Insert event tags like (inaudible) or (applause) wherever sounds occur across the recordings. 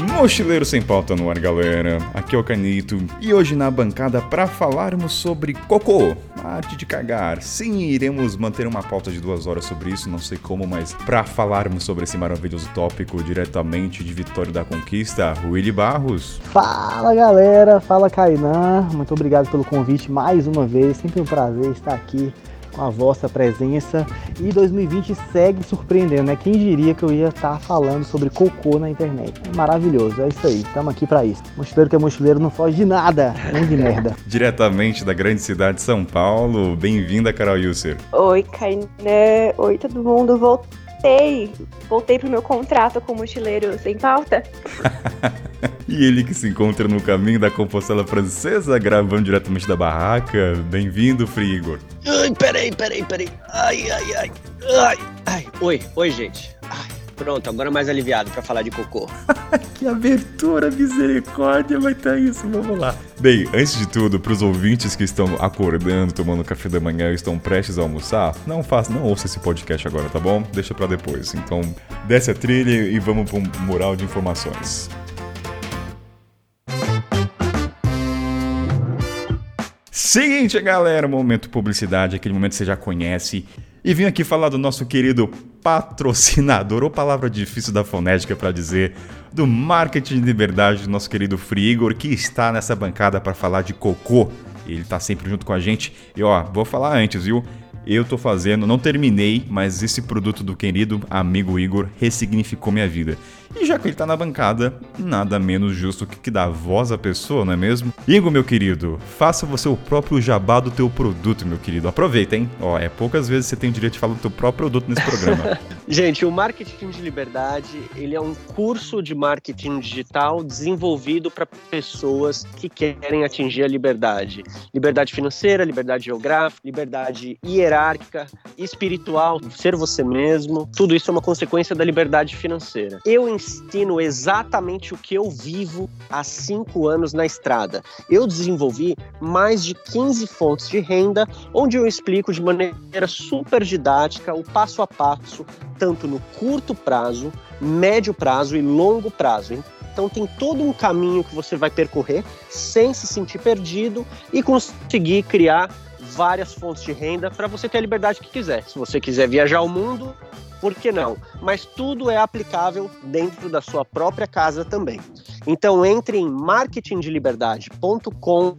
Mochileiro Sem Pauta no ar, galera. Aqui é o Canito e hoje na bancada para falarmos sobre cocô, a arte de cagar. Sim, iremos manter uma pauta de duas horas sobre isso, não sei como, mas para falarmos sobre esse maravilhoso tópico diretamente de Vitória da Conquista, Willy Barros. Fala galera, fala Kainan, muito obrigado pelo convite mais uma vez, sempre um prazer estar aqui com a vossa presença. E 2020 segue surpreendendo, né? Quem diria que eu ia estar falando sobre cocô na internet? É maravilhoso, é isso aí, estamos aqui para isso. Mochileiro que é mochileiro não foge de nada, nem de merda. (laughs) Diretamente da grande cidade de São Paulo, bem-vinda, Carol Yusser. Oi, Kainé. Oi, todo mundo. Voltei. Voltei pro meu contrato com o mochileiro sem pauta. (laughs) e ele que se encontra no caminho da Compostela Francesa, gravando diretamente da barraca. Bem-vindo, Frigor. Ai, peraí, peraí, peraí. Ai, ai, ai. Ai, ai. Oi, oi, gente. Ai, pronto, agora mais aliviado para falar de cocô. (laughs) que abertura, misericórdia, vai estar isso, vamos lá. Bem, antes de tudo, para os ouvintes que estão acordando, tomando café da manhã e estão prestes a almoçar, não faça, não ouça esse podcast agora, tá bom? Deixa para depois. Então, desce a trilha e vamos para um mural de informações. Seguinte, galera, momento publicidade, aquele momento que você já conhece. E vim aqui falar do nosso querido patrocinador, ou palavra difícil da fonética para dizer, do marketing de liberdade do nosso querido Frigor, que está nessa bancada para falar de cocô. Ele está sempre junto com a gente. E ó, vou falar antes, viu? Eu tô fazendo, não terminei, mas esse produto do querido amigo Igor ressignificou minha vida. E já que ele tá na bancada, nada menos justo que, que dar voz à pessoa, não é mesmo? Igor, meu querido, faça você o próprio jabá do teu produto, meu querido. Aproveita, hein? Ó, é poucas vezes você tem o direito de falar do teu próprio produto nesse programa. (laughs) Gente, o Marketing de Liberdade, ele é um curso de marketing digital desenvolvido para pessoas que querem atingir a liberdade. Liberdade financeira, liberdade geográfica, liberdade hierárquica, espiritual, ser você mesmo. Tudo isso é uma consequência da liberdade financeira. Eu ensino exatamente o que eu vivo há cinco anos na estrada. Eu desenvolvi mais de 15 fontes de renda, onde eu explico de maneira super didática o passo a passo, tanto no curto prazo, médio prazo e longo prazo. Então tem todo um caminho que você vai percorrer sem se sentir perdido e conseguir criar várias fontes de renda para você ter a liberdade que quiser. Se você quiser viajar o mundo, por que não? Mas tudo é aplicável dentro da sua própria casa também. Então entre em marketingdeliberdade.com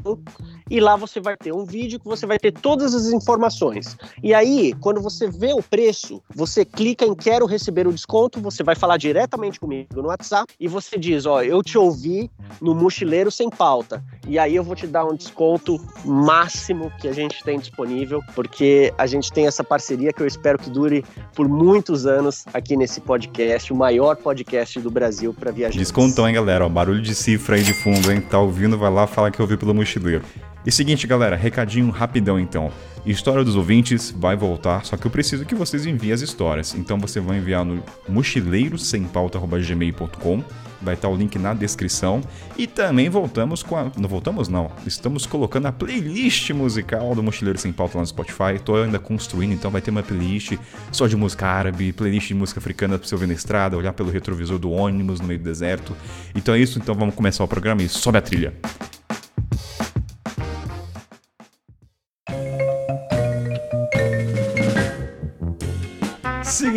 e lá você vai ter um vídeo que você vai ter todas as informações. E aí, quando você vê o preço, você clica em quero receber o desconto, você vai falar diretamente comigo no WhatsApp e você diz, ó, eu te ouvi no Mochileiro Sem Pauta. E aí eu vou te dar um desconto máximo que a gente tem disponível, porque a gente tem essa parceria que eu espero que dure por muitos anos aqui nesse podcast, o maior podcast do Brasil para viajar. Descontão, hein, galera? Ó, barulho de cifra aí de fundo, hein? Tá ouvindo, vai lá, fala que eu ouvi pelo Mochileiro. E seguinte, galera, recadinho rapidão então. História dos ouvintes vai voltar, só que eu preciso que vocês enviem as histórias. Então você vai enviar no mochileirosempauta.gmail.com vai estar o link na descrição. E também voltamos com a. Não voltamos, não. Estamos colocando a playlist musical do Mochileiro Sem Pauta lá no Spotify. Estou ainda construindo, então vai ter uma playlist só de música árabe, playlist de música africana para você ouvir na estrada, olhar pelo retrovisor do ônibus no meio do deserto. Então é isso, então vamos começar o programa e sobe a trilha.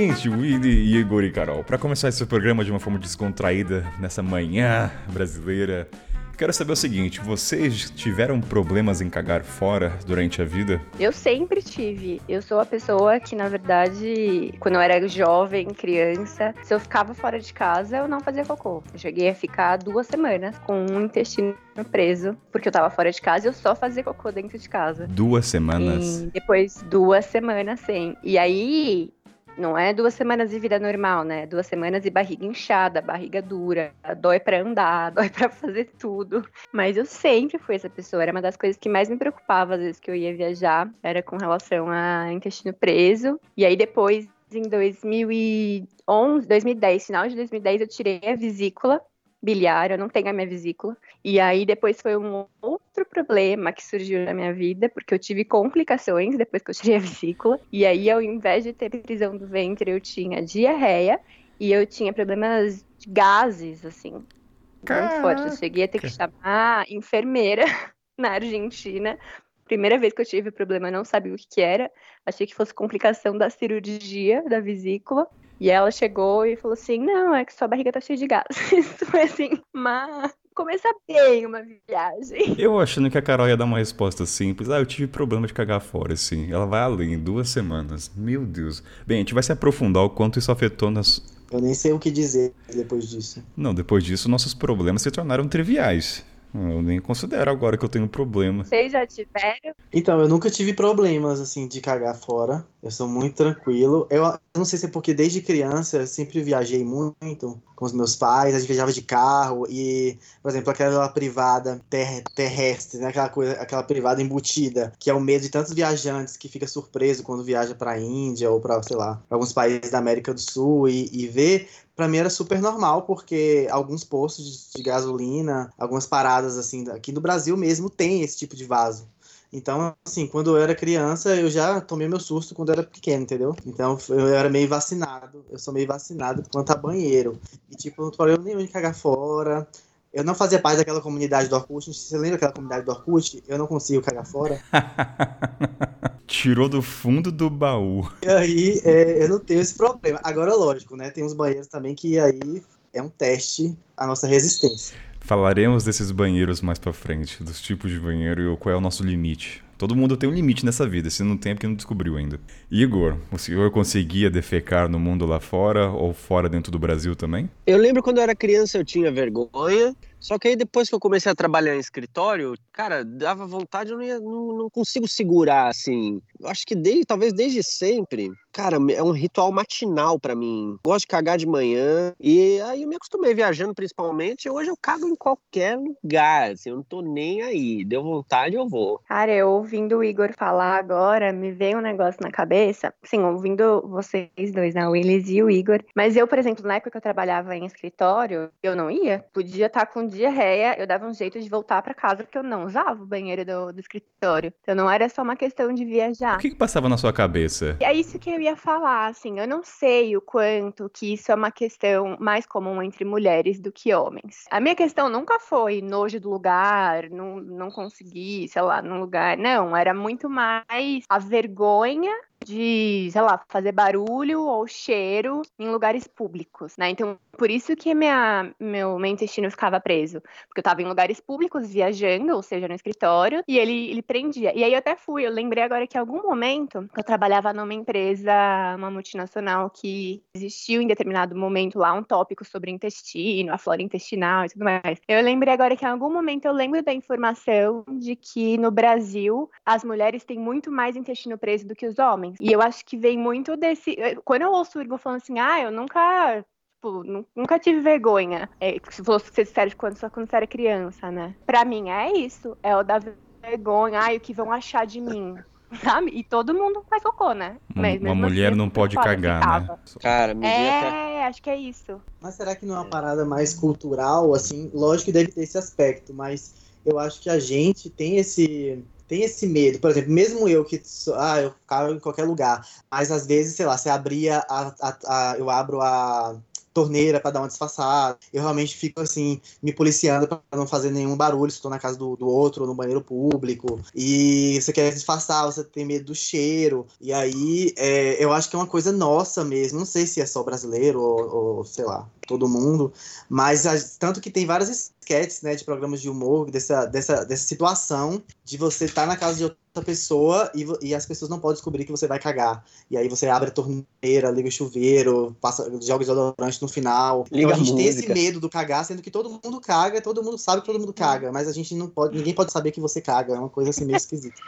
Seguinte, Willy, Igor e Carol, para começar esse programa de uma forma descontraída nessa manhã brasileira, quero saber o seguinte: vocês tiveram problemas em cagar fora durante a vida? Eu sempre tive. Eu sou a pessoa que, na verdade, quando eu era jovem, criança, se eu ficava fora de casa, eu não fazia cocô. Eu cheguei a ficar duas semanas com um intestino preso, porque eu tava fora de casa e eu só fazia cocô dentro de casa. Duas semanas? E depois, duas semanas, sim. E aí, não é duas semanas de vida normal, né? Duas semanas de barriga inchada, barriga dura, dói para andar, (laughs) dói para fazer tudo. Mas eu sempre fui essa pessoa. Era uma das coisas que mais me preocupava às vezes que eu ia viajar, era com relação a intestino preso. E aí depois, em 2011, 2010, final de 2010, eu tirei a vesícula biliar, eu não tenho a minha vesícula. E aí depois foi um outro problema que surgiu na minha vida, porque eu tive complicações depois que eu tirei a vesícula. E aí, ao invés de ter prisão do ventre, eu tinha diarreia e eu tinha problemas de gases, assim. Muito forte. Eu cheguei a ter que chamar enfermeira (laughs) na Argentina. Primeira vez que eu tive problema, eu não sabia o que, que era. Achei que fosse complicação da cirurgia da vesícula. E ela chegou e falou assim: Não, é que sua barriga tá cheia de gases. (laughs) Isso foi assim, mas começa bem uma viagem. (laughs) Eu achando que a Carol ia dar uma resposta simples. Ah, eu tive problema de cagar fora, assim. Ela vai além, duas semanas. Meu Deus. Bem, a gente vai se aprofundar o quanto isso afetou nas. Eu nem sei o que dizer depois disso. Não, depois disso, nossos problemas se tornaram triviais. Eu nem considero agora que eu tenho problema. Vocês já tiveram? Então, eu nunca tive problemas, assim, de cagar fora. Eu sou muito tranquilo. Eu, não sei se é porque desde criança eu sempre viajei muito com os meus pais. A gente viajava de carro e, por exemplo, aquela privada ter, terrestre, né? Aquela coisa, aquela privada embutida, que é o medo de tantos viajantes que fica surpreso quando viaja para a Índia ou para, sei lá, alguns países da América do Sul e, e ver para mim era super normal, porque alguns postos de, de, gasolina, algumas paradas assim, aqui no Brasil mesmo tem esse tipo de vaso. Então, assim, quando eu era criança, eu já tomei meu susto quando eu era pequeno, entendeu? Então, eu era meio vacinado. Eu sou meio vacinado quanto a banheiro. E, tipo, não tenho problema nenhum de cagar fora. Eu não fazia parte daquela comunidade do Orkut. Você lembra daquela comunidade do Orkut? Eu não consigo cagar fora. (laughs) Tirou do fundo do baú. E aí, é, eu não tenho esse problema. Agora, lógico, né? Tem uns banheiros também que aí é um teste a nossa resistência. Falaremos desses banheiros mais para frente, dos tipos de banheiro e qual é o nosso limite. Todo mundo tem um limite nessa vida, se não tem é porque não descobriu ainda. Igor, o senhor conseguia defecar no mundo lá fora ou fora dentro do Brasil também? Eu lembro quando eu era criança eu tinha vergonha, só que aí depois que eu comecei a trabalhar em escritório, cara, dava vontade, eu não, ia, não, não consigo segurar, assim. Eu acho que desde, talvez desde sempre, cara, é um ritual matinal para mim. Gosto de cagar de manhã e aí eu me acostumei viajando principalmente. Hoje eu cago em qualquer lugar, assim, eu não tô nem aí. Deu vontade, eu vou. Cara, eu ouvindo o Igor falar agora, me veio um negócio na cabeça. Sim, ouvindo vocês dois, né, o Willis e o Igor. Mas eu, por exemplo, na época que eu trabalhava em escritório, eu não ia. Podia estar com diarreia, eu dava um jeito de voltar para casa porque eu não usava o banheiro do, do, escritório. Então não era só uma questão de viajar. O que, que passava na sua cabeça? É isso que eu ia falar, assim, eu não sei o quanto que isso é uma questão mais comum entre mulheres do que homens. A minha questão nunca foi nojo do lugar, não, não consegui, sei lá, num lugar. Não, era muito mais a vergonha de, sei lá, fazer barulho ou cheiro em lugares públicos, né? Então, por isso que minha, meu, meu intestino ficava preso. Porque eu tava em lugares públicos viajando, ou seja, no escritório, e ele, ele prendia. E aí eu até fui, eu lembrei agora que em algum momento eu trabalhava numa empresa, uma multinacional que existiu em determinado momento lá um tópico sobre intestino, a flora intestinal e tudo mais. Eu lembrei agora que em algum momento eu lembro da informação de que no Brasil as mulheres têm muito mais intestino preso do que os homens. E eu acho que vem muito desse. Quando eu ouço o Igor falando assim, ah, eu nunca Tipo, nunca tive vergonha. É, se fosse sério quando, só quando você era criança, né? Pra mim é isso. É o da vergonha. Ai, o que vão achar de mim. (laughs) Sabe? E todo mundo faz cocô, né? Mas, uma mulher assim, não pode cagar, né? Cara, me É, acho que é isso. Mas será que não é uma parada mais cultural, assim? Lógico que deve ter esse aspecto, mas eu acho que a gente tem esse tem esse medo. Por exemplo, mesmo eu que ah, eu caio em qualquer lugar, mas às vezes, sei lá, você abria a, a, a eu abro a torneira para dar uma disfarçada. Eu realmente fico assim, me policiando para não fazer nenhum barulho se estou na casa do, do outro ou no banheiro público. E você quer disfarçar, você tem medo do cheiro. E aí é, eu acho que é uma coisa nossa mesmo. Não sei se é só brasileiro ou, ou sei lá, todo mundo. Mas a, tanto que tem várias sketches, né, de programas de humor dessa, dessa, dessa situação de você estar tá na casa de outra pessoa e, e as pessoas não podem descobrir que você vai cagar. E aí você abre a torneira, liga o chuveiro, passa, joga desodorante no final. Liga então a gente a tem esse medo do cagar, sendo que todo mundo caga, todo mundo sabe que todo mundo caga, mas a gente não pode, ninguém pode saber que você caga. É uma coisa assim meio esquisita.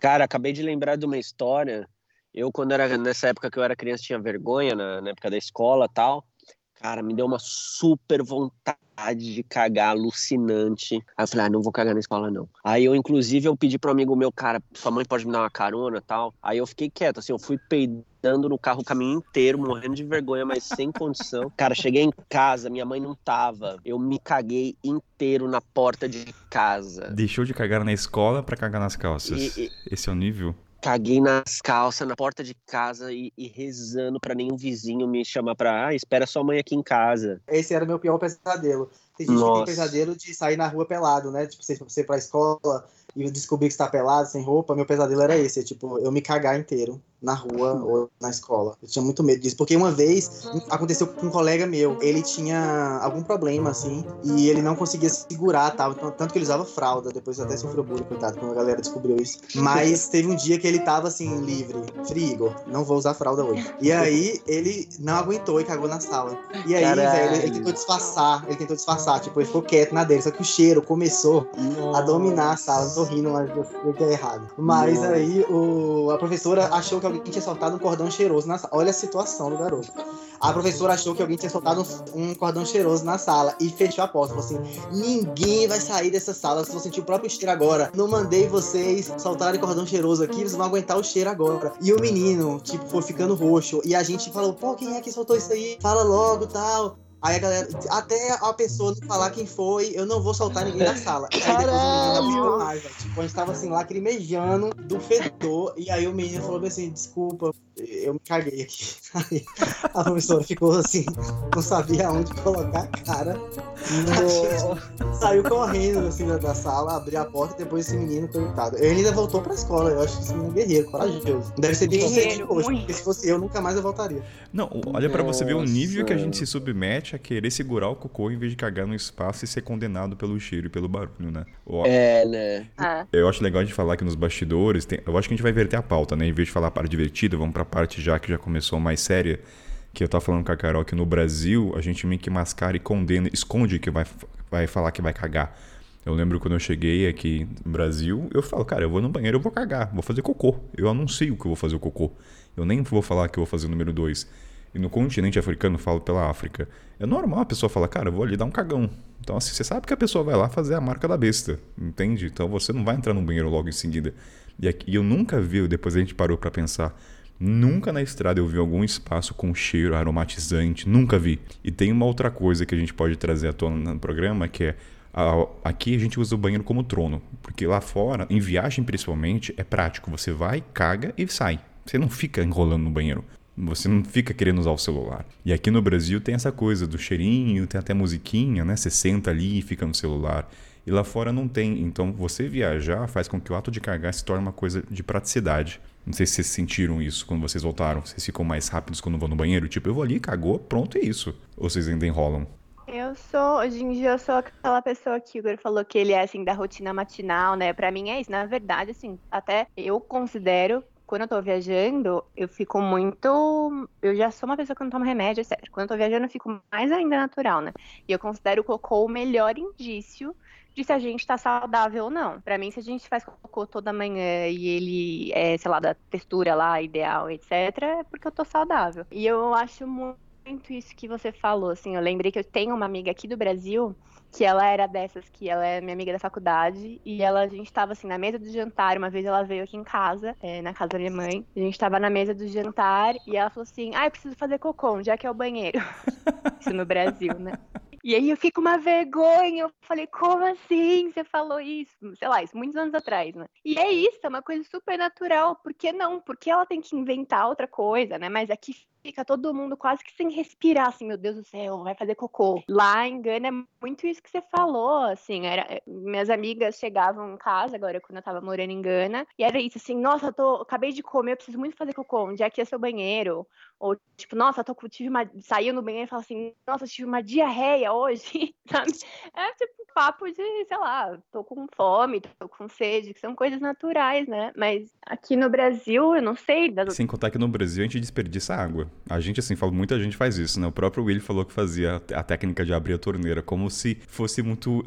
Cara, acabei de lembrar de uma história. Eu, quando era nessa época que eu era criança, tinha vergonha, na, na época da escola tal. Cara, me deu uma super vontade de cagar alucinante. Aí eu falei, ah, não vou cagar na escola, não. Aí eu, inclusive, eu pedi pro amigo meu, cara, sua mãe pode me dar uma carona tal. Aí eu fiquei quieto, assim, eu fui peidando no carro o caminho inteiro, morrendo de vergonha, mas sem (laughs) condição. Cara, cheguei em casa, minha mãe não tava. Eu me caguei inteiro na porta de casa. Deixou de cagar na escola para cagar nas calças. E, e... Esse é o nível? Caguei nas calças, na porta de casa e, e rezando para nenhum vizinho me chamar pra. Ah, espera sua mãe aqui em casa. Esse era meu pior pesadelo. Tem gente Nossa. que tem pesadelo de sair na rua pelado, né? Tipo, você, você ir pra escola e descobrir que você tá pelado, sem roupa. Meu pesadelo era esse, tipo, eu me cagar inteiro na rua ou na escola. Eu tinha muito medo disso, porque uma vez aconteceu com um colega meu. Ele tinha algum problema, assim, e ele não conseguia segurar, tal. Tanto que ele usava fralda, depois até sofreu bullying, coitado, quando a galera descobriu isso. Mas teve um dia que ele tava, assim, livre. Free, Igor, não vou usar fralda hoje. E aí, ele não aguentou e cagou na sala. E aí, velho, ele tentou disfarçar, ele tentou disfarçar, tipo, ele ficou quieto na dele, só que o cheiro começou a dominar a sala. Tô rindo, mas eu que é errado. Mas Nossa. aí o, a professora achou que alguém tinha soltado um cordão cheiroso na sala. Olha a situação do garoto. A professora achou que alguém tinha soltado um, cordão cheiroso na sala e fechou a porta. Falou assim: ninguém vai sair dessa sala. Vocês vão sentir o próprio cheiro agora. Não mandei vocês soltarem cordão cheiroso aqui, vocês vão aguentar o cheiro agora. E o menino, tipo, foi ficando roxo. E a gente falou: pô, quem é que soltou isso aí? Fala logo tal. Aí a galera, até a pessoa não falar quem foi, eu não vou soltar ninguém da sala. Aí depois o menino abriu mais, velho. Tipo, a gente tava assim, lacrimejando do fedor. E aí o menino falou assim: desculpa, eu me caguei aqui. Aí (laughs) a professora ficou assim, não sabia onde colocar a cara. Saiu correndo assim da, da sala, abriu a porta e depois esse menino, coitado. Ele ainda voltou pra escola. Eu acho que esse menino é guerreiro, corajoso. Deve ser bem Guerreiro, hoje, muito. porque se fosse eu, nunca mais eu voltaria. Não, olha pra você ver o nível que a gente se submete a querer segurar o cocô em vez de cagar no espaço e ser condenado pelo cheiro e pelo barulho, né? Ó, É, né? Ah, Eu acho legal a gente falar que nos bastidores, tem- eu acho que a gente vai inverter a pauta, né? Em vez de falar a parte divertida, vamos pra parte já que já começou mais séria. Que eu tava falando com a Carol que no Brasil a gente meio que mascara e condena, esconde que vai, vai falar que vai cagar. Eu lembro quando eu cheguei aqui no Brasil, eu falo, cara, eu vou no banheiro, eu vou cagar, vou fazer cocô. Eu anuncio que eu vou fazer o cocô. Eu nem vou falar que eu vou fazer o número dois. E no continente africano, falo pela África. É normal a pessoa falar, cara, eu vou ali dar um cagão. Então, assim, você sabe que a pessoa vai lá fazer a marca da besta, entende? Então você não vai entrar no banheiro logo em seguida. E, aqui, e eu nunca vi, depois a gente parou pra pensar, nunca na estrada eu vi algum espaço com cheiro aromatizante, nunca vi. E tem uma outra coisa que a gente pode trazer à tona no programa, que é a- aqui a gente usa o banheiro como trono, porque lá fora, em viagem principalmente, é prático. Você vai, caga e sai. Você não fica enrolando no banheiro. Você não fica querendo usar o celular. E aqui no Brasil tem essa coisa do cheirinho, tem até musiquinha, né? Você senta ali e fica no celular. E lá fora não tem. Então você viajar faz com que o ato de cagar se torne uma coisa de praticidade. Não sei se vocês sentiram isso quando vocês voltaram. Vocês ficam mais rápidos quando vão no banheiro? Tipo, eu vou ali, cagou, pronto, é isso. Ou vocês ainda enrolam? eu sou, hoje em dia, eu sou aquela pessoa que o Igor falou que ele é, assim, da rotina matinal, né? Pra mim é isso. Na verdade, assim, até eu considero, quando eu tô viajando, eu fico muito. Eu já sou uma pessoa que não toma remédio, etc. Quando eu tô viajando, eu fico mais ainda natural, né? E eu considero o cocô o melhor indício de se a gente tá saudável ou não. Pra mim, se a gente faz cocô toda manhã e ele é, sei lá, da textura lá, ideal, etc., é porque eu tô saudável. E eu acho muito isso que você falou, assim, eu lembrei que eu tenho uma amiga aqui do Brasil que ela era dessas, que ela é minha amiga da faculdade, e ela, a gente tava assim, na mesa do jantar, uma vez ela veio aqui em casa, é, na casa da minha mãe, a gente tava na mesa do jantar, e ela falou assim, ah, eu preciso fazer cocô, onde é que é o banheiro? (laughs) Isso no Brasil, né? E aí eu fico com uma vergonha, eu falei, como assim você falou isso? Sei lá, isso muitos anos atrás, né? E é isso, é uma coisa super natural, por que não? Porque ela tem que inventar outra coisa, né? Mas aqui fica todo mundo quase que sem respirar, assim, meu Deus do céu, vai fazer cocô. Lá em Gana é muito isso que você falou, assim, era, minhas amigas chegavam em casa, agora quando eu tava morando em Gana, e era isso, assim, nossa, tô, acabei de comer, eu preciso muito fazer cocô, onde é que é seu banheiro? Ou, tipo, nossa, tô, tive uma, saiu no banheiro e falou assim, nossa, tive uma diarreia hoje, (laughs) sabe? É tipo um papo de, sei lá, tô com fome, tô com sede, que são coisas naturais, né? Mas aqui no Brasil, eu não sei, das Sem contar que no Brasil a gente desperdiça água. A gente, assim, fala, muita gente faz isso, né? O próprio Willy falou que fazia a técnica de abrir a torneira como se fosse muito.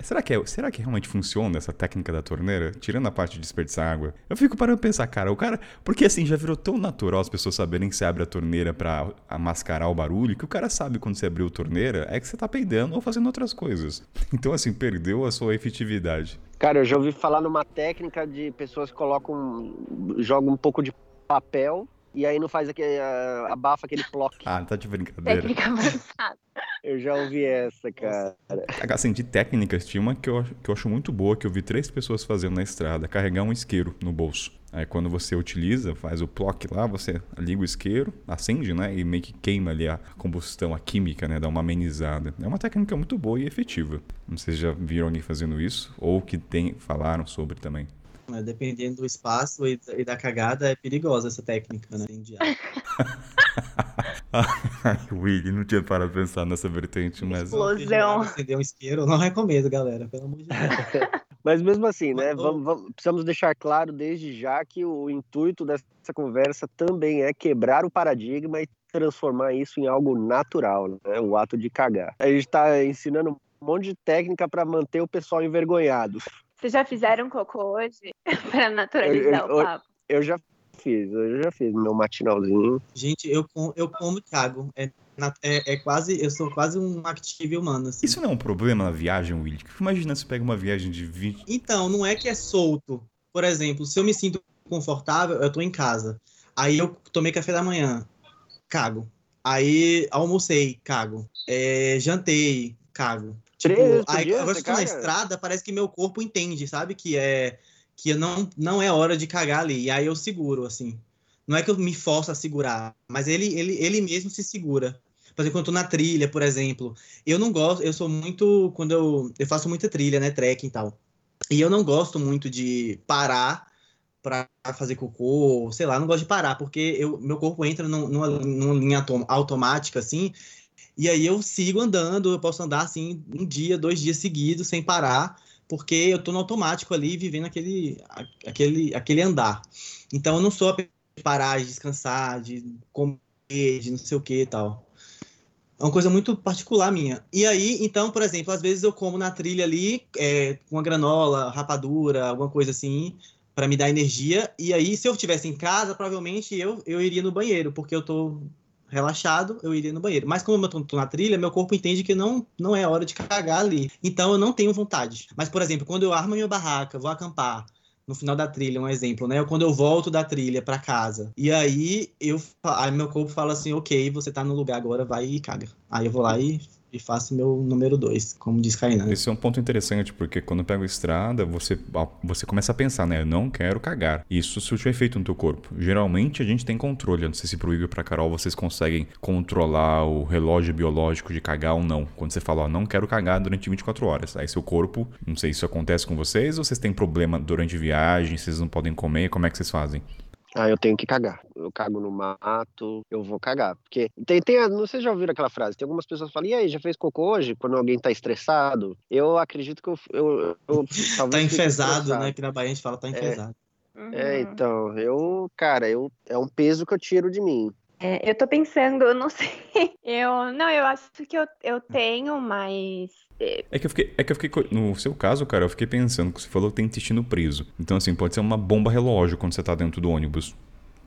Será que, é... Será que realmente funciona essa técnica da torneira? Tirando a parte de desperdiçar água. Eu fico parando pra pensar, cara, o cara. Porque assim, já virou tão natural as pessoas saberem que você abre a torneira pra mascarar o barulho, que o cara sabe quando você abriu a torneira é que você tá peidando ou fazendo outras coisas. Então, assim, perdeu a sua efetividade. Cara, eu já ouvi falar numa técnica de pessoas que colocam, jogam um pouco de papel e aí não faz aquele, ah, abafa aquele plock. Ah, tá de brincadeira. técnicas avançadas. Eu já ouvi essa, cara. Assim, de técnicas, tinha uma que eu, que eu acho muito boa, que eu vi três pessoas fazendo na estrada, carregar um isqueiro no bolso. Aí quando você utiliza, faz o plock lá, você liga o isqueiro, acende, né? E meio que queima ali a combustão, a química, né? Dá uma amenizada. É uma técnica muito boa e efetiva. Não sei se já viram alguém fazendo isso ou que tem, falaram sobre também. É, dependendo do espaço e da cagada, é perigosa essa técnica, né? Ai, (laughs) Willy, não tinha para pensar nessa vertente, mas. Explosão. Acender um isqueiro, não recomendo, galera, pelo amor de Deus. (laughs) Mas mesmo assim, né? Vamos, vamos, precisamos deixar claro desde já que o intuito dessa conversa também é quebrar o paradigma e transformar isso em algo natural, né? O ato de cagar. A gente está ensinando um monte de técnica para manter o pessoal envergonhado. Vocês já fizeram cocô hoje? (laughs) para naturalizar eu, eu, o papo? Eu já fiz, eu já fiz meu matinalzinho. Gente, eu, eu como e cago. É, é, é, quase, eu sou quase um active humano. Assim. Isso não é um problema na viagem, Willy? Imagina se pega uma viagem de 20. Então, não é que é solto. Por exemplo, se eu me sinto confortável, eu tô em casa. Aí eu tomei café da manhã, cago. Aí almocei, cago. É, jantei, cago. Tipo, aí, agora eu estou na estrada, parece que meu corpo entende, sabe? Que é que não, não é hora de cagar ali. E aí eu seguro, assim. Não é que eu me forço a segurar, mas ele, ele, ele mesmo se segura. Por exemplo, quando eu tô na trilha, por exemplo, eu não gosto, eu sou muito, quando eu, eu faço muita trilha, né, trekking e tal. E eu não gosto muito de parar para fazer cocô, sei lá, não gosto de parar, porque eu, meu corpo entra numa, numa linha automática, assim, e aí eu sigo andando, eu posso andar, assim, um dia, dois dias seguidos, sem parar, porque eu tô no automático ali, vivendo aquele, aquele, aquele andar. Então eu não sou a de parar, de descansar, de comer, de não sei o que e tal. É uma coisa muito particular minha. E aí, então, por exemplo, às vezes eu como na trilha ali, é, uma granola, rapadura, alguma coisa assim, para me dar energia. E aí, se eu estivesse em casa, provavelmente eu, eu iria no banheiro, porque eu tô relaxado, eu iria no banheiro. Mas como eu tô, na trilha, meu corpo entende que não, não é hora de cagar ali. Então eu não tenho vontade. Mas, por exemplo, quando eu armo minha barraca, vou acampar, no final da trilha, um exemplo, né? Quando eu volto da trilha para casa. E aí eu aí meu corpo fala assim, ok, você tá no lugar agora, vai e caga. Aí eu vou lá e e faço meu número 2, como diz Kainan. Esse é um ponto interessante, porque quando eu pego estrada, você, você começa a pensar, né? Eu não quero cagar. Isso surte um efeito no teu corpo. Geralmente a gente tem controle. Eu não sei se pro Igor e pra Carol vocês conseguem controlar o relógio biológico de cagar ou não. Quando você fala, ó, não quero cagar durante 24 horas. Aí seu corpo, não sei se isso acontece com vocês ou vocês têm problema durante viagem, vocês não podem comer, como é que vocês fazem? Ah, eu tenho que cagar. Eu cago no mato, eu vou cagar. Porque tem, tem, não sei se já ouviram aquela frase, tem algumas pessoas que falam, e aí, já fez cocô hoje? Quando alguém tá estressado? Eu acredito que eu. eu, eu (laughs) tá enfesado, né? Que na Bahia a gente fala tá é. enfesado. É, é, então, eu, cara, eu, é um peso que eu tiro de mim. É, eu tô pensando, eu não (laughs) sei. Eu, não, eu acho que eu, eu tenho, mas é que, eu fiquei, é que eu fiquei. No seu caso, cara, eu fiquei pensando que você falou que tem intestino preso. Então, assim, pode ser uma bomba relógio quando você tá dentro do ônibus.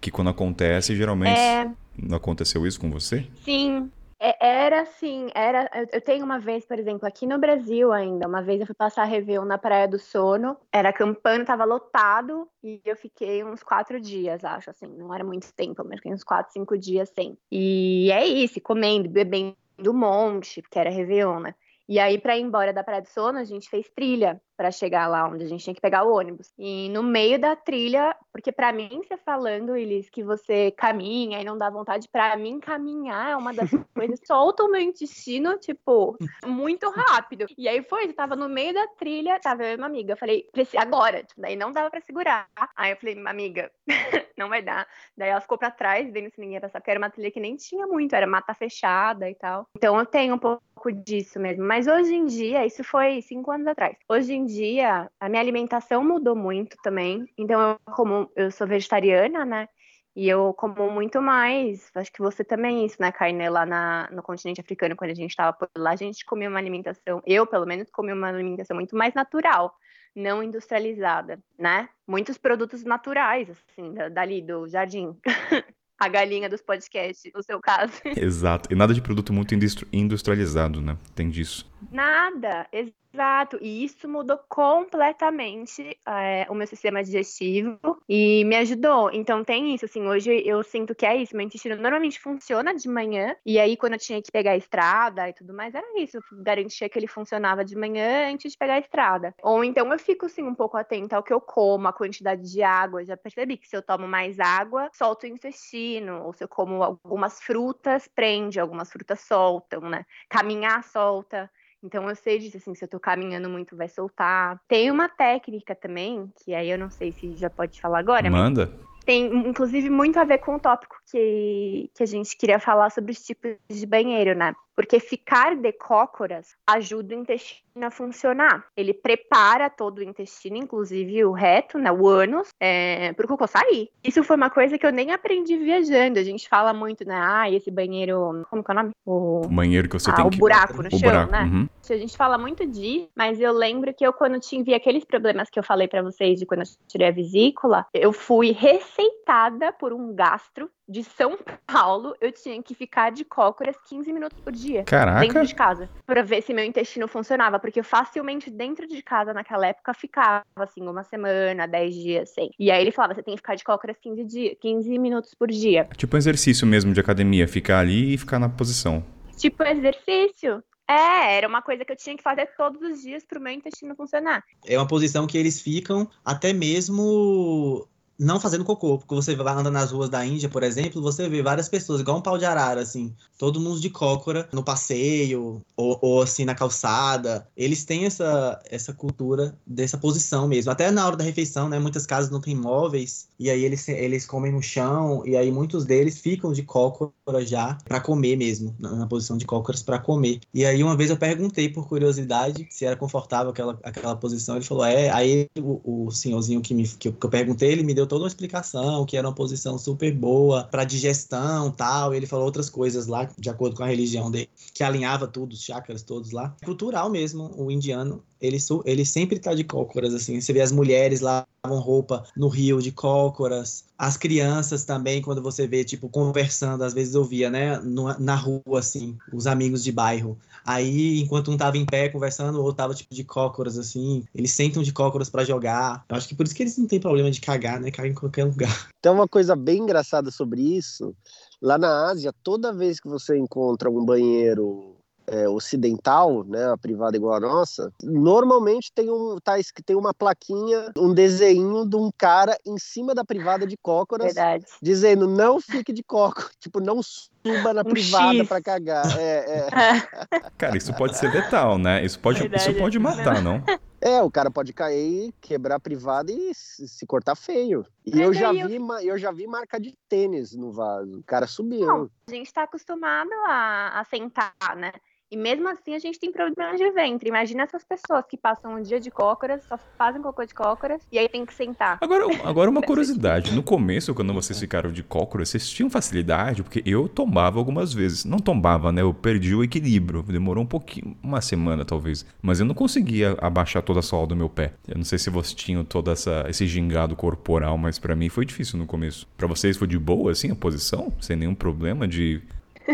Que quando acontece, geralmente. É... Não aconteceu isso com você? Sim. É, era assim, era. Eu tenho uma vez, por exemplo, aqui no Brasil ainda, uma vez eu fui passar a Réveillon na Praia do Sono, era campano, tava lotado, e eu fiquei uns quatro dias, acho, assim, não era muito tempo, mas fiquei uns quatro, cinco dias sem. E é isso, comendo, bebendo um monte, porque era Réveillon, né? E aí, para ir embora da Praia do Sono, a gente fez trilha para chegar lá onde a gente tinha que pegar o ônibus. E no meio da trilha, porque para mim, você falando, Elis, que você caminha e não dá vontade, para mim, caminhar é uma das (laughs) coisas solta o meu intestino, tipo, muito rápido. E aí foi, eu tava no meio da trilha, tava eu e uma amiga. Eu falei, agora, tipo, daí não dava para segurar. Aí eu falei, amiga, (laughs) não vai dar. Daí ela ficou para trás, vendo se ninguém ia passar, porque era uma trilha que nem tinha muito, era mata fechada e tal. Então eu tenho um pouco disso mesmo. Mas hoje em dia, isso foi cinco anos atrás. Hoje em dia, a minha alimentação mudou muito também. Então, eu como eu sou vegetariana, né? E eu como muito mais, acho que você também isso, né, Carne, lá na, no continente africano, quando a gente estava por lá, a gente comia uma alimentação, eu pelo menos comia uma alimentação muito mais natural, não industrializada, né? Muitos produtos naturais, assim, dali do jardim. (laughs) a galinha dos podcasts, no seu caso. Exato. E nada de produto muito industrializado, né? Tem disso. Nada, exato. E isso mudou completamente é, o meu sistema digestivo e me ajudou. Então tem isso, assim, hoje eu sinto que é isso. Meu intestino normalmente funciona de manhã, e aí quando eu tinha que pegar a estrada e tudo mais, era isso. Eu garantia que ele funcionava de manhã antes de pegar a estrada. Ou então eu fico, assim, um pouco atenta ao que eu como, a quantidade de água. Eu já percebi que se eu tomo mais água, solta o intestino. Ou se eu como algumas frutas, prende, algumas frutas soltam, né? Caminhar solta. Então eu sei disso, assim, se eu tô caminhando muito, vai soltar. Tem uma técnica também, que aí eu não sei se já pode falar agora. Manda. Tem, inclusive, muito a ver com o tópico que, que a gente queria falar sobre os tipos de banheiro, né? Porque ficar de cócoras ajuda o intestino a funcionar. Ele prepara todo o intestino, inclusive o reto, né, o ânus, é, para o cocô sair. Isso foi uma coisa que eu nem aprendi viajando. A gente fala muito, né? Ah, esse banheiro. Como que é o nome? O, o banheiro que você ah, tem o que. buraco no o chão, buraco, né? uhum. A gente fala muito disso, mas eu lembro que eu, quando tive aqueles problemas que eu falei para vocês de quando eu tirei a vesícula, eu fui receitada por um gastro de São Paulo, eu tinha que ficar de cócoras 15 minutos por dia. Caraca. Dentro de casa. Pra ver se meu intestino funcionava. Porque facilmente dentro de casa, naquela época, ficava assim, uma semana, 10 dias, sem. E aí ele falava: você tem que ficar de cócoras 15, dia, 15 minutos por dia. Tipo um exercício mesmo de academia, ficar ali e ficar na posição. Tipo exercício. É, era uma coisa que eu tinha que fazer todos os dias pro meu intestino funcionar. É uma posição que eles ficam até mesmo não fazendo cocô, porque você vai andando nas ruas da Índia, por exemplo, você vê várias pessoas, igual um pau de arara, assim, todo mundo de cócora no passeio, ou, ou, assim, na calçada. Eles têm essa, essa cultura dessa posição mesmo. Até na hora da refeição, né? Muitas casas não têm móveis, e aí eles, eles comem no chão, e aí muitos deles ficam de cócora já para comer mesmo, na, na, posição de cócoras para comer. E aí uma vez eu perguntei por curiosidade se era confortável aquela, aquela posição, ele falou, é, aí o, o senhorzinho que, me, que eu, que eu perguntei, ele me deu toda uma explicação, que era uma posição super boa para digestão tal. Ele falou outras coisas lá, de acordo com a religião dele, que alinhava tudo, os chakras todos lá. Cultural mesmo, o indiano, ele, ele sempre tá de cócoras, assim. Você vê as mulheres lavam roupa no rio de cócoras. As crianças também, quando você vê, tipo, conversando, às vezes eu via, né, na rua, assim, os amigos de bairro. Aí, enquanto um tava em pé conversando, o outro tava, tipo, de cócoras, assim. Eles sentam de cócoras para jogar. Eu acho que por isso que eles não têm problema de cagar, né? Cagam em qualquer lugar. (laughs) Tem uma coisa bem engraçada sobre isso. Lá na Ásia, toda vez que você encontra um banheiro é, ocidental, né, a privada igual a nossa, normalmente tem um tá, tem uma plaquinha, um desenho de um cara em cima da privada de cócoras, Verdade. dizendo não fique de coco, (laughs) tipo não suba na Um privada para cagar. É, é. (laughs) Cara, isso pode ser letal, né? Isso pode, isso Verdade, pode é matar, não? É, o cara pode cair, quebrar a privada e se cortar feio. E Mas eu já, eu- vi, eu já vi marca de tênis no vaso. O cara subiu. Não. A gente tá acostumado a, a sentar, né? E mesmo assim a gente tem problemas de ventre. Imagina essas pessoas que passam um dia de cócoras, só fazem cocô de cócoras e aí tem que sentar. Agora, (laughs) agora uma curiosidade. No começo, quando vocês ficaram de cócora, vocês tinham facilidade? Porque eu tombava algumas vezes. Não tombava, né? Eu perdi o equilíbrio. Demorou um pouquinho, uma semana talvez. Mas eu não conseguia abaixar toda a sola do meu pé. Eu não sei se vocês tinham todo essa, esse gingado corporal, mas pra mim foi difícil no começo. Pra vocês foi de boa, assim, a posição? Sem nenhum problema de...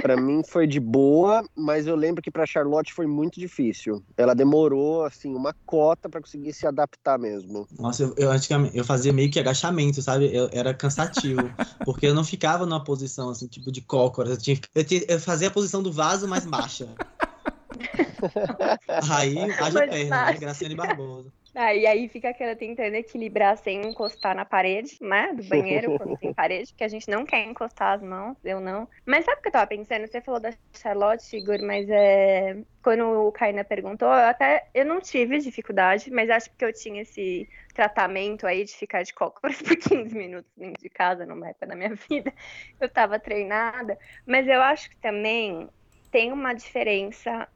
Pra mim foi de boa, mas eu lembro que pra Charlotte foi muito difícil. Ela demorou assim uma cota pra conseguir se adaptar mesmo. Nossa, eu, eu antigamente eu fazia meio que agachamento, sabe? Eu, era cansativo, (laughs) porque eu não ficava numa posição assim, tipo de cócoras. Eu, tinha, eu, tinha- eu fazia a posição do vaso mais baixa. (laughs) Aí, haja perna, né? Graciane Barbosa. Ah, e aí fica aquela tentando equilibrar sem encostar na parede, né? Do banheiro, (laughs) quando tem parede, que a gente não quer encostar as mãos, eu não. Mas sabe o que eu tava pensando? Você falou da Charlotte, Igor, mas é. Quando o Kaina perguntou, eu até eu não tive dificuldade, mas acho que eu tinha esse tratamento aí de ficar de cócoras por (laughs) 15 minutos dentro de casa, numa época da minha (laughs) vida. Eu tava treinada. Mas eu acho que também tem uma diferença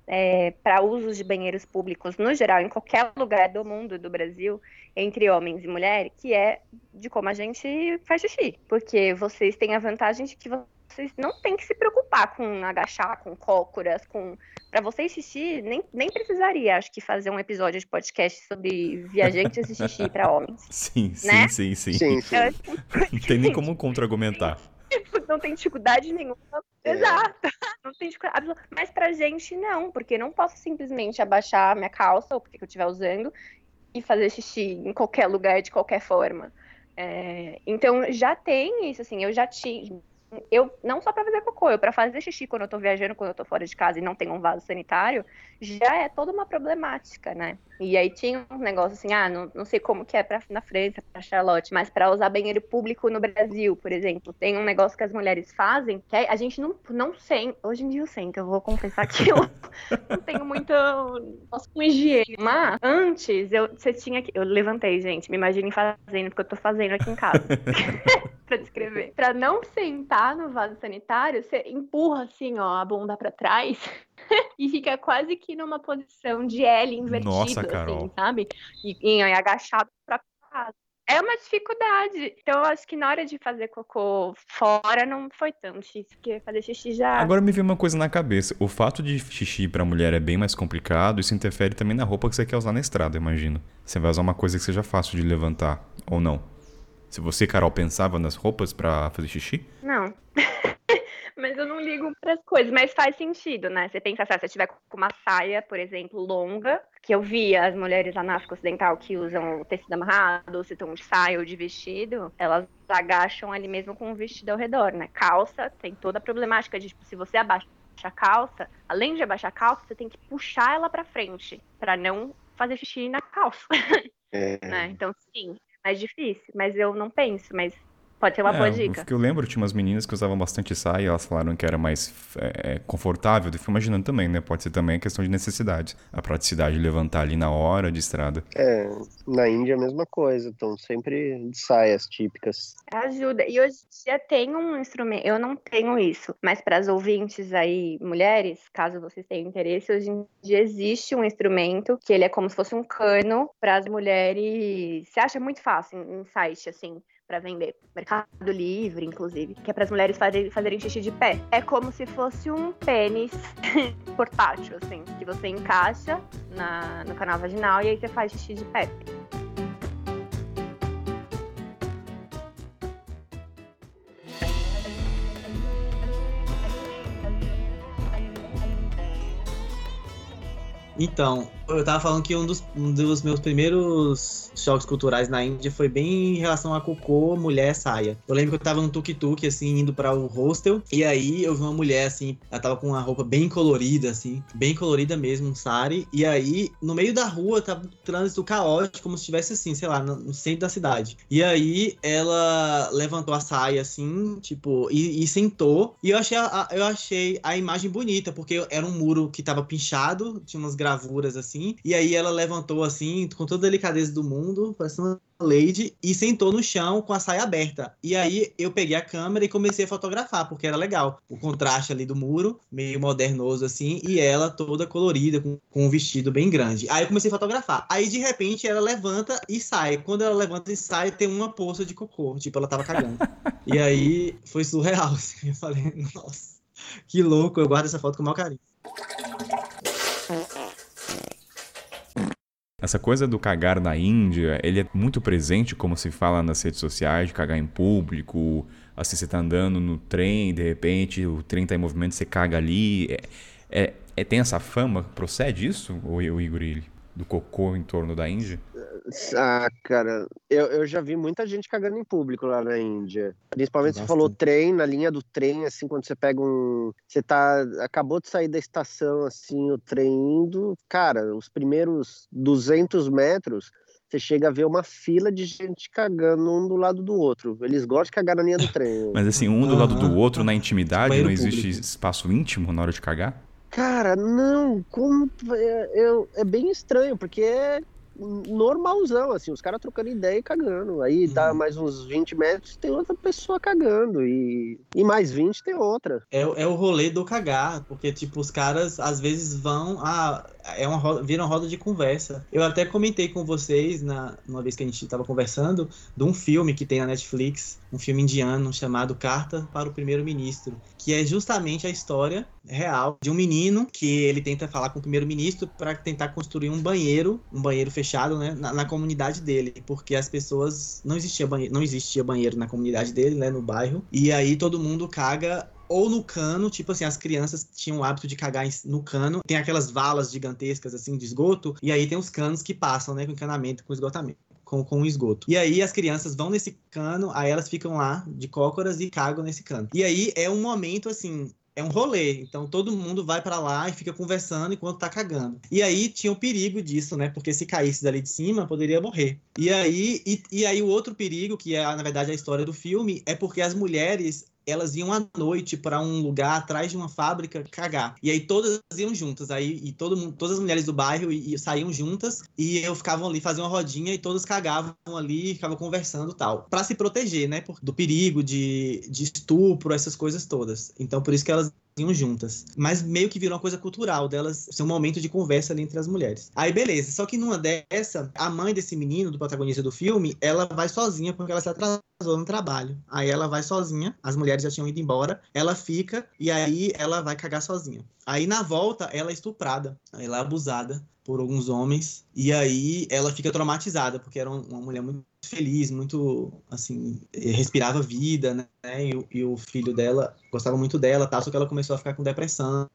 para usos de banheiros públicos no geral, em qualquer lugar do mundo, do Brasil, entre homens e mulheres, que é de como a gente faz xixi. Porque vocês têm a vantagem de que vocês não têm que se preocupar com agachar, com cócoras, com. Para vocês xixi, nem, nem precisaria, acho que, fazer um episódio de podcast sobre viajantes e xixi para homens. Sim, (laughs) sim, Né? sim, sim. Sim, sim. Não tem nem como contra-argumentar. (laughs) não tem dificuldade nenhuma Exato. (laughs) Não tem de... Mas pra gente, não, porque não posso simplesmente abaixar minha calça, ou porque eu estiver usando, e fazer xixi em qualquer lugar, de qualquer forma. É... Então, já tem isso, assim, eu já tinha eu não só para fazer cocô, eu para fazer xixi quando eu tô viajando, quando eu tô fora de casa e não tenho um vaso sanitário, já é toda uma problemática, né? E aí tinha um negócio assim, ah, não, não sei como que é pra, na França, pra Charlotte, mas para usar banheiro público no Brasil, por exemplo, tem um negócio que as mulheres fazem que a gente não, não sente, hoje em dia eu sento, eu vou confessar que eu (laughs) não tenho muito, nossa, com higiene, mas antes eu, você tinha que, eu levantei, gente, me imaginem fazendo, porque eu tô fazendo aqui em casa. (laughs) para descrever. Para não sentar no vaso sanitário, você empurra assim, ó, a bunda para trás (laughs) e fica quase que numa posição de L invertido, Nossa, assim, sabe? E, e agachado para trás. É uma dificuldade. Então, eu acho que na hora de fazer cocô fora não foi tão difícil, porque fazer xixi já. Agora me veio uma coisa na cabeça. O fato de xixi pra mulher é bem mais complicado, isso interfere também na roupa que você quer usar na estrada, imagino. Você vai usar uma coisa que seja fácil de levantar, ou não? Se você, Carol, pensava nas roupas para fazer xixi? Não. (laughs) mas eu não ligo para as coisas, mas faz sentido, né? Você pensa, se você tiver com uma saia, por exemplo, longa, que eu via as mulheres lá na África Ocidental que usam o tecido amarrado, ou se estão de saia ou de vestido, elas agacham ali mesmo com o vestido ao redor, né? Calça tem toda a problemática de, tipo, se você abaixa a calça, além de abaixar a calça, você tem que puxar ela para frente, para não fazer xixi na calça. (laughs) É. né? Então, sim, mais difícil, mas eu não penso, mas Pode ser uma é, boa dica. que eu lembro, tinha umas meninas que usavam bastante saia, elas falaram que era mais é, é confortável. Eu fico imaginando também, né? Pode ser também questão de necessidade. A praticidade de levantar ali na hora de estrada. É, na Índia é a mesma coisa. Então, sempre de saias típicas. Ajuda. E hoje já tem um instrumento, eu não tenho isso, mas para as ouvintes aí, mulheres, caso vocês tenham interesse, hoje em dia existe um instrumento que ele é como se fosse um cano para as mulheres. Você acha muito fácil em, em site, assim para vender. Mercado Livre, inclusive, que é para as mulheres fazerem, fazerem xixi de pé. É como se fosse um pênis (laughs) portátil, assim, que você encaixa na, no canal vaginal e aí você faz xixi de pé. Então, eu tava falando que um dos, um dos meus primeiros choques culturais na Índia foi bem em relação a cocô, mulher, saia. Eu lembro que eu tava no tuk-tuk, assim, indo para o hostel, e aí eu vi uma mulher, assim, ela tava com uma roupa bem colorida, assim, bem colorida mesmo, um sari, e aí, no meio da rua, tava um trânsito caótico, como se estivesse, assim, sei lá, no, centro da cidade. E aí, ela levantou a saia, assim, tipo, e, e sentou, e eu achei, a, eu achei a imagem bonita, porque era um muro que tava pinchado, tinha umas gravuras, assim, assim. E aí ela levantou assim, com toda a delicadeza do mundo, parecendo uma lady, e sentou no chão com a saia aberta. E aí eu peguei a câmera e comecei a fotografar, porque era legal. O contraste ali do muro, meio modernoso assim, e ela toda colorida, com, com um vestido bem grande. Aí eu comecei a fotografar. Aí de repente ela levanta e sai. Quando ela levanta e sai, tem uma poça de cocô. Tipo, ela tava cagando. e aí foi surreal. (laughs) Assim. Eu falei, nossa, que louco. Eu guardo essa foto com o maior carinho. Essa coisa do cagar na Índia, ele é muito presente, como se fala nas redes sociais, de cagar em público. Assim, você tá andando no trem, de repente o trem tá em movimento, você caga ali. É, é, é tem essa fama? Procede isso, o, o Igor, do cocô em torno da Índia? Ah, cara, eu, eu já vi muita gente cagando em público lá na Índia. Principalmente Bastante. você falou trem, na linha do trem, assim, quando você pega um. Você tá. Acabou de sair da estação, assim, o trem indo. Cara, os primeiros 200 metros, você chega a ver uma fila de gente cagando um do lado do outro. Eles gostam de cagar na linha do trem. (laughs) Mas assim, um do lado do outro, na intimidade, não existe público. espaço íntimo na hora de cagar? Cara, não, como. É, é bem estranho, porque é normalzão, assim, os caras trocando ideia e cagando. Aí dá uhum. mais uns 20 metros, tem outra pessoa cagando. E, e mais 20 tem outra. É, é o rolê do cagar, porque, tipo, os caras às vezes vão. Ah, é uma roda, vira uma roda de conversa. Eu até comentei com vocês, na, uma vez que a gente estava conversando, de um filme que tem na Netflix, um filme indiano chamado Carta para o Primeiro-Ministro, que é justamente a história real de um menino que ele tenta falar com o primeiro-ministro para tentar construir um banheiro, um banheiro fechado, né, na, na, comunidade dele, porque as pessoas não existia banheiro, não existia banheiro na comunidade dele, né, no bairro, e aí todo mundo caga ou no cano, tipo assim, as crianças tinham o hábito de cagar no cano. Tem aquelas valas gigantescas, assim, de esgoto, e aí tem os canos que passam, né, com encanamento, com esgotamento. Com, com o esgoto. E aí as crianças vão nesse cano, aí elas ficam lá de cócoras e cagam nesse cano. E aí é um momento assim, é um rolê. Então todo mundo vai para lá e fica conversando enquanto tá cagando. E aí tinha o perigo disso, né? Porque se caísse dali de cima, poderia morrer. E aí, e, e aí o outro perigo, que é na verdade a história do filme, é porque as mulheres elas iam à noite para um lugar atrás de uma fábrica cagar. E aí todas iam juntas. Aí e todo mundo, todas as mulheres do bairro e, e saíam juntas e eu ficavam ali, faziam uma rodinha e todas cagavam ali, ficavam conversando tal. para se proteger, né? do perigo de, de estupro, essas coisas todas. Então por isso que elas iam juntas. Mas meio que virou uma coisa cultural delas ser um momento de conversa ali entre as mulheres. Aí beleza, só que numa dessa, a mãe desse menino, do protagonista do filme, ela vai sozinha porque ela se atrasou no trabalho. Aí ela vai sozinha, as mulheres já tinham ido embora, ela fica e aí ela vai cagar sozinha. Aí na volta ela é estuprada, ela é abusada por alguns homens e aí ela fica traumatizada porque era uma mulher muito feliz, muito assim, respirava vida, né? E, e, o filho dela gostava muito dela, tá? Só que ela começou a ficar com depressão,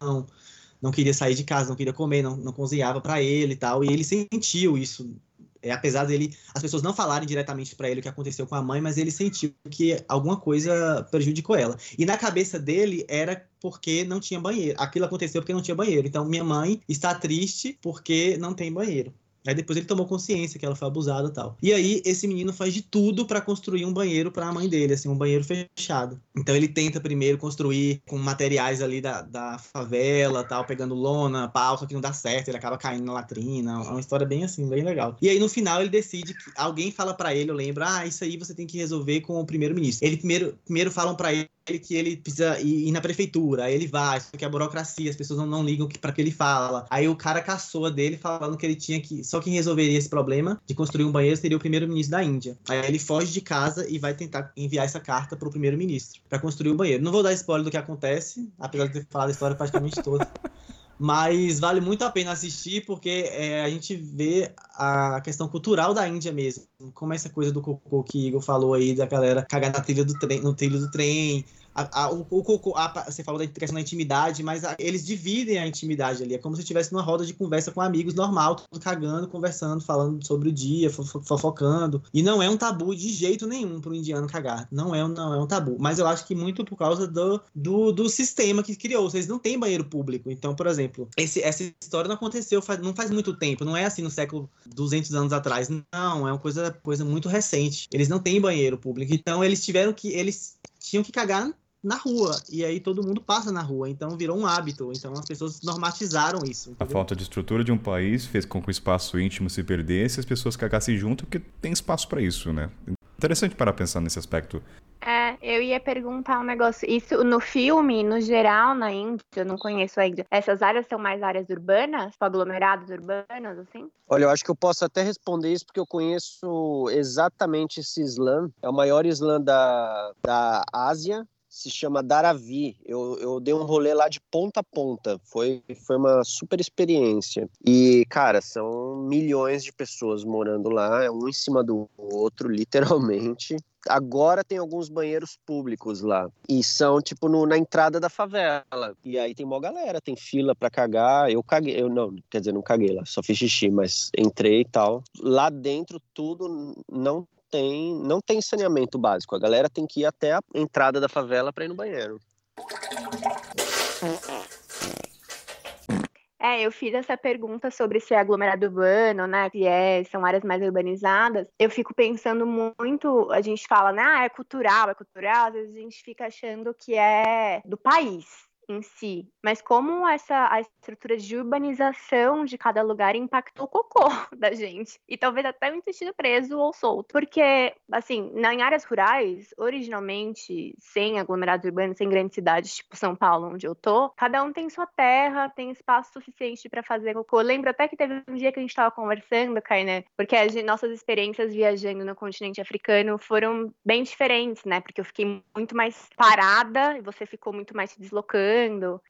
não queria sair de casa, não queria comer, não, não cozinhava para ele e tal. E ele sentiu isso é, apesar dele, as pessoas não falarem diretamente para ele o que aconteceu com a mãe, mas ele sentiu que alguma coisa prejudicou ela. E na cabeça dele era porque não tinha banheiro. Aquilo aconteceu porque não tinha banheiro. Então minha mãe está triste porque não tem banheiro. Aí depois ele tomou consciência que ela foi abusada e tal. E aí esse menino faz de tudo para construir um banheiro para a mãe dele, assim, um banheiro fechado. Então ele tenta primeiro construir com materiais ali da, da favela, tal, pegando lona, pau, só que não dá certo, ele acaba caindo na latrina. É uma história bem assim, bem legal. E aí no final ele decide que alguém fala para ele, eu lembro, ah, isso aí você tem que resolver com o primeiro-ministro. Ele primeiro primeiro falam para ele que ele precisa ir, na prefeitura, aí ele vai, só que a burocracia, as pessoas não, não ligam para que ele fala. Aí o cara caçoa dele falando que ele tinha que só quem resolveria esse problema de construir um banheiro seria o primeiro-ministro da Índia. Aí ele foge de casa e vai tentar enviar essa carta para o primeiro-ministro para construir um banheiro. Não vou dar spoiler do que acontece, apesar de ter falado a história praticamente toda. (laughs) Mas vale muito a pena assistir porque é, a gente vê a questão cultural da Índia mesmo. Como essa coisa do cocô que Igor falou aí, da galera cagar na trilha do trem, no trilho do trem, a, a, o, o, a, você falou da questão da intimidade, mas eles dividem a intimidade ali. É como se estivesse numa roda de conversa com amigos normal, tudo cagando, conversando, falando sobre o dia, fofocando. E não é um tabu de jeito nenhum para o indiano cagar. Não é, não é um tabu. Mas eu acho que muito por causa do, do, do sistema que criou. Vocês não têm banheiro público. Então, por exemplo, esse, essa história não aconteceu faz, não faz muito tempo. Não é assim no século 200 anos atrás. Não, é uma coisa, coisa muito recente. Eles não têm banheiro público. Então, eles tiveram que. Eles tinham que cagar na rua. E aí todo mundo passa na rua. Então virou um hábito. Então as pessoas normatizaram isso. Entendeu? A falta de estrutura de um país fez com que o espaço íntimo se perdesse e as pessoas cagassem junto, porque tem espaço para isso, né? Interessante para pensar nesse aspecto. É, eu ia perguntar um negócio. Isso no filme, no geral, na Índia, eu não conheço a Índia. Essas áreas são mais áreas urbanas, aglomerados urbanos, assim? Olha, eu acho que eu posso até responder isso porque eu conheço exatamente esse slam. É o maior slam da, da Ásia se chama Daravi. Eu, eu dei um rolê lá de ponta a ponta. Foi, foi uma super experiência. E, cara, são milhões de pessoas morando lá, um em cima do outro, (laughs) literalmente. Agora tem alguns banheiros públicos lá. E são, tipo, no, na entrada da favela. E aí tem uma galera, tem fila para cagar. Eu caguei, eu não, quer dizer, não caguei lá, só fiz xixi, mas entrei e tal. Lá dentro tudo não tem, não tem saneamento básico. A galera tem que ir até a entrada da favela para ir no banheiro. É, eu fiz essa pergunta sobre se é aglomerado urbano, né? Se é, são áreas mais urbanizadas. Eu fico pensando muito, a gente fala, né? Ah, é cultural, é cultural, às vezes a gente fica achando que é do país em si, mas como essa a estrutura de urbanização de cada lugar impactou o cocô (laughs) da gente e talvez até o intestino preso ou solto, porque assim, em áreas rurais, originalmente sem aglomerados urbanos, sem grandes cidades, tipo São Paulo, onde eu tô, cada um tem sua terra, tem espaço suficiente para fazer cocô. Eu lembro até que teve um dia que a gente estava conversando, Kainé, porque as nossas experiências viajando no continente africano foram bem diferentes, né? Porque eu fiquei muito mais parada e você ficou muito mais se deslocando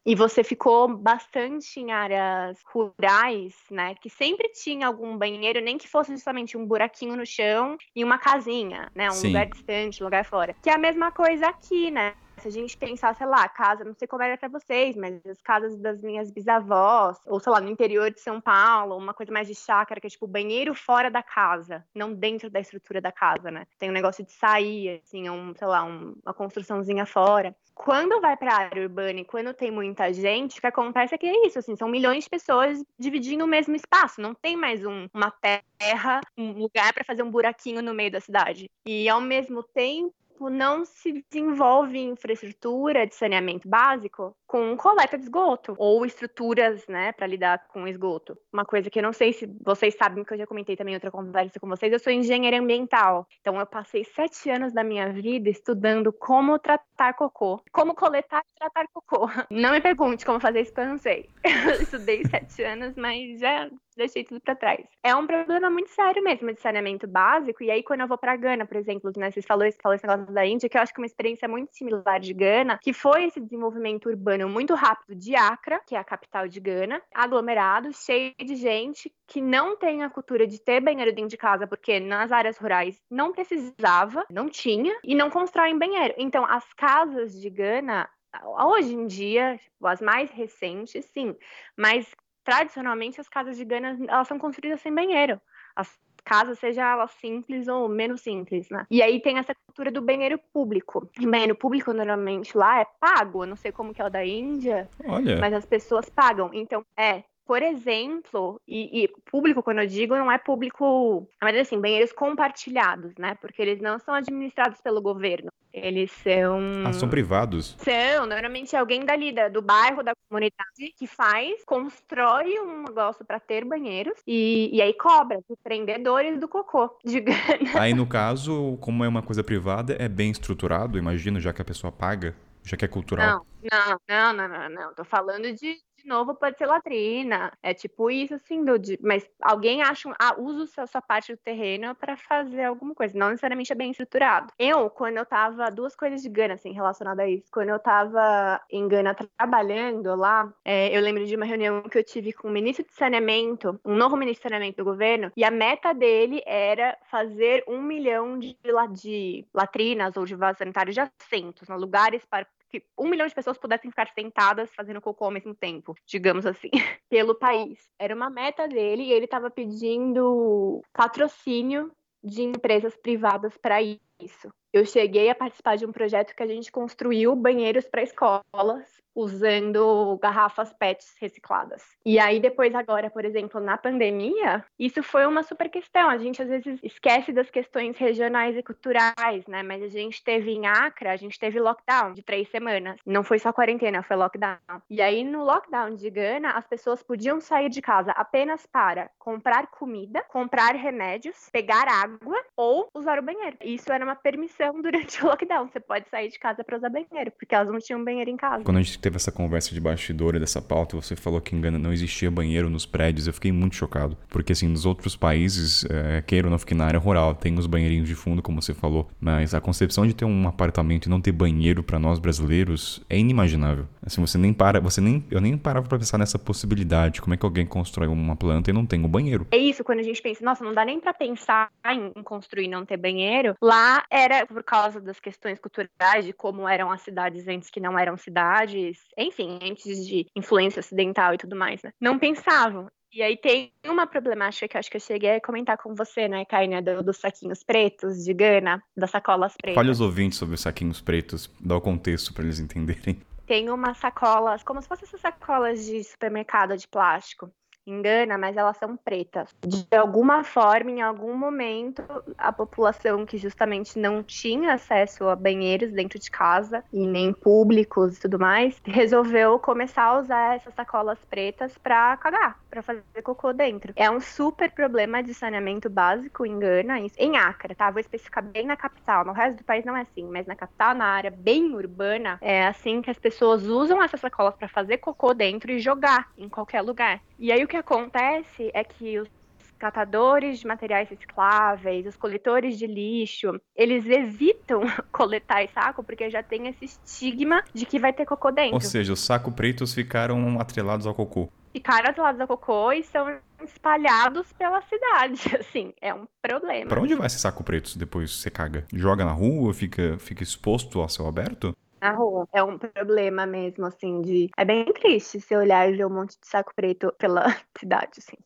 e você ficou bastante em áreas rurais, né? Que sempre tinha algum banheiro, nem que fosse justamente um buraquinho no chão e uma casinha, né? Um Sim. lugar distante, um lugar fora. Que é a mesma coisa aqui, né? Se a gente pensar, sei lá, casa, não sei como era pra vocês, mas as casas das minhas bisavós, ou sei lá, no interior de São Paulo, uma coisa mais de chácara, que é tipo banheiro fora da casa, não dentro da estrutura da casa, né? Tem um negócio de sair, assim, um, sei lá, um, uma construçãozinha fora. Quando vai pra área urbana e quando tem muita gente, o que acontece é que é isso, assim, são milhões de pessoas dividindo o mesmo espaço, não tem mais um, uma terra, um lugar para fazer um buraquinho no meio da cidade. E ao mesmo tempo, não se desenvolve infraestrutura de saneamento básico com coleta de esgoto ou estruturas, né, para lidar com esgoto. Uma coisa que eu não sei se vocês sabem, que eu já comentei também em outra conversa com vocês, eu sou engenheira ambiental. Então eu passei sete anos da minha vida estudando como tratar cocô, como coletar e tratar cocô. (laughs) Não me pergunte como fazer isso, porque eu não sei. (laughs) Eu estudei sete anos, mas já deixei tudo para trás. É um problema muito sério mesmo de saneamento básico. E aí, quando eu vou para Gana, por exemplo, né, vocês falaram, esse negócio da Índia, que eu acho que é uma experiência muito similar de Gana, que foi esse desenvolvimento urbano muito rápido de Accra, que é a capital de Gana, aglomerado, cheio de gente que não tem a cultura de ter banheiro dentro de casa, porque nas áreas rurais não precisava, não tinha, e não constroem banheiro. Então, as casas de Gana, hoje em dia, tipo, as mais recentes, sim, mas tradicionalmente as casas de Gana elas são construídas sem banheiro. As casas, seja ela simples ou menos simples, né? E aí tem essa cultura do banheiro público. E banheiro público normalmente lá é pago, eu não sei como que é o da Índia, Olha. mas as pessoas pagam. Então, é, por exemplo, e, e, público, quando eu digo, não é público, mas assim, banheiros compartilhados, né? Porque eles não são administrados pelo governo. Eles são. Ah, são privados? São, normalmente é alguém dali da, do bairro, da comunidade, que faz, constrói um negócio para ter banheiros e, e aí cobra os prendedores do cocô, (laughs) digamos. Aí, no caso, como é uma coisa privada, é bem estruturado, imagino, já que a pessoa paga, já que é cultural. Não, não, não, não, não, não. Tô falando de, de novo pode ser latrina. É tipo isso, assim, do, de, mas alguém acha, um, ah, usa a sua parte do terreno para fazer alguma coisa. Não necessariamente é bem estruturado. Eu, quando eu tava, duas coisas de Gana, assim, relacionadas a isso. Quando eu tava em Gana trabalhando lá, é, eu lembro de uma reunião que eu tive com o ministro de saneamento, um novo ministro de saneamento do governo, e a meta dele era fazer um milhão de, de latrinas ou de vasos sanitários de assentos, né, lugares para que um milhão de pessoas pudessem ficar sentadas fazendo cocô ao mesmo tempo, digamos assim, (laughs) pelo país. Era uma meta dele e ele estava pedindo patrocínio de empresas privadas para isso. Eu cheguei a participar de um projeto que a gente construiu banheiros para escolas usando garrafas PETs recicladas. E aí depois agora, por exemplo, na pandemia, isso foi uma super questão. A gente às vezes esquece das questões regionais e culturais, né? Mas a gente teve em Acre, a gente teve lockdown de três semanas. Não foi só quarentena, foi lockdown. E aí no lockdown de Gana, as pessoas podiam sair de casa apenas para comprar comida, comprar remédios, pegar água ou usar o banheiro. Isso era uma permissão (laughs) durante o lockdown. Você pode sair de casa para usar banheiro, porque elas não tinham banheiro em casa. Quando a gente teve essa conversa de bastidor dessa pauta, você falou que em Gana não existia banheiro nos prédios, eu fiquei muito chocado. Porque assim, nos outros países, é, queira ou não fique na área rural, tem os banheirinhos de fundo, como você falou, mas a concepção de ter um apartamento e não ter banheiro para nós brasileiros é inimaginável. Assim, você nem para, você nem, eu nem parava pra pensar nessa possibilidade, como é que alguém constrói uma planta e não tem um banheiro. É isso, quando a gente pensa, nossa, não dá nem para pensar em construir e não ter banheiro, lá era por causa das questões culturais, de como eram as cidades antes que não eram cidades, enfim, antes de influência ocidental e tudo mais, né? Não pensavam. E aí tem uma problemática que eu acho que eu cheguei a comentar com você, né, Kaina, do, dos saquinhos pretos de Gana, das sacolas pretas. Fale os ouvintes sobre os saquinhos pretos, dá o contexto para eles entenderem. Tem umas sacolas, como se fossem essas sacolas de supermercado de plástico, engana, mas elas são pretas. De alguma forma, em algum momento, a população que justamente não tinha acesso a banheiros dentro de casa e nem públicos e tudo mais, resolveu começar a usar essas sacolas pretas para cagar, para fazer cocô dentro. É um super problema de saneamento básico em Gana, em Acre, tá? Vou especificar bem na capital. No resto do país não é assim, mas na capital, na área bem urbana, é assim que as pessoas usam essas sacolas para fazer cocô dentro e jogar em qualquer lugar. E aí o que acontece é que os catadores de materiais recicláveis, os coletores de lixo, eles evitam (laughs) coletar esse saco porque já tem esse estigma de que vai ter cocô dentro. Ou seja, os sacos pretos ficaram atrelados ao cocô. Ficaram atrelados ao cocô e são espalhados pela cidade, (laughs) assim, é um problema. Para onde vai esse saco preto depois você caga? Joga na rua, fica, fica exposto ao céu aberto? Na rua. É um problema mesmo, assim, de. É bem triste se olhar e ver um monte de saco preto pela (laughs) cidade, assim.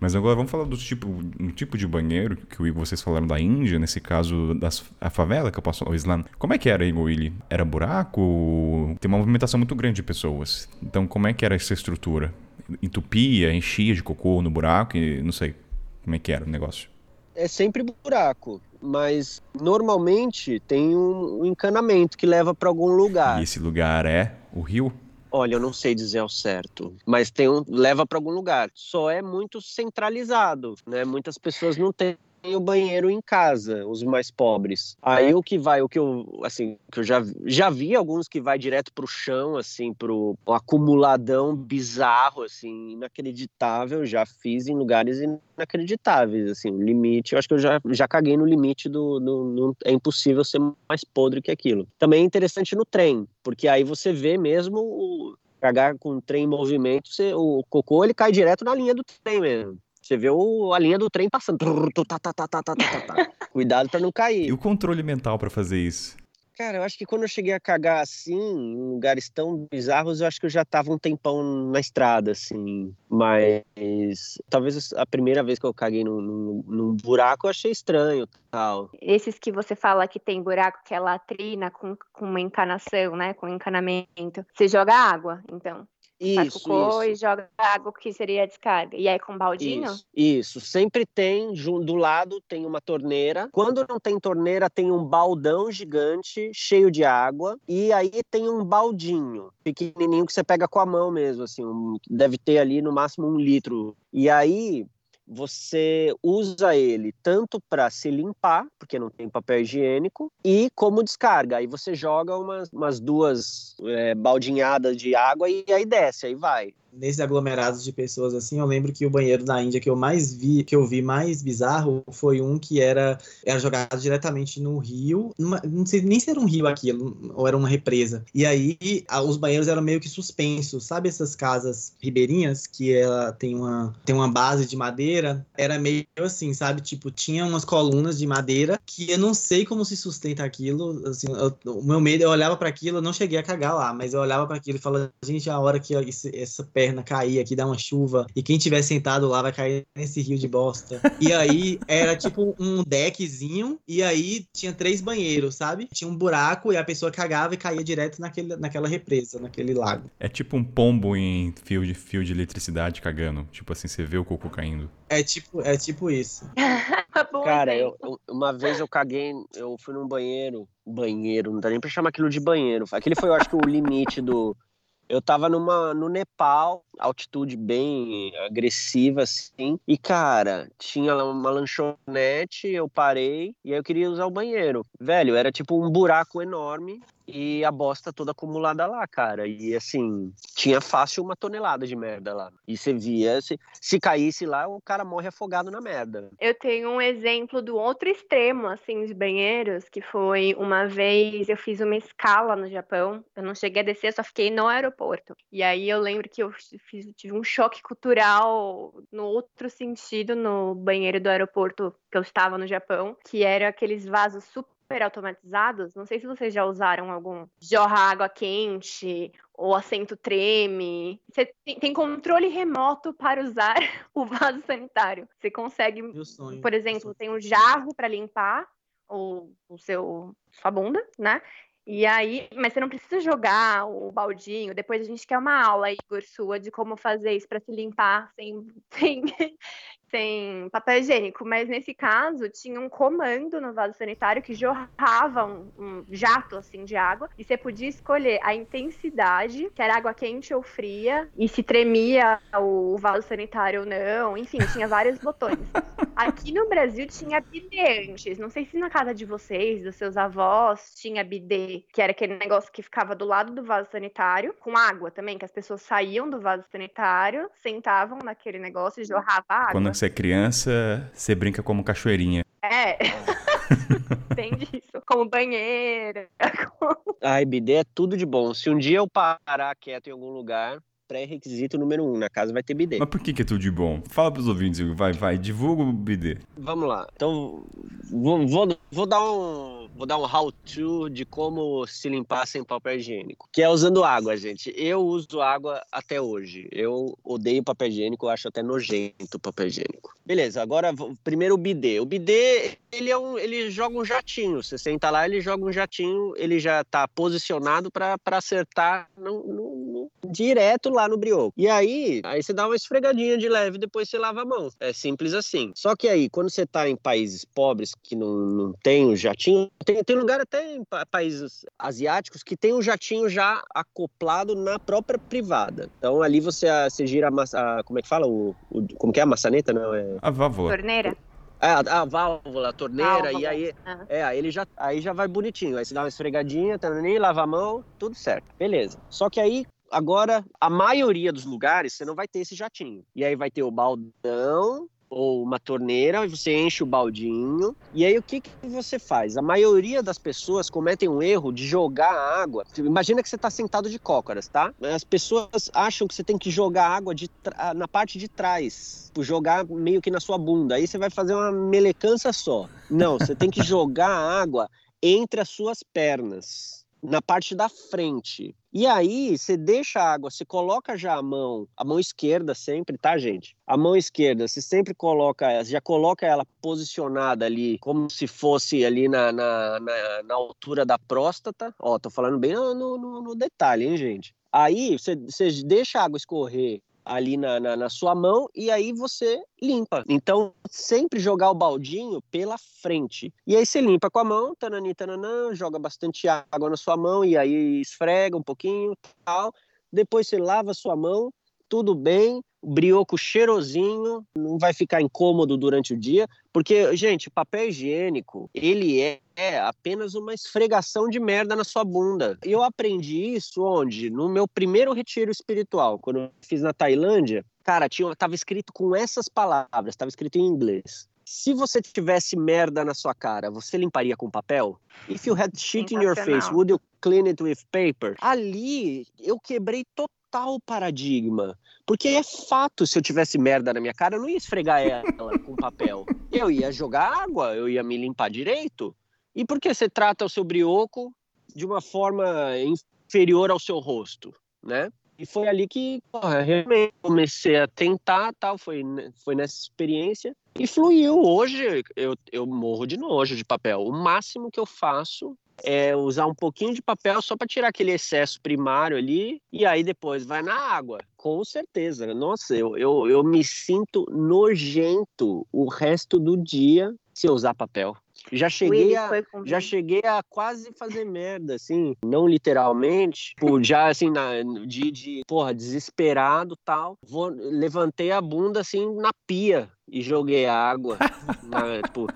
Mas agora vamos falar do tipo, um tipo de banheiro que o Igor vocês falaram da Índia, nesse caso das, a favela que eu posso o Islã. Como é que era, Igor Willi? Era buraco? Tem uma movimentação muito grande de pessoas. Então como é que era essa estrutura? Entupia, enchia de cocô no buraco e não sei como é que era o negócio. É sempre buraco, mas normalmente tem um encanamento que leva para algum lugar. E esse lugar é o rio? Olha, eu não sei dizer ao certo, mas tem um leva para algum lugar. Só é muito centralizado, né? Muitas pessoas não têm o banheiro em casa, os mais pobres. Aí o que vai, o que eu, assim, que eu já, já vi alguns que vai direto pro chão, assim, pro um acumuladão bizarro, assim, inacreditável. Já fiz em lugares inacreditáveis, assim, o limite, eu acho que eu já, já caguei no limite do, do, do é impossível ser mais podre que aquilo. Também é interessante no trem, porque aí você vê mesmo o cagar com o trem em movimento, você, o cocô ele cai direto na linha do trem mesmo. Você vê o, a linha do trem passando. Cuidado para não cair. E o controle mental para fazer isso? Cara, eu acho que quando eu cheguei a cagar assim, em lugares tão bizarros, eu acho que eu já tava um tempão na estrada, assim. Mas talvez a primeira vez que eu caguei num, num, num buraco eu achei estranho tal. Esses que você fala que tem buraco que é latrina com, com uma encanação, né? Com encanamento. Você joga água, então. Isso, cocô isso. e joga água que seria a descarga. E aí com baldinho? Isso, isso. Sempre tem, do lado tem uma torneira. Quando não tem torneira, tem um baldão gigante, cheio de água. E aí tem um baldinho, pequenininho, que você pega com a mão mesmo, assim. Um, deve ter ali no máximo um litro. E aí, você usa ele tanto para se limpar, porque não tem papel higiênico, e como descarga. Aí você joga umas, umas duas é, baldinhadas de água e aí desce, aí vai nesses aglomerados de pessoas assim, eu lembro que o banheiro da Índia que eu mais vi, que eu vi mais bizarro, foi um que era, era jogado diretamente no rio, numa, não sei nem se era um rio aquilo, ou era uma represa. E aí a, os banheiros eram meio que suspensos, sabe essas casas ribeirinhas que ela tem uma tem uma base de madeira, era meio assim, sabe? Tipo, tinha umas colunas de madeira que eu não sei como se sustenta aquilo, assim, eu, o meu medo, eu olhava para aquilo, eu não cheguei a cagar lá, mas eu olhava para aquilo e falava, gente, a hora que esse, essa perna cair aqui, dar uma chuva, e quem tiver sentado lá vai cair nesse rio de bosta. E aí era tipo um deckzinho, e aí tinha três banheiros, sabe? Tinha um buraco e a pessoa cagava e caía direto naquele, naquela represa, naquele lago. É tipo um pombo em fio de, fio de eletricidade cagando. Tipo assim, você vê o cocô caindo. É tipo, é tipo isso. (laughs) Cara, eu, uma vez eu caguei, eu fui num banheiro, banheiro, não dá nem pra chamar aquilo de banheiro. Aquele foi, eu acho que, o limite do, eu tava numa, no Nepal, altitude bem agressiva, assim. E, cara, tinha uma lanchonete, eu parei e aí eu queria usar o banheiro. Velho, era tipo um buraco enorme e a bosta toda acumulada lá, cara. E assim, tinha fácil uma tonelada de merda lá. E você via, se, se caísse lá, o cara morre afogado na merda. Eu tenho um exemplo do outro extremo, assim, de banheiros, que foi uma vez eu fiz uma escala no Japão. Eu não cheguei a descer, só fiquei no aeroporto. E aí eu lembro que eu fiz, tive um choque cultural no outro sentido no banheiro do aeroporto que eu estava no Japão, que era aqueles vasos super super automatizados, não sei se vocês já usaram algum jorra água quente ou assento treme. Você tem controle remoto para usar (laughs) o vaso sanitário. Você consegue, sonho, por exemplo, tem um jarro para limpar o, o seu sua bunda, né? E aí, mas você não precisa jogar o baldinho. Depois a gente quer uma aula, Igor, sua, de como fazer isso para se limpar sem, (laughs) sem, sem papel higiênico, mas nesse caso tinha um comando no vaso sanitário que jorrava um, um, jato assim de água e você podia escolher a intensidade, que era água quente ou fria, e se tremia o vaso sanitário ou não, enfim, tinha vários botões. Aqui no Brasil tinha bidê antes, não sei se na casa de vocês, dos seus avós, tinha bidê, que era aquele negócio que ficava do lado do vaso sanitário, com água também, que as pessoas saíam do vaso sanitário, sentavam naquele negócio e jorrava água. Quando você é criança, você brinca como cachoeirinha. É. (laughs) Tem disso. Como banheira. (laughs) Ai, bidê é tudo de bom. Se um dia eu parar quieto em algum lugar, pré-requisito número um. Na casa vai ter bidê. Mas por que, que é tudo de bom? Fala pros ouvintes. Vai, vai, divulga o bidê. Vamos lá. Então, vou, vou, vou dar um vou dar um how-to de como se limpar sem papel higiênico, que é usando água, gente. Eu uso água até hoje. Eu odeio papel higiênico, acho até nojento o papel higiênico. Beleza, agora primeiro o bidê. O bidê, ele, é um, ele joga um jatinho. Você senta lá, ele joga um jatinho, ele já está posicionado para acertar no, direto lá no brioco. E aí, aí você dá uma esfregadinha de leve, depois você lava a mão. É simples assim. Só que aí, quando você está em países pobres que não, não tem o jatinho, tem, tem lugar até em países asiáticos que tem um jatinho já acoplado na própria privada. Então ali você, ah, você gira a, a como é que fala? O, o, como que é a maçaneta? Não, é... A válvula. Torneira. É, a, a válvula, a torneira, válvula. e aí, uhum. é, aí ele já, aí já vai bonitinho. Aí você dá uma esfregadinha, nem lava a mão, tudo certo. Beleza. Só que aí Agora, a maioria dos lugares você não vai ter esse jatinho. E aí vai ter o baldão ou uma torneira você enche o baldinho. E aí o que, que você faz? A maioria das pessoas cometem um erro de jogar água. Imagina que você está sentado de cócoras, tá? As pessoas acham que você tem que jogar água de na parte de trás, jogar meio que na sua bunda. Aí você vai fazer uma melecança só. Não, você tem que (laughs) jogar água entre as suas pernas na parte da frente. E aí, você deixa a água, você coloca já a mão, a mão esquerda sempre, tá, gente? A mão esquerda, você sempre coloca, já coloca ela posicionada ali, como se fosse ali na, na, na, na altura da próstata. Ó, tô falando bem no, no, no detalhe, hein, gente? Aí, você, você deixa a água escorrer ali na, na, na, sua mão e aí você limpa. Então, sempre jogar o baldinho pela frente. E aí você limpa com a mão, tanani, tananã, joga bastante água na sua mão e aí esfrega um pouquinho, tal. Depois você lava a sua mão, tudo bem, brioco cheirosinho, não vai ficar incômodo durante o dia, porque, gente, papel higiênico, ele é, é apenas uma esfregação de merda na sua bunda. E eu aprendi isso onde? No meu primeiro retiro espiritual, quando eu fiz na Tailândia, cara, tinha, tava escrito com essas palavras, tava escrito em inglês. Se você tivesse merda na sua cara, você limparia com papel? If you had shit in your face, would you clean it with paper? Ali eu quebrei totalmente total paradigma. Porque é fato, se eu tivesse merda na minha cara, eu não ia esfregar ela (laughs) com papel. Eu ia jogar água, eu ia me limpar direito. E por que você trata o seu brioco de uma forma inferior ao seu rosto, né? E foi ali que porra, realmente comecei a tentar, tal, foi, foi nessa experiência e fluiu. Hoje eu, eu morro de nojo de papel. O máximo que eu faço é usar um pouquinho de papel só para tirar aquele excesso primário ali e aí depois vai na água. Com certeza. Nossa, eu, eu, eu me sinto nojento o resto do dia se eu usar papel. Já cheguei, a, já cheguei a quase fazer merda, assim, não literalmente, tipo, já assim, na, de, de, porra, desesperado tal. Vou, levantei a bunda assim na pia e joguei água, (laughs) na, tipo,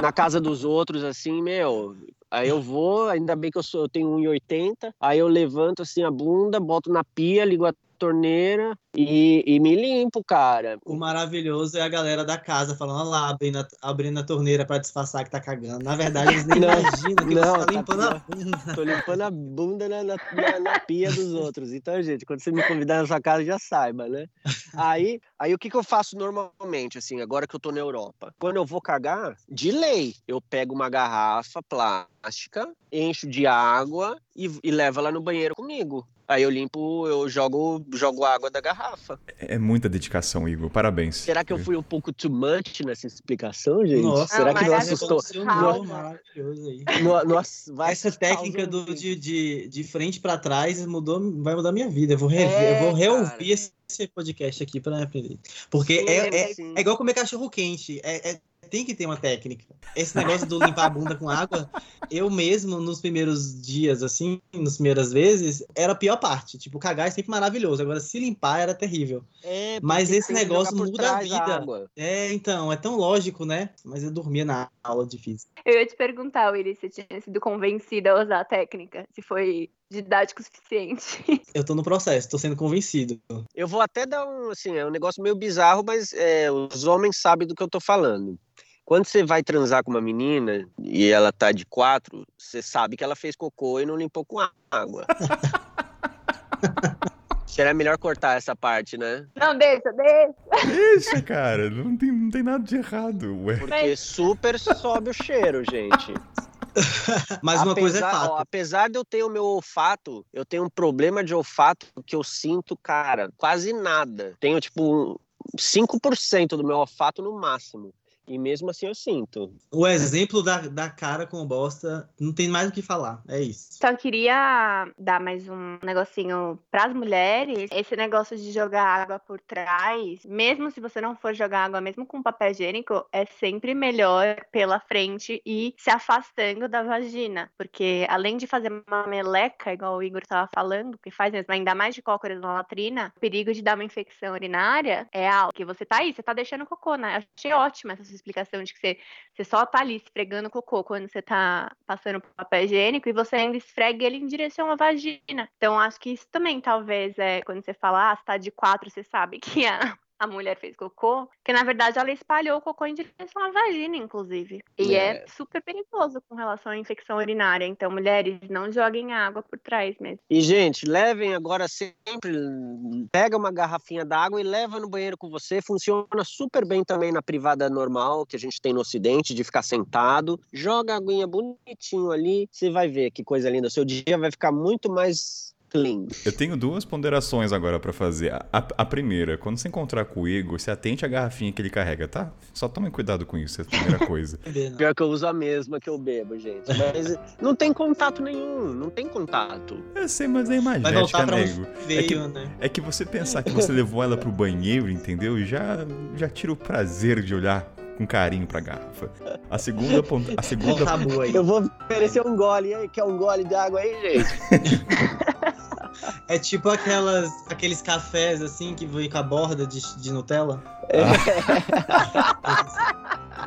na casa dos outros, assim, meu, Aí eu vou, ainda bem que eu, sou, eu tenho 1,80, aí eu levanto assim a bunda, boto na pia, ligo a torneira e, e, me limpo, cara. O maravilhoso é a galera da casa falando lá, abrindo a, abrindo a torneira para disfarçar que tá cagando. Na verdade, eles nem (laughs) imaginam que não, você tá, tá limpando tá, a bunda. Tô limpando a bunda na, na, na, na, pia dos outros. Então, gente, quando você me convidar na sua casa, já saiba, né? Aí, aí o que, que eu faço normalmente, assim, agora que eu tô na Europa? Quando eu vou cagar, de lei, eu pego uma garrafa plástica, encho de água e, e levo ela no banheiro comigo. Aí eu limpo, eu jogo, jogo água da garrafa. É muita dedicação, Igor. Parabéns. Será que eu fui um pouco too much nessa explicação, gente? Nossa, Será que não assustou? Maravilhoso aí. Essa técnica do, de, de, de frente para trás mudou, vai mudar minha vida. Eu vou rever, é, eu vou reouvir esse podcast aqui para aprender. Porque sim, é, é, é, igual comer cachorro quente. É, é tem que ter uma técnica. Esse negócio do limpar a bunda com água, eu mesmo, nos primeiros dias, assim, nas primeiras vezes, era a pior parte. Tipo, cagar é sempre maravilhoso. Agora, se limpar era terrível. É, Mas esse negócio muda a vida. A é, então, é tão lógico, né? Mas eu dormia na aula de física. Eu ia te perguntar, Willy, se tinha sido convencida a usar a técnica. Se foi didático o suficiente. (laughs) Eu tô no processo, tô sendo convencido. Eu vou até dar um, assim, é um negócio meio bizarro, mas é, os homens sabem do que eu tô falando. Quando você vai transar com uma menina e ela tá de quatro, você sabe que ela fez cocô e não limpou com água. (laughs) Será melhor cortar essa parte, né? Não, deixa, deixa. Deixa, cara. Não tem, não tem nada de errado. Ué. Porque super sobe o cheiro, gente. (laughs) Mas uma coisa é Apesar- ó, fato. apesar de eu ter o meu olfato, eu tenho um problema de olfato que eu sinto, cara, quase nada. Tenho, tipo, 5% do meu olfato no máximo. E mesmo assim eu sinto. O exemplo da, da cara com bosta, não tem mais o que falar. É isso. Só queria dar mais um negocinho pras mulheres. Esse negócio de jogar água por trás, mesmo se você não for jogar água, mesmo com papel higiênico, é sempre melhor pela frente e se afastando da vagina. Porque além de fazer uma meleca, igual o Igor tava falando, que faz mesmo, ainda mais de cócoras na latrina, o perigo de dar uma infecção urinária é alto. Que você tá aí, você tá deixando cocô, né? Achei ótima essa explicação de que você você só tá ali esfregando cocô quando você tá passando papel higiênico e você ainda esfrega ele em direção à vagina. Então, acho que isso também talvez é quando você fala, ah, você tá de quatro, você sabe que a, a mulher fez cocô, que na verdade ela espalhou o cocô em direção à vagina, inclusive. E é, É. super perigoso com relação à infecção urinária. Então, mulheres, não joguem água por trás mesmo. E, gente, levem agora sempre. Pega uma garrafinha d'água e leva no banheiro com você. Funciona super bem também na privada normal que a gente tem no Ocidente, de ficar sentado. Joga a aguinha bonitinho ali. Você vai ver que coisa linda. O seu dia vai ficar muito mais clean. Eu tenho duas ponderações agora pra fazer. A, a- a primeira, quando você encontrar com o Igor, você atente a garrafinha que ele carrega, tá? Só tome cuidado com isso, é a primeira (laughs) coisa. Pior que eu uso a mesma que eu bebo, gente. Mas não tem contato nenhum. Não tem contato. Eu sei, mas é Vai imagética, nego. veio, né? É que você pensar que você levou ela pro banheiro, entendeu? Já, já tira o prazer de olhar com carinho pra garrafa. A segunda, pon- a segunda? Eu vou oferecer um gole. Aí, quer um gole de água aí, gente? (laughs) (laughs) É tipo aquelas, aqueles cafés assim que vem com a borda de, de Nutella. (laughs)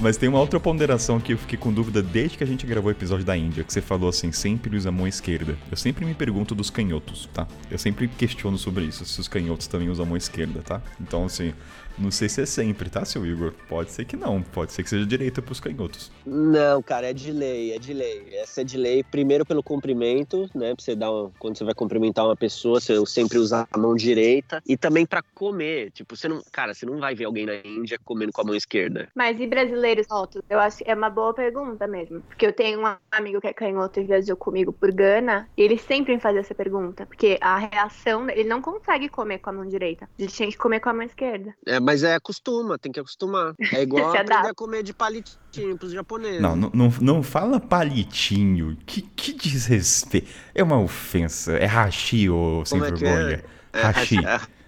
Mas tem uma outra ponderação que eu fiquei com dúvida desde que a gente gravou o episódio da Índia, que você falou assim, sempre usa a mão esquerda. Eu sempre me pergunto dos canhotos, tá? Eu sempre questiono sobre isso, se os canhotos também usam a mão esquerda, tá? Então, assim, não sei se é sempre, tá, seu Igor? Pode ser que não, pode ser que seja direita pros canhotos. Não, cara, é de lei, é de lei. Essa é de lei, primeiro pelo cumprimento, né? Pra você dar uma, quando você vai cumprimentar uma pessoa, você sempre usar a mão direita. E também pra comer. Tipo, você não. Cara, você não vai ver alguém na Índia comendo com a mão esquerda. Mas e brasileiros altos? Eu acho que é uma boa pergunta mesmo. Porque eu tenho um amigo que é canhoto e viajou comigo por Gana, e ele sempre me fazia essa pergunta. Porque a reação, ele não consegue comer com a mão direita. Ele tinha que comer com a mão esquerda. É, mas é acostuma, tem que acostumar. É igual Se aprender a comer de palitinho pros japoneses. Não, não, não, não fala palitinho. Que, que desrespeito. É uma ofensa. É hashi, ô sem Como é é? vergonha. É, hashi.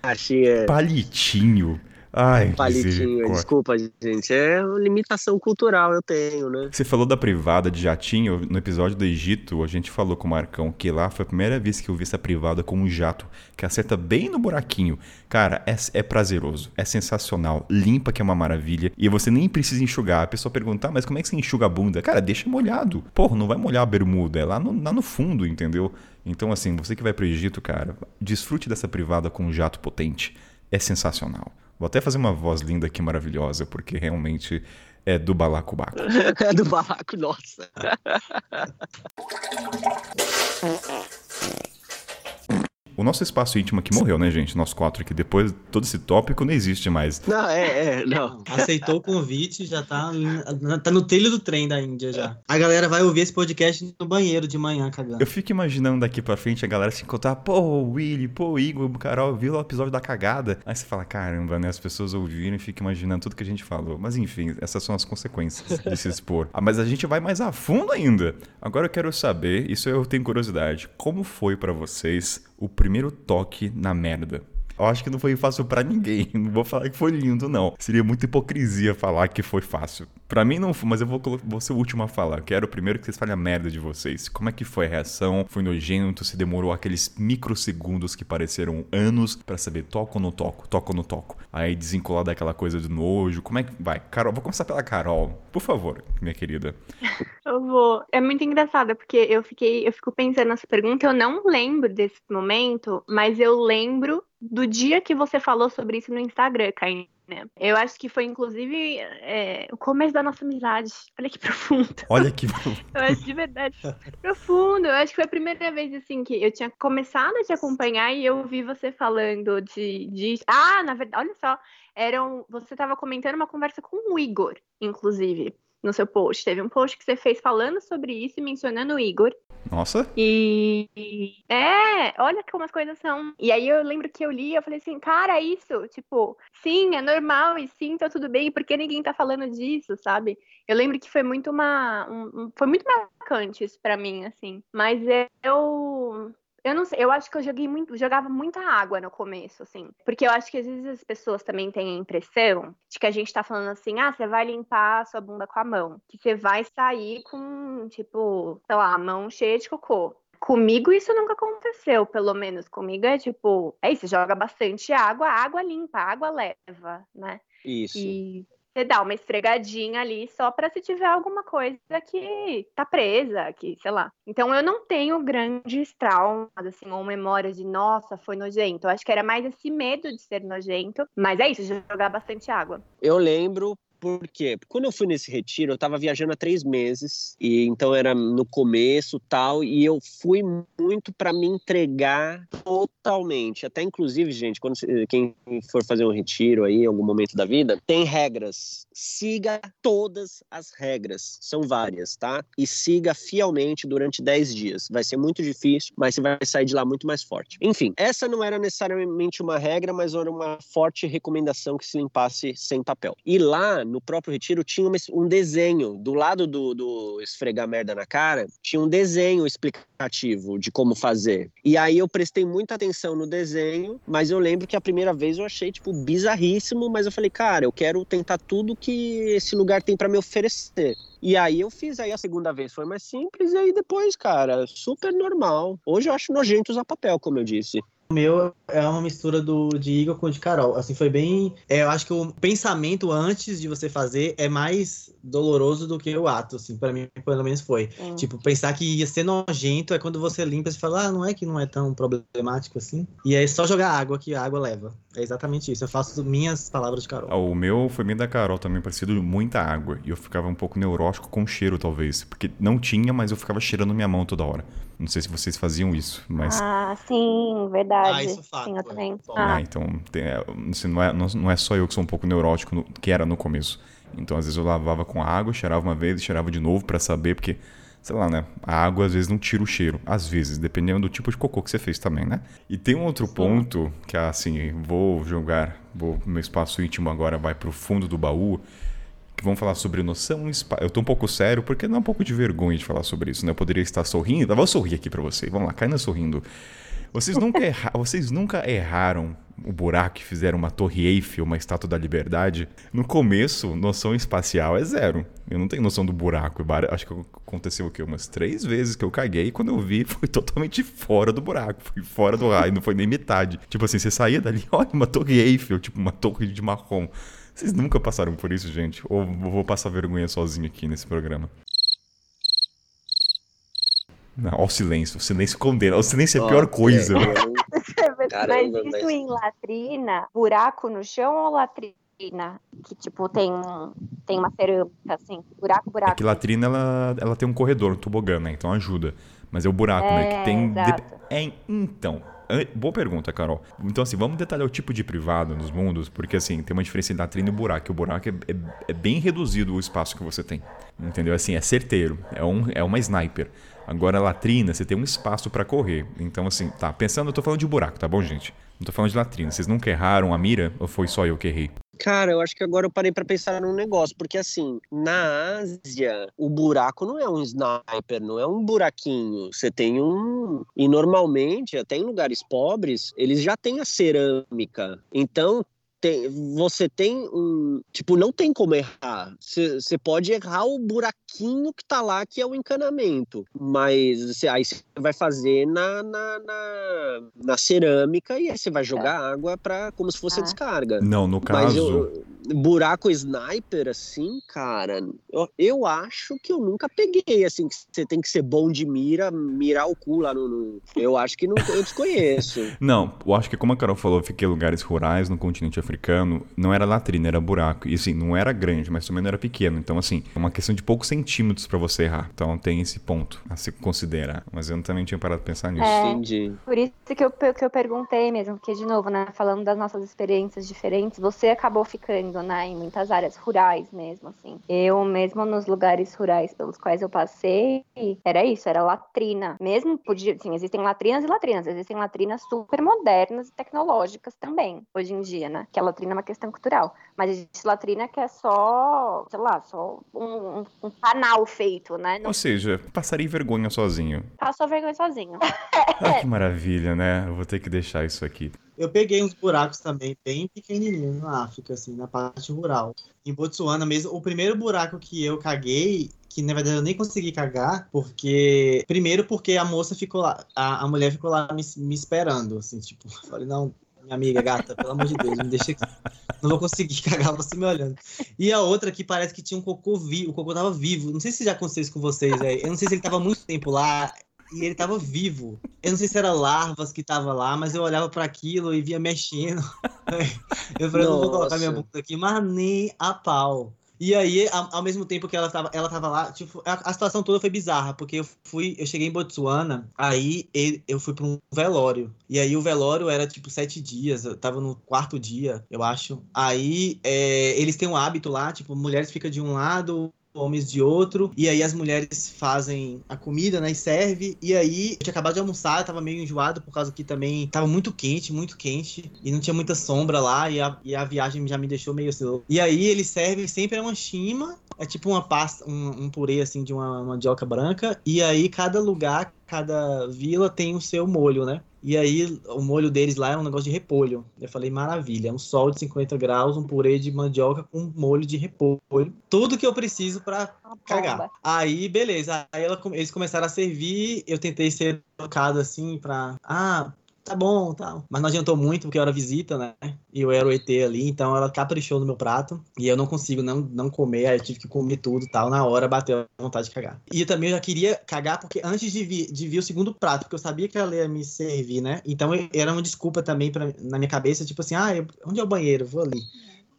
Achei é. Palitinho. Ai, Palitinho, desculpa, gente. É uma limitação cultural, eu tenho, né? Você falou da privada de jatinho. No episódio do Egito, a gente falou com o Marcão que lá foi a primeira vez que eu vi essa privada com um jato que acerta bem no buraquinho. Cara, é, é prazeroso, é sensacional, limpa que é uma maravilha e você nem precisa enxugar. A pessoa pergunta, "Ah, mas como é que você enxuga a bunda? Cara, deixa molhado. Porra, não vai molhar a bermuda, é lá no, lá no fundo, entendeu? Então, assim, você que vai pro Egito, cara, desfrute dessa privada com um jato potente. É sensacional. Vou até fazer uma voz linda aqui, maravilhosa, porque realmente é do balacobaco. (laughs) É do barraco, nossa. (laughs) O nosso espaço íntimo aqui morreu, né, gente? Nós quatro aqui. Depois, todo esse tópico não existe mais. Não, é, é, não. Aceitou o convite, já tá, tá no trilho do trem da Índia já. A galera vai ouvir esse podcast no banheiro de manhã, cagando. Eu fico imaginando daqui pra frente a galera se encontrar, pô, o Willy, pô, o Igor, o Carol, viu o episódio da cagada. Aí você fala, caramba, né? As pessoas ouviram e ficam imaginando tudo que a gente falou. Mas enfim, essas são as consequências de se expor. Ah, mas a gente vai mais a fundo ainda. Agora eu quero saber, isso eu tenho curiosidade, como foi pra vocês o primeiro toque na merda? Eu acho que não foi fácil pra ninguém. (laughs) Não vou falar que foi lindo, não. Seria muita hipocrisia falar que foi fácil. Pra mim não foi, mas eu vou, vou ser o último a falar. Quero primeiro que vocês falem a merda de vocês. Como é que foi a reação? Foi nojento? Se demorou aqueles microsegundos que pareceram anos pra saber toco ou não toco, toco ou não toco. Aí desencolar daquela coisa de nojo. Como é que vai? Carol, vou começar pela Carol. Por favor, minha querida. (laughs) Eu vou. É muito engraçado, porque eu fiquei, eu fico pensando nessa pergunta, eu não lembro desse momento, mas eu lembro do dia que você falou sobre isso no Instagram, Kainan. Eu acho que foi, inclusive, é, o começo da nossa amizade. Olha que (laughs) profundo. Olha que. (laughs) eu acho de verdade profundo. Eu acho que foi a primeira vez, assim, que eu tinha começado a te acompanhar e eu vi você falando de. de... Ah, na verdade, olha só. Eram, você estava comentando uma conversa com o Igor, inclusive no seu post. Teve um post que você fez falando sobre isso e mencionando o Igor. Nossa. E é, olha como as coisas são. E aí eu lembro que eu li, eu falei assim, cara, isso, tipo, sim, é normal e sim, tá tudo bem, por que ninguém tá falando disso, sabe? Eu lembro que foi muito uma, um, foi muito marcante isso para mim, assim. Mas eu eu não sei, eu acho que eu joguei muito, jogava muita água no começo, assim. Porque eu acho que às vezes as pessoas também têm a impressão de que a gente tá falando assim, ah, você vai limpar a sua bunda com a mão. Que você vai sair com, tipo, sei lá, a mão cheia de cocô. Comigo isso nunca aconteceu, pelo menos. Comigo é tipo, é isso, joga bastante água, água limpa, água leva, né? Isso. E você dá uma esfregadinha ali só para se tiver alguma coisa que tá presa, que, sei lá. Então eu não tenho grandes traumas, assim, ou memórias de nossa, foi nojento. Eu acho que era mais esse medo de ser nojento. Mas é isso, jogar bastante água. Eu lembro por quê? Porque quando eu fui nesse retiro, eu estava viajando há três meses, e então era no começo tal, e eu fui muito para me entregar totalmente. Até inclusive, gente, quando quem for fazer um retiro aí em algum momento da vida, tem regras. Siga todas as regras. São várias, tá? E siga fielmente durante dez dias. Vai ser muito difícil, mas você vai sair de lá muito mais forte. Enfim, essa não era necessariamente uma regra, mas era uma forte recomendação que se limpasse sem papel. E lá no próprio retiro tinha um desenho do lado do, do esfregar merda na cara, tinha um desenho explicativo de como fazer. E aí eu prestei muita atenção no desenho, mas eu lembro que a primeira vez eu achei tipo bizarríssimo, mas eu falei, cara, eu quero tentar tudo que esse lugar tem para me oferecer. E aí eu fiz aí a segunda vez, foi mais simples, e aí depois, cara, super normal. Hoje eu acho nojento usar papel, como eu disse. O meu é uma mistura do de Igor com o de Carol. Assim, foi bem. É, eu acho que o pensamento antes de você fazer é mais doloroso do que o ato, assim, para mim, pelo menos foi. Hum. Tipo, pensar que ia ser nojento é quando você limpa e fala, ah, não é que não é tão problemático assim. E é só jogar água que a água leva. É exatamente isso. Eu faço minhas palavras de Carol. Ah, o meu foi bem da Carol também, parecido muita água. E eu ficava um pouco neurótico com o cheiro, talvez. Porque não tinha, mas eu ficava cheirando minha mão toda hora. Não sei se vocês faziam isso, mas. Ah, sim, verdade. Ah, isso é fato. Sim, eu também. Ah, ah então tem, é, assim, não, é, não é só eu que sou um pouco neurótico, no, que era no começo. Então, às vezes eu lavava com água, cheirava uma vez e cheirava de novo para saber, porque, sei lá, né? A água às vezes não tira o cheiro. Às vezes, dependendo do tipo de cocô que você fez também, né? E tem um outro Sim. ponto que, assim, vou jogar, vou, meu espaço íntimo agora vai pro fundo do baú que vão falar sobre noção. Eu tô um pouco sério porque dá um pouco de vergonha de falar sobre isso, né? Eu poderia estar sorrindo. Eu vou sorrir aqui para vocês. Vamos lá, cai na sorrindo. Vocês nunca, erra... vocês nunca erraram o buraco e fizeram uma torre Eiffel, uma estátua da liberdade? No começo, noção espacial é zero. Eu não tenho noção do buraco. Acho que aconteceu o quê? Umas três vezes que eu caguei e quando eu vi, (laughs) foi totalmente fora do buraco. Fui fora do raio, não foi nem metade. Tipo assim, você saía dali, (laughs) olha, uma torre Eiffel, tipo uma torre de marrom. Vocês nunca passaram por isso, gente? Ou vou passar vergonha sozinho aqui nesse programa? Não, olha o silêncio. O silêncio condena. O silêncio é a pior coisa. (laughs) Caramba, mas isso mas... em latrina, buraco no chão ou latrina? Que, tipo, tem, tem uma cerâmica, assim, buraco, buraco. É que latrina, ela, ela tem um corredor, um tobogã, né? Então ajuda. Mas é o buraco, é, né? Que tem... De... É, então, Boa pergunta, Carol. Então, assim, vamos detalhar o tipo de privado nos mundos, porque, assim, tem uma diferença entre latrina e buraco. O buraco é, é, é, bem reduzido o espaço que você tem. Entendeu? Assim, é certeiro. É, um, é uma sniper. Agora, a latrina, você tem um espaço para correr. Então, assim, tá. Pensando, eu tô falando de buraco, tá bom, gente? Não tô falando de latrina. Vocês nunca erraram a mira ou foi só eu que errei? Cara, eu acho que agora eu parei para pensar num negócio, porque assim, na Ásia, o buraco não é um sniper, não é um buraquinho. Você tem um. E normalmente, até em lugares pobres, eles já têm a cerâmica. Então, tem, você tem um. Tipo, não tem como errar. Você pode errar o buraquinho que tá lá, que é o encanamento. Mas cê, aí você vai fazer na, na, na, na, cerâmica e aí você vai jogar é. água para como se fosse a descarga. Não, no caso. Eu, buraco sniper, assim, cara, eu, eu, acho que eu nunca peguei, assim, que você tem que ser bom de mira, mirar o cu lá no. no eu acho que não, eu desconheço. (laughs) não, eu acho que como a Carol falou, eu fiquei em lugares rurais no continente africano, não era latrina, era buraco. E assim, não era grande, mas também não era pequeno. Então, assim, é uma questão de poucos centímetros para você errar. Então tem esse ponto a se considerar. Mas eu também tinha parado de pensar nisso. É, Entendi. Por isso que eu, que eu perguntei mesmo, porque, de novo, né, falando das nossas experiências diferentes, você acabou ficando, né, em muitas áreas rurais mesmo, assim. Eu, mesmo nos lugares rurais pelos quais eu passei, era isso, era latrina. Mesmo, podia, assim, existem latrinas e latrinas, existem latrinas super modernas e tecnológicas também, hoje em dia, né, que a latrina é uma questão cultural. Mas existe latrina que é só, sei lá, só um, um, um canal feito, né? Não... Ou seja, passaria vergonha sozinho. Passou vergonha sozinho. (laughs) ah, que maravilha, né? Eu vou ter que deixar isso aqui. Eu peguei uns buracos também bem pequenininhos na África, assim, na parte rural. Em Botsuana mesmo, o primeiro buraco que eu caguei, que na verdade eu nem consegui cagar, porque. Primeiro porque a moça ficou lá, a, a mulher ficou lá me, me esperando, assim, tipo, (laughs) falei, não, minha amiga gata, pelo amor de Deus, me deixa aqui. Não vou conseguir (laughs) cagar você me olhando. E a outra que parece que tinha um cocô vivo, o cocô tava vivo. Não sei se já aconteceu isso com vocês, velho. Eu não sei se ele tava muito tempo lá e ele tava vivo. Eu não sei se era larvas que tava lá, mas eu olhava para aquilo e via mexendo. (laughs) eu falei, Nossa. não vou colocar minha boca aqui, mas nem a pau. E aí, ao, mesmo tempo que ela tava, ela tava lá, tipo, a, a, situação toda foi bizarra, porque eu fui, eu cheguei em Botsuana, aí eu fui para um velório. E aí o velório era tipo sete dias, eu tava no quarto dia, eu acho. Aí é, eles têm um hábito lá, tipo, mulheres ficam de um lado, homens de outro, e aí as mulheres fazem a comida, né, e serve, e aí eu tinha acabado de almoçar, tava meio enjoado por causa que também tava muito quente, muito quente, e não tinha muita sombra lá, e a, e a viagem já me deixou meio assim. E aí eles servem sempre uma chima, é tipo uma pasta, um, um purê assim de uma mandioca branca, e aí cada lugar, cada vila tem o seu molho, né? E aí, o molho deles lá é um negócio de repolho. Eu falei, maravilha, é um sol de 50 graus, um purê de mandioca com molho de repolho. Tudo que eu preciso para cagar. Aí, beleza. Aí ela, eles começaram a servir, eu tentei ser educado assim pra. Ah, tá bom, tal. Mas não adiantou muito, porque eu era visita, né? E eu era o ET ali, então ela caprichou no meu prato. E eu não consigo não, não comer, aí eu tive que comer tudo tal. Na hora bateu a vontade de cagar. E eu também já queria cagar, porque antes de vir, de vir o segundo prato, porque eu sabia que ela ia me servir, né? Então era uma desculpa também pra, na minha cabeça, tipo assim, ah, eu, onde é o banheiro? Vou ali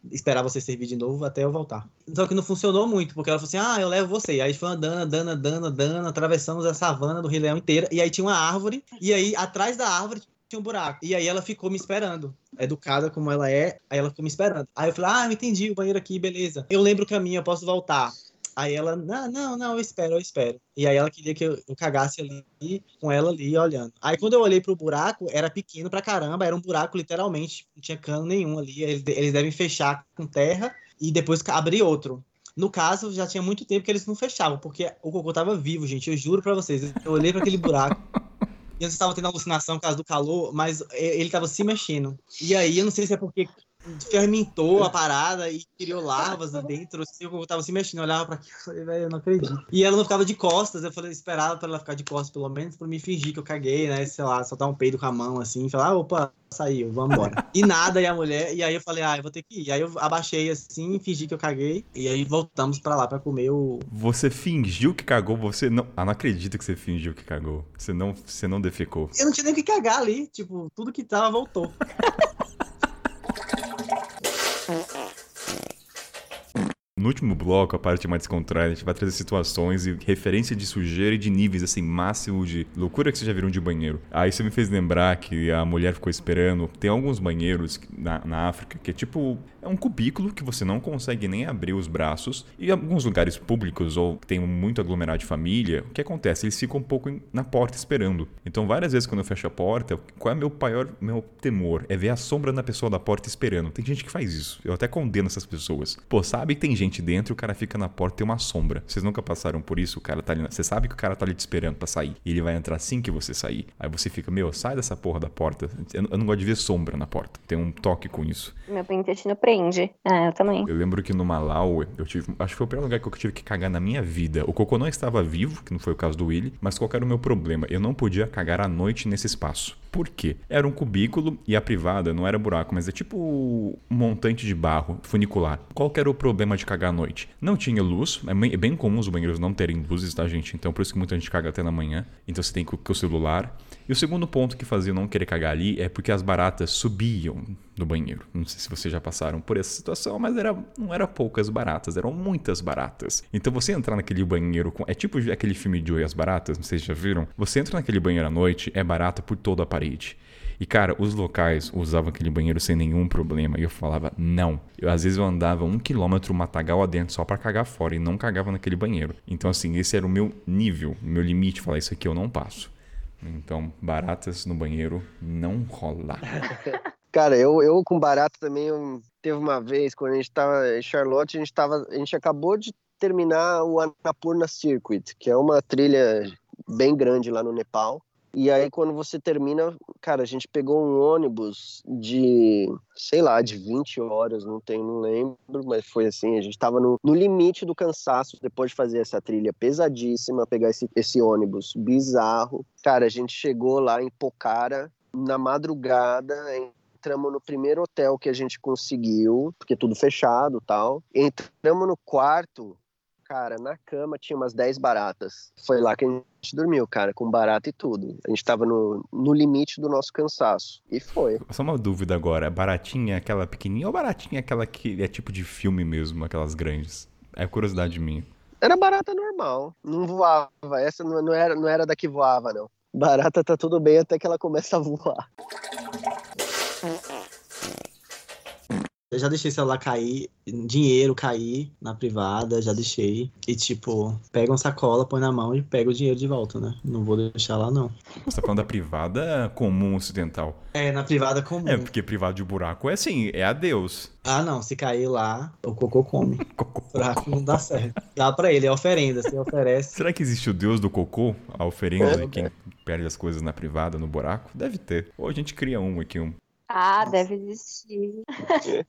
esperar você servir de novo até eu voltar. Só que não funcionou muito, porque ela falou assim: ah, eu levo você. Aí foi andando, andando, andando, andando, atravessamos a savana do Rio Leão inteira. E aí tinha uma árvore, e aí atrás da árvore tinha um buraco. E aí ela ficou me esperando. Educada como ela é, aí ela ficou me esperando. Aí eu falei, ah, entendi, o banheiro aqui, beleza. Eu lembro o caminho, eu posso voltar. Aí ela, não, não, não, eu espero, eu espero. E aí ela queria que eu, cagasse ali, com ela ali, olhando. Aí quando eu olhei pro buraco, era pequeno pra caramba, era um buraco literalmente, não tinha cano nenhum ali. Eles, eles devem fechar com terra e depois abrir outro. No caso, já tinha muito tempo que eles não fechavam, porque o cocô tava vivo, gente. Eu juro pra vocês. Eu olhei para aquele buraco. (laughs) E eu estava tendo alucinação por causa do calor, mas ele estava se mexendo. E aí, eu não sei se é porque fermentou a parada e criou larvas dentro. Assim, eu tava se mexendo, eu olhava pra aquilo e falei, velho, eu não acredito. E ela não ficava de costas, eu falei, esperava pra ela ficar de costas, pelo menos, pra me fingir que eu caguei, né? Sei lá, soltar um peido com a mão assim, falar, ah, opa, saiu, vamos embora. (laughs) e nada, e a mulher, e aí eu falei, ah, eu vou ter que ir. Aí eu abaixei assim, fingi que eu caguei, e aí voltamos pra lá pra comer o. Você fingiu que cagou, você não. Ah, não acredito que você fingiu que cagou. Você não, você não defecou. Eu não tinha nem o que cagar ali, tipo, tudo que tava voltou. (laughs) No último bloco, a parte mais descontraída, a gente vai trazer situações e referência de sujeira e de níveis, assim, máximo de loucura que vocês já viram de banheiro. Aí você me fez lembrar que a mulher ficou esperando. Tem alguns banheiros na, na África que é tipo é um cubículo que você não consegue nem abrir os braços. E alguns lugares públicos ou tem muito aglomerado de família, o que acontece? Eles ficam um pouco na porta esperando. Então, várias vezes quando eu fecho a porta, qual é meu maior meu temor? É ver a sombra da pessoa da porta esperando. Tem gente que faz isso. Eu até condeno essas pessoas. Pô, sabe que tem gente dentro e o cara fica na porta e tem uma sombra. Vocês nunca passaram por isso? O cara tá ali. Você sabe que o cara tá ali te esperando para sair. E ele vai entrar assim que você sair. Aí você fica, meu, sai dessa porra da porta. Eu, eu não gosto de ver sombra na porta. Tem um toque com isso. Meu intestino prende. É, eu também. Eu lembro que no Malau, eu tive. Acho que foi o primeiro lugar que eu tive que cagar na minha vida. O cocô não estava vivo, que não foi o caso do Willy, mas qual era o meu problema? Eu não podia cagar à noite nesse espaço. Por quê? Era um cubículo e a privada não era buraco, mas é tipo um montante de barro funicular. Qual que era o problema de cagar à noite? Não tinha luz, é bem- é comum os banheiros não terem luzes, tá, gente? Então por isso que muita gente caga até na manhã. Então você tem que o celular. E o segundo ponto que fazia eu não querer cagar ali é porque as baratas subiam no banheiro. Não sei se vocês já passaram por essa situação, mas era, não era poucas baratas, eram muitas baratas. Então você entrar naquele banheiro com. É tipo aquele filme de Oi as Baratas, não sei se já viram. Você entra naquele banheiro à noite, é barata por toda a parede. E, cara, os locais usavam aquele banheiro sem nenhum problema. E eu falava, não. Eu, às vezes eu andava um quilômetro matagal adentro só pra cagar fora e não cagava naquele banheiro. Então, assim, esse era o meu nível, meu limite. Falar, isso aqui eu não passo. Então, baratas no banheiro não rola. (laughs) Cara, eu, eu com barata também, eu- teve uma vez, quando a gente tava em Charlotte, a gente, tava, a gente acabou de terminar o Annapurna Circuit, que é uma trilha bem grande lá no Nepal. E aí, quando você termina, cara, a gente pegou um ônibus de, sei lá, de 20 horas, não tem, não lembro, mas foi assim, a gente tava no, no limite do cansaço depois de fazer essa trilha pesadíssima, pegar esse, esse ônibus bizarro. Cara, a gente chegou lá em Pokhara na madrugada, entramos no primeiro hotel que a gente conseguiu, porque tudo fechado tal. Entramos no quarto, cara, na cama tinha umas 10 baratas. Foi lá que a gente dormiu, cara, com barata e tudo. A gente tava no, no limite do nosso cansaço. E foi. Só uma dúvida agora. Baratinha é aquela pequenininha ou baratinha é aquela que é tipo de filme mesmo, aquelas grandes? É curiosidade minha. Era barata normal, não voava. Essa não, não era, não era da que voava, não. Barata tá tudo bem até que ela começa a voar. Eu já deixei celular cair, dinheiro cair na privada, já deixei. E tipo, pega uma sacola, põe na mão e pega o dinheiro de volta, né? Não vou deixar lá, não. Você tá falando da privada comum ocidental. É, na privada comum. É, porque privado de buraco é assim, é adeus. Ah, não, se cair lá, (laughs) o cocô come. Buraco não dá certo. Dá pra ele, é oferenda, você oferece. Será que existe o deus do cocô? A oferenda de É. quem perde as coisas na privada, no buraco? Deve ter. Ou a gente cria um aqui, um. Ah, deve existir.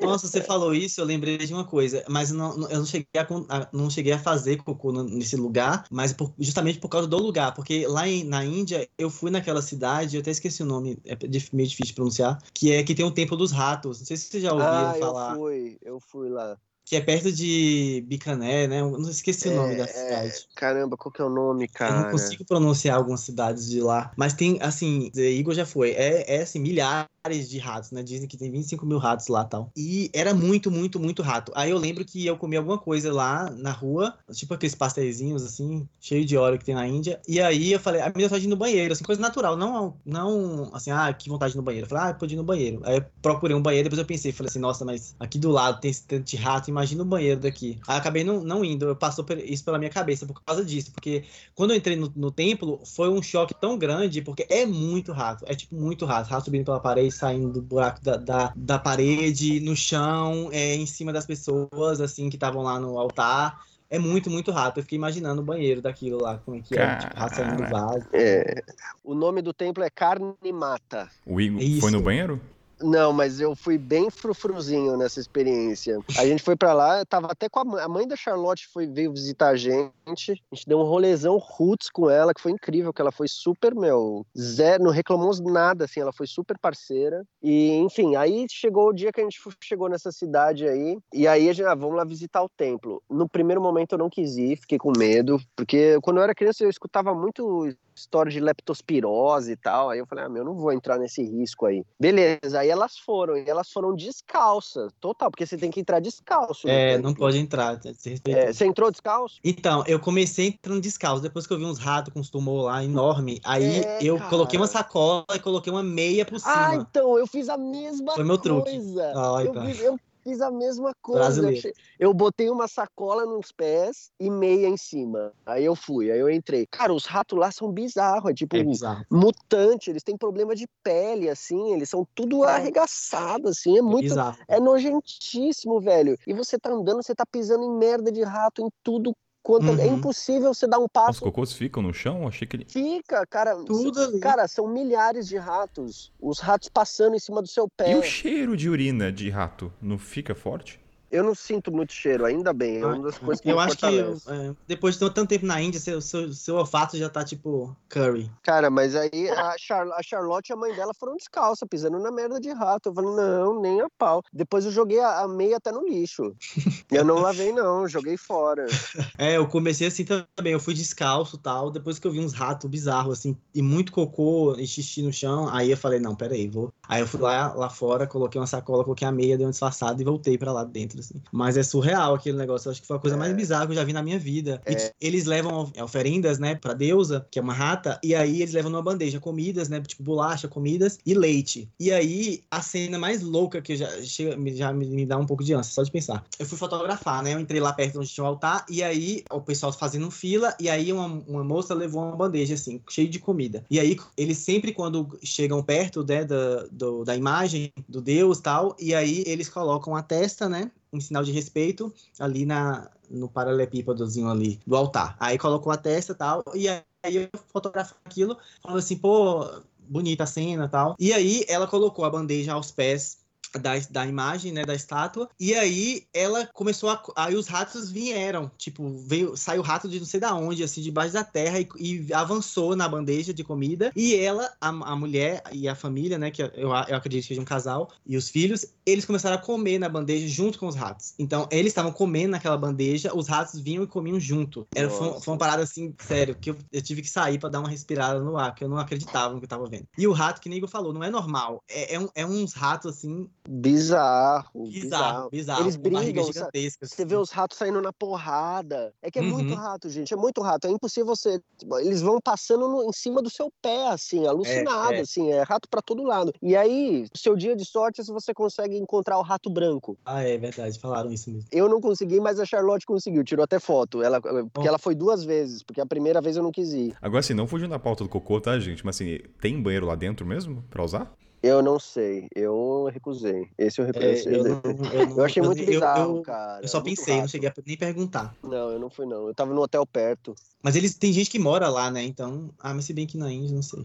Nossa, você falou isso, eu lembrei de uma coisa, mas não- não- eu não cheguei a, não cheguei a fazer cocô no- nesse lugar, mas por- justamente por causa do lugar, porque lá em- na Índia eu fui naquela cidade, eu até esqueci o nome, é meio difícil de pronunciar, que é que tem o Templo dos Ratos. Não sei se vocês já ouviram Ah, falar. eu fui, eu fui lá. Que é perto de Bikaner, né? Eu não esqueci o nome É, da é, cidade. Caramba, qual que é o nome, Eu cara? não consigo pronunciar algumas cidades de lá. Mas tem, assim, Igor já foi. É, é assim, milhares de ratos, né? Dizem que tem 25 mil ratos lá e tal. E era muito, muito, muito rato. Aí eu lembro que eu comi alguma coisa lá na rua, tipo aqueles pastéisinhos, assim, cheio de óleo que tem na Índia. E aí eu falei, a minha vontade de ir no banheiro, assim, coisa natural. Não, não assim, ah, que vontade de ir no banheiro. Eu falei, ah, pode ir no banheiro. Aí eu procurei um banheiro, depois eu pensei, falei assim, nossa, mas aqui do lado tem esse tanto de rato, imagina o banheiro daqui. Aí eu acabei não, não indo, eu passou isso pela minha cabeça por causa disso, porque quando eu entrei no, no templo, foi um choque tão grande, porque é muito rato, é tipo muito rato, rato subindo pela parede, saindo do buraco da, da, da parede, no chão, é, em cima das pessoas, assim, que estavam lá no altar. É muito, muito rato. Eu fiquei imaginando o banheiro daquilo lá, como é que é, tipo, rato saindo do vaso. É, o nome do templo é Carne Mata. O Igor Isso. foi no banheiro? Não, mas eu fui bem frufruzinho nessa experiência. A gente foi pra lá, tava até com a mãe, a mãe da Charlotte foi veio visitar a gente. A gente deu um rolezão roots com ela, que foi incrível, que ela foi super, meu, zero, não reclamou nada assim, ela foi super parceira. E, enfim, aí chegou o dia que a gente chegou nessa cidade aí, e aí a gente, ah, vamos lá visitar o templo. No primeiro momento eu não quis ir, fiquei com medo, porque quando eu era criança eu escutava muito história de leptospirose e tal. Aí eu falei, ah, meu, eu não vou entrar nesse risco aí. Beleza, aí elas foram, e elas foram descalças, total, porque você tem que entrar descalço. no É, não pode entrar, É, você entrou descalço? Então, eu comecei entrando descalço, depois que eu vi uns ratos com uns tumor lá enorme, aí É, eu cara. coloquei uma sacola e coloquei uma meia por Ah, cima. então, eu fiz a mesma Foi meu truque. coisa. Ah, eu, então. eu fiz a mesma coisa. Eu Eu botei uma sacola nos pés e meia em cima. Aí eu fui, aí eu entrei. Cara, os ratos lá são bizarros, é tipo É bizarro. mutante, eles têm problema de pele, assim, eles são tudo arregaçados, assim, é muito bizarro. É nojentíssimo, velho. E você tá andando, você tá pisando em merda de rato em tudo quanto. É Uhum. impossível você dar um Os passo. cocôs ficam no chão? Achei que ele. Fica, cara. Tudo ali. Cara, são milhares de ratos. Os ratos passando em cima do seu pé. E o cheiro de urina de rato? Não fica forte? Eu não sinto muito cheiro, ainda bem. É uma das coisas que eu acho que fortalece. é, depois de tanto tempo na Índia, seu, seu, seu olfato já tá tipo curry. Cara, mas aí a, Char- a Charlotte e a mãe dela foram descalça, pisando na merda de rato. Eu falei, não, nem a pau. Depois eu joguei a, a meia até no lixo. Eu não (laughs) lavei, não, joguei fora. É, eu comecei assim também. Eu fui descalço e tal. Depois que eu vi uns ratos bizarros, assim, e muito cocô e xixi no chão, aí eu falei, não, peraí, vou. Aí eu fui lá, lá fora, coloquei uma sacola, coloquei a meia, dei uma disfarçada e voltei pra lá dentro, assim. Mas é surreal aquele negócio. Eu acho que foi a coisa mais bizarra que eu já vi na minha vida. É. eles levam oferendas, né, pra deusa, que é uma rata, e aí eles levam numa bandeja comidas, né, tipo bolacha, comidas e leite. E aí, a cena mais louca que eu já, já me, me dá um pouco de ânsia, só de pensar. Eu fui fotografar, né, eu entrei lá perto onde tinha o altar, e aí o pessoal fazendo fila, e aí uma, uma moça levou uma bandeja, assim, cheia de comida. E aí, eles sempre, quando chegam perto, né, da, do- da imagem do deus tal, e aí eles colocam a testa, né, em sinal de respeito, ali na, no paralelepípedozinho ali do altar. Aí colocou a testa tal, e aí eu fotografo aquilo, falando assim, pô, bonita a cena tal. E aí ela colocou a bandeja aos pés da, da imagem, né, da estátua, e aí ela começou a... Aí os ratos vieram, tipo, veio, saiu rato de não sei da onde, assim, debaixo da terra, e, e avançou na bandeja de comida, e ela, a, a mulher e a família, né, que eu, eu acredito que seja um casal, e os filhos, eles começaram a comer na bandeja junto com os ratos. Então, eles estavam comendo naquela bandeja, os ratos vinham e comiam junto. Era, foi, foi uma parada assim, sério, que eu, eu tive que sair pra dar uma respirada no ar, que eu não acreditava no que eu tava vendo. E o rato, que nem Igor falou, não é normal. É, é, um, é uns ratos assim, Bizarro, bizarro, bizarro. Eles brigam. Você vê os ratos saindo na porrada. É que é muito Uhum. rato, gente. É muito rato. É impossível você. Eles vão passando no- em cima do seu pé, assim, alucinado, É, é. assim. É rato pra todo lado. E aí, seu dia de sorte é se você consegue encontrar o rato branco. Ah, é verdade, falaram isso mesmo. Eu não consegui, mas a Charlotte conseguiu. Tirou até foto. Ela, porque Oh. ela foi duas vezes. Porque a primeira vez eu não quis ir. Agora, assim, não fugindo da pauta do cocô, tá, gente? Mas, assim, tem banheiro lá dentro mesmo pra usar? Eu não sei. Eu recusei. Esse eu É, recusei. eu, não, eu, não- Eu achei muito eu- bizarro, eu- cara. Eu só pensei, não cheguei a nem perguntar. Não, eu não fui, não. Eu tava no hotel perto. Mas eles tem gente que mora lá, né? Então, ah, mas se bem que na Índia, não sei.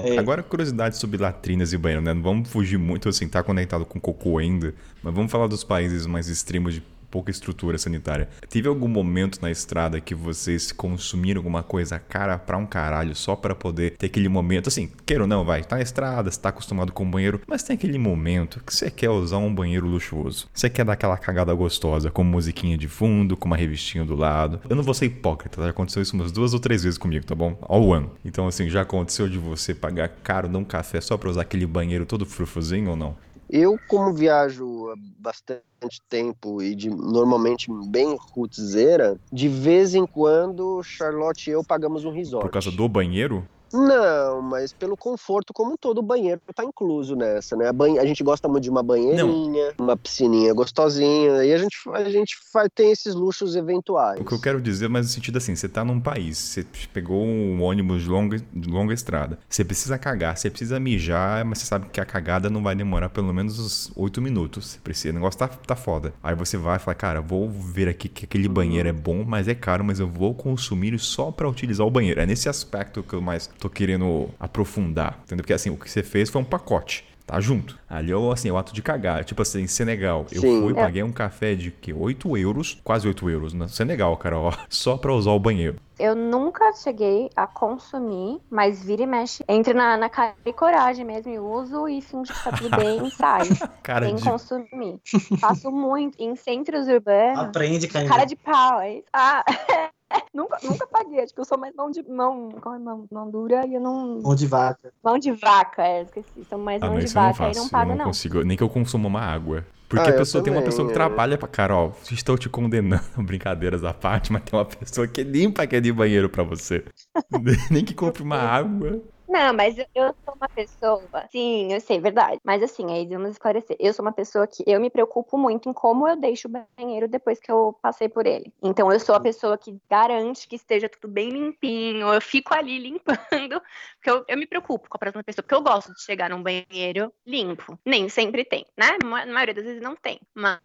É. É, Agora, curiosidade sobre latrinas e banheiro, né? Não vamos fugir muito, assim, tá conectado com cocô ainda, mas vamos falar dos países mais extremos de pouca estrutura sanitária. Teve algum momento na estrada que vocês consumiram alguma coisa cara pra um caralho só pra poder ter aquele momento, assim, queira ou não, vai, tá na estrada, você tá acostumado com o banheiro, mas tem aquele momento que você quer usar um banheiro luxuoso. Você quer dar aquela cagada gostosa, com musiquinha de fundo, com uma revistinha do lado. Eu não vou ser hipócrita, já aconteceu isso umas duas ou três vezes comigo, tá bom? Ao ano. Então, assim, já aconteceu de você pagar caro num café só pra usar aquele banheiro todo frufuzinho ou não? Eu, como viajo há bastante tempo e de, normalmente bem rootzeira, de vez em quando, Charlotte e eu pagamos um resort. Por causa do banheiro? Não, mas pelo conforto como todo o banheiro tá incluso nessa, né? A, banhe- a gente gosta muito de uma banheirinha, uma piscininha gostosinha, e a gente, a gente vai ter esses luxos eventuais. O que eu quero dizer, mas no sentido assim, você tá num país, você pegou um ônibus de longa, de longa estrada, você precisa cagar, você precisa mijar, mas você sabe que a cagada não vai demorar pelo menos uns 8 minutos. Você precisa, o negócio tá, tá foda. Aí você vai e fala, cara, vou ver aqui que aquele banheiro é bom, mas é caro, mas eu vou consumir só pra utilizar o banheiro. É nesse aspecto que eu mais tô querendo aprofundar, entendeu? Porque assim, o que você fez foi um pacote. Tá junto. Ali é o, assim, é o ato de cagar. Tipo assim, em Senegal, eu Sim. fui, É. paguei um café de que 8 euros, quase 8 euros, no Senegal, cara, (laughs) ó, só pra usar o banheiro. Eu nunca cheguei a consumir, mas vira e mexe. Entre na, na cara e coragem mesmo e uso e finge que tá tudo bem e saio. (laughs) Cara sem de. consumir. Faço muito em centros urbanos. Aprende, Caio. Cara de pau, é isso? (laughs) Ah, (laughs) nunca, nunca paguei. Acho que eu sou mais mão de mão, é mão, mão dura e eu não. Mão de vaca. Mão de vaca, é, esqueci. Sou mais Ah, mão de não vaca aí faço. não eu pago, não, não. consigo. Nem que eu consuma uma água. Porque Ah, a pessoa tem uma pessoa que é. trabalha pra. Cara, ó, estou te condenando, (laughs) brincadeiras à parte, mas tem uma pessoa que limpa aquele banheiro pra você. (laughs) Nem que compre uma água. Não, mas eu, sou uma pessoa. Sim, eu sei, verdade. Mas assim, aí vamos esclarecer. Eu sou uma pessoa que eu me preocupo muito em como eu deixo o banheiro depois que eu passei por ele. Então eu sou a pessoa que garante que esteja tudo bem limpinho. Eu fico ali limpando. (laughs) Porque eu, eu me preocupo com a próxima pessoa. Porque eu gosto de chegar num banheiro limpo. Nem sempre tem, né? Na maioria das vezes não tem. Mas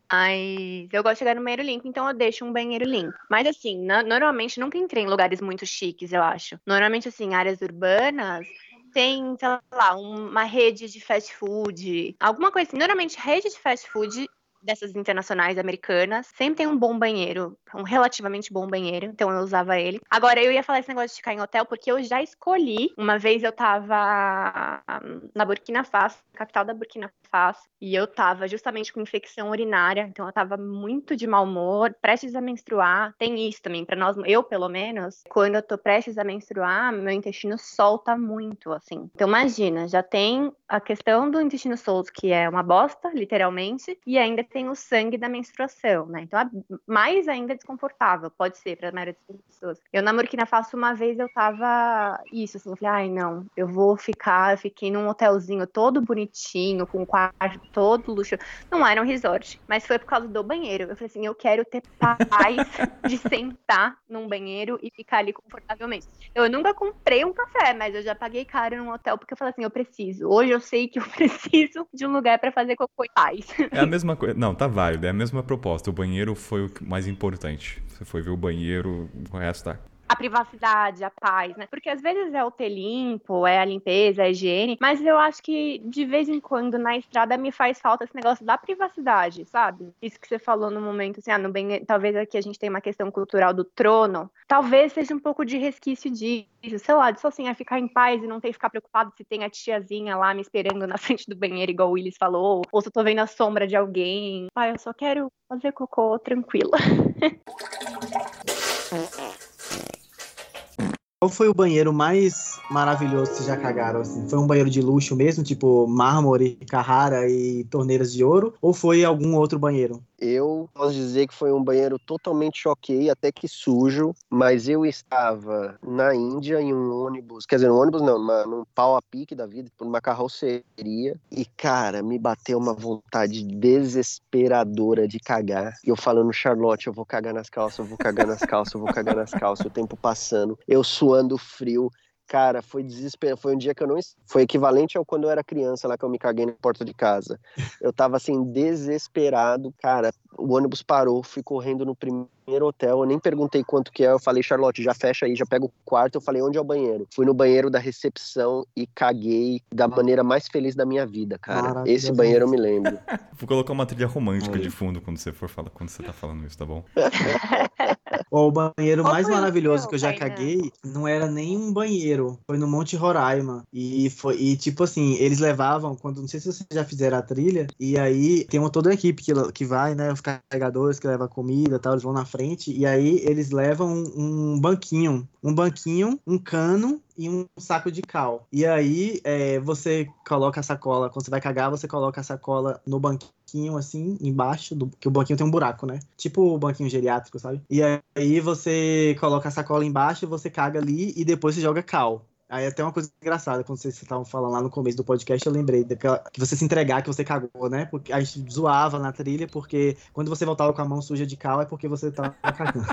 eu gosto de chegar no banheiro limpo, então eu deixo um banheiro limpo. Mas assim, na- normalmente nunca entrei em lugares muito chiques, eu acho. Normalmente, assim, áreas urbanas tem, sei lá, uma rede de fast food, alguma coisa assim. Normalmente, rede de fast food dessas internacionais americanas, sempre tem um bom banheiro, um relativamente bom banheiro, então eu usava ele. Agora, eu ia falar esse negócio de ficar em hotel, porque eu já escolhi. Uma vez eu tava na Burkina Faso, capital da Burkina Faso, e eu tava justamente com infecção urinária, então eu tava muito de mau humor, prestes a menstruar. Tem isso também, para nós, eu pelo menos, quando eu tô prestes a menstruar, meu intestino solta muito, assim. Então imagina, já tem a questão do intestino solto, que é uma bosta, literalmente, e ainda tem o sangue da menstruação, né? Então é mais ainda desconfortável, pode ser para a maioria das pessoas. Eu na Burkina Faso, uma vez eu tava isso, assim, eu falei, ai não, eu vou ficar, eu fiquei num hotelzinho todo bonitinho, com um quarto todo luxo. Não era um resort, mas foi por causa do banheiro. Eu falei assim, eu quero ter paz de sentar num banheiro e ficar ali confortavelmente. Eu nunca comprei um café, mas eu já paguei caro num hotel porque eu falei assim, eu preciso. Hoje eu sei que eu (laughs) preciso de um lugar para fazer cocô e paz. É a mesma coisa. Não, tá válido, é a mesma proposta. O banheiro foi o mais importante. Você foi ver o banheiro, o resto tá a privacidade, a paz, né? Porque às vezes é o ter limpo, é a limpeza, é a higiene, mas eu acho que de vez em quando na estrada me faz falta esse negócio da privacidade, sabe? Isso que você falou no momento, assim, ah, no bem, talvez aqui a gente tem uma questão cultural do trono, talvez seja um pouco de resquício disso, sei lá, de só assim, é ficar em paz e não ter que ficar preocupado se tem a tiazinha lá me esperando na (laughs) frente do banheiro, igual o Willis falou, ou se eu tô vendo a sombra de alguém. Pai, eu só quero fazer cocô tranquila. (laughs) Qual foi o banheiro mais maravilhoso que vocês já cagaram? Assim? Foi um banheiro de luxo mesmo, tipo mármore, Carrara e torneiras de ouro? Ou foi algum outro banheiro? Eu posso dizer que foi um banheiro totalmente ok, até que sujo, mas eu estava na Índia em um ônibus, quer dizer, um ônibus não, numa, num pau a pique da vida, por uma carroceria, e cara, me bateu uma vontade desesperadora de cagar. E eu falando, Charlotte, eu vou cagar nas calças, eu vou cagar nas calças, eu vou cagar nas calças, o tempo passando, eu suando frio, Cara, foi desespero. Foi um dia que eu não. Foi equivalente ao quando eu era criança lá que eu me caguei na porta de casa. Eu tava assim, desesperado. Cara, o ônibus parou, fui correndo no primeiro hotel. Eu nem perguntei quanto que é. Eu falei, Charlotte, já fecha aí, já pega o quarto. Eu falei, onde é o banheiro? Fui no banheiro da recepção e caguei da maneira mais feliz da minha vida, cara. Esse banheiro eu me lembro. (laughs) Vou colocar uma trilha romântica de fundo quando você for falar, quando você tá falando isso, tá bom? (laughs) o banheiro mais maravilhoso que eu já caguei não era nem um banheiro, foi no Monte Roraima. E foi e tipo assim, eles levavam quando não sei se vocês já fizeram a trilha, e aí tem uma toda a equipe que, que vai, né, carregadores que levam comida, tal, eles vão na frente e aí eles levam um, um banquinho, um banquinho, um cano e um saco de cal. E aí é, você coloca a sacola, quando você vai cagar, você coloca a sacola no banquinho assim, embaixo, do, que o banquinho tem um buraco, né? Tipo o banquinho geriátrico, sabe? E aí você coloca a sacola embaixo, você caga ali e depois você joga cal. Aí até uma coisa engraçada, quando vocês estavam falando lá no começo do podcast, eu lembrei daquela, que você se entregar que você cagou, né? Porque a gente zoava na trilha, porque quando você voltava com a mão suja de cal é porque você tava (laughs) cagando.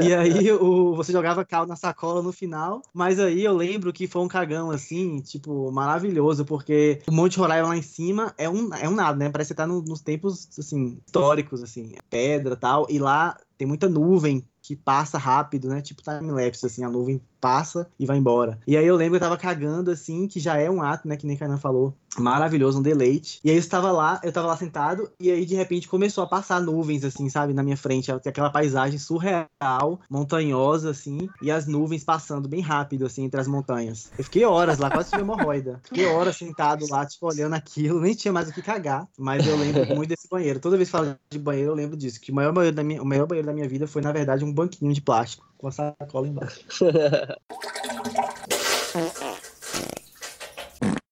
e aí o, você jogava cal na sacola no final, mas aí eu lembro que foi um cagão assim, tipo, maravilhoso, porque o Monte Roraima lá em cima é um, é um nada, né? Parece que você tá no, nos tempos, assim, históricos, assim, pedra tal, e lá tem muita nuvem que passa rápido, né? Tipo time-lapse, assim, a nuvem passa e vai embora. E aí eu lembro que eu tava cagando, assim, que já é um ato, né? Que nem Kainan falou. Maravilhoso, um deleite. E aí eu estava lá, eu estava lá sentado, e aí de repente começou a passar nuvens, assim, sabe, na minha frente. Aquela paisagem surreal, montanhosa, assim, e as nuvens passando bem rápido, assim, entre as montanhas. Eu fiquei horas lá, quase tive hemorroida. Fiquei horas sentado lá, tipo, olhando aquilo, nem tinha mais o que cagar, mas eu lembro muito desse banheiro. Toda vez que falo de banheiro, eu lembro disso, que o maior banheiro da minha, o maior banheiro da minha vida foi, na verdade, um banquinho de plástico com a sacola embaixo. (laughs)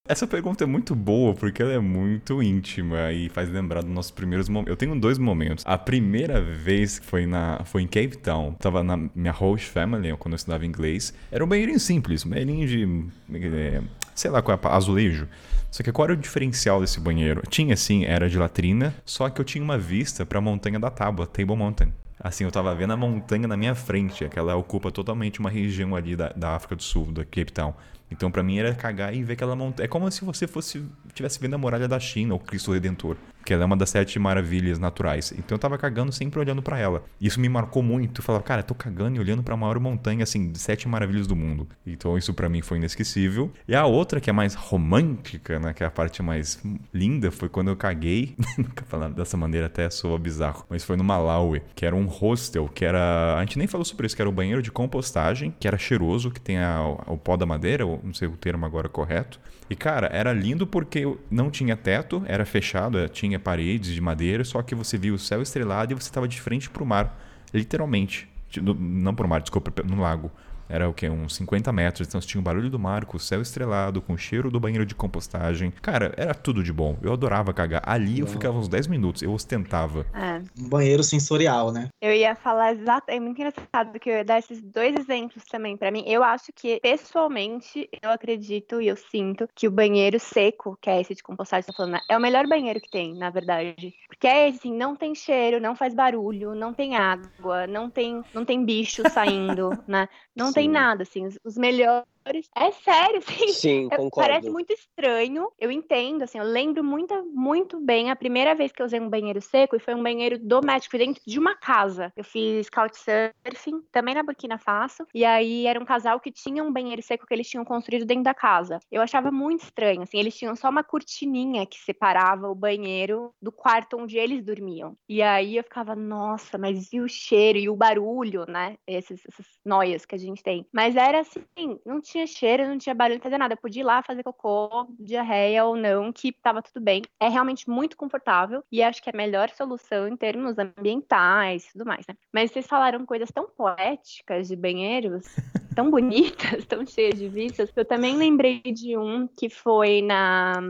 Essa pergunta é muito boa porque ela é muito íntima e faz lembrar dos nossos primeiros momentos. Eu tenho dois momentos. A primeira vez foi, na, foi em Cape Town. Tava na minha host family, quando eu estudava inglês. Era um banheirinho simples, um banheirinho de. É, sei lá qual é, azulejo. Só que qual era o diferencial desse banheiro? Tinha sim, era de latrina, só que eu tinha uma vista para a montanha da tábua, Table Mountain. Assim, eu tava vendo a montanha na minha frente, aquela ocupa totalmente uma região ali da, da África do Sul, da Cape Town. Então, para mim era cagar e ver aquela montanha. É como se você fosse tivesse vendo a muralha da China, o Cristo Redentor. Que ela é uma das sete maravilhas naturais. Então eu tava cagando sempre olhando para ela. Isso me marcou muito. Eu falava, cara, tô cagando e olhando para a maior montanha, assim, de sete maravilhas do mundo. Então isso para mim foi inesquecível. E a outra, que é mais romântica, né, que é a parte mais linda, foi quando eu caguei. (laughs) Nunca falando dessa maneira, até soa bizarro. Mas foi no Malawi, que era um hostel, que era. A gente nem falou sobre isso, que era o banheiro de compostagem, que era cheiroso, que tem a, o pó da madeira, não sei o termo agora correto. E cara, era lindo porque não tinha teto, era fechado, é, tinha paredes de madeira, só que você via o céu estrelado e você estava de frente para o mar, literalmente. Não para o mar, desculpa, no lago. Era o que? Uns 50 metros. Então você tinha o barulho do mar, com o céu estrelado, com o cheiro do banheiro de compostagem. Cara, era tudo de bom. Eu adorava cagar. Ali eu ficava uns 10 minutos, eu ostentava. É. Um banheiro sensorial, né? Eu ia falar exato. É muito engraçado que eu ia dar esses dois exemplos também para mim. Eu acho que, pessoalmente, eu acredito e eu sinto que o banheiro seco, que é esse de compostagem, tá falando, é o melhor banheiro que tem, na verdade. Porque é assim, não tem cheiro, não faz barulho, não tem água, não tem, não tem bicho saindo, (laughs) né? Não Sim. tem nada, assim. Os melhores é sério, assim. (laughs) Sim, concordo. Parece muito estranho. Eu entendo, assim. Eu lembro muito, muito bem a primeira vez que eu usei um banheiro seco e foi um banheiro doméstico dentro de uma casa. Eu fiz couchsurfing, também na Burkina Faso. E aí era um casal que tinha um banheiro seco que eles tinham construído dentro da casa. Eu achava muito estranho, assim. Eles tinham só uma cortininha que separava o banheiro do quarto onde eles dormiam. E aí eu ficava, nossa, mas e o cheiro e o barulho, né? Esses, essas noias que a gente tem. Mas era assim, não tinha cheiro, não tinha barulho, não fazia nada. Eu podia ir lá fazer cocô, diarreia ou não, que tava tudo bem. É realmente muito confortável e acho que é a melhor solução em termos ambientais e tudo mais, né? Mas vocês falaram coisas tão poéticas de banheiros, (laughs) tão bonitas, tão cheias de vistas. Eu também lembrei de um que foi na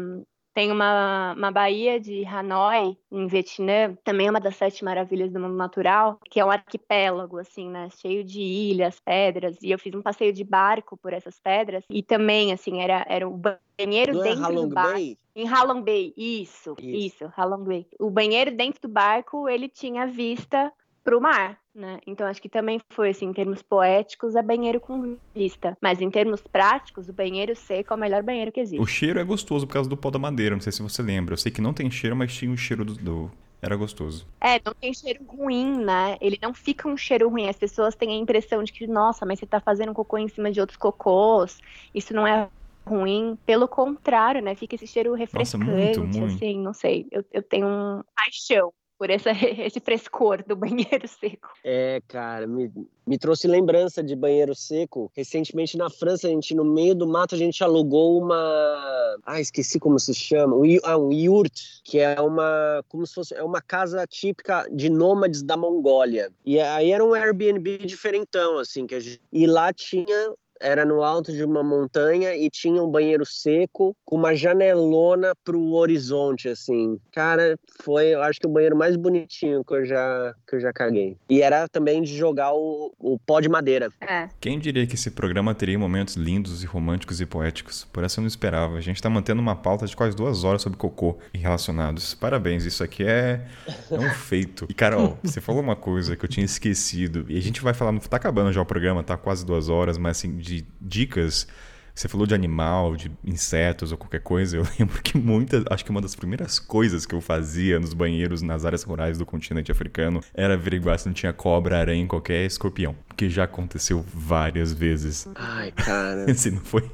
tem uma, uma baía de Hanoi, em Vietnã, também é uma das sete maravilhas do mundo natural, que é um arquipélago, assim, né? Cheio de ilhas, pedras. E eu fiz um passeio de barco por essas pedras. E também, assim, era, era o banheiro Não é dentro é do barco. Bay? Em Halong Bay, isso, isso, isso, Halong Bay. O banheiro dentro do barco, ele tinha vista para o mar, né? Então acho que também foi assim, em termos poéticos, é banheiro com vista, mas em termos práticos, o banheiro seco é o melhor banheiro que existe. O cheiro é gostoso por causa do pó da madeira, não sei se você lembra. Eu sei que não tem cheiro, mas tinha o cheiro do, do... Era gostoso. É, não tem cheiro ruim, né? Ele não fica um cheiro ruim. As pessoas têm a impressão de que, nossa, mas você tá fazendo cocô em cima de outros cocôs. Isso não é ruim. Pelo contrário, né? Fica esse cheiro refrescante, nossa, muito, muito. assim, não sei. Eu, eu tenho um paixão por essa, (laughs) esse frescor do banheiro (laughs) seco. É, cara, me, me trouxe lembrança de banheiro seco. Recentemente na França, a gente, no meio do mato, a gente alugou uma. Ah, esqueci como se chama. Um, ah, um yurt, que é uma. Como se fosse. É uma casa típica de nômades da Mongólia. E aí era um Airbnb diferentão, assim. Que gente... E lá tinha era no alto de uma montanha e tinha um banheiro seco com uma janelona pro horizonte, assim. Cara, foi, eu acho que o banheiro mais bonitinho que eu já, que eu já caguei. E era também de jogar o, o pó de madeira. É. Quem diria que esse programa teria momentos lindos e românticos e poéticos? Por essa eu não esperava. A gente tá mantendo uma pauta de quase duas horas sobre cocô e relacionados. Parabéns, isso aqui é, é um (laughs) feito. E, Carol, você falou uma coisa que eu tinha esquecido. E a gente vai falar, tá acabando já o programa, tá quase duas horas, mas assim, de dicas. Você falou de animal, de insetos ou qualquer coisa. Eu (laughs) lembro que muitas, acho que uma das primeiras coisas que eu fazia nos banheiros nas áreas rurais do continente africano era averiguar se não tinha cobra, aranha, qualquer escorpião, que já aconteceu várias vezes. Ai, cara. (laughs) se não foi?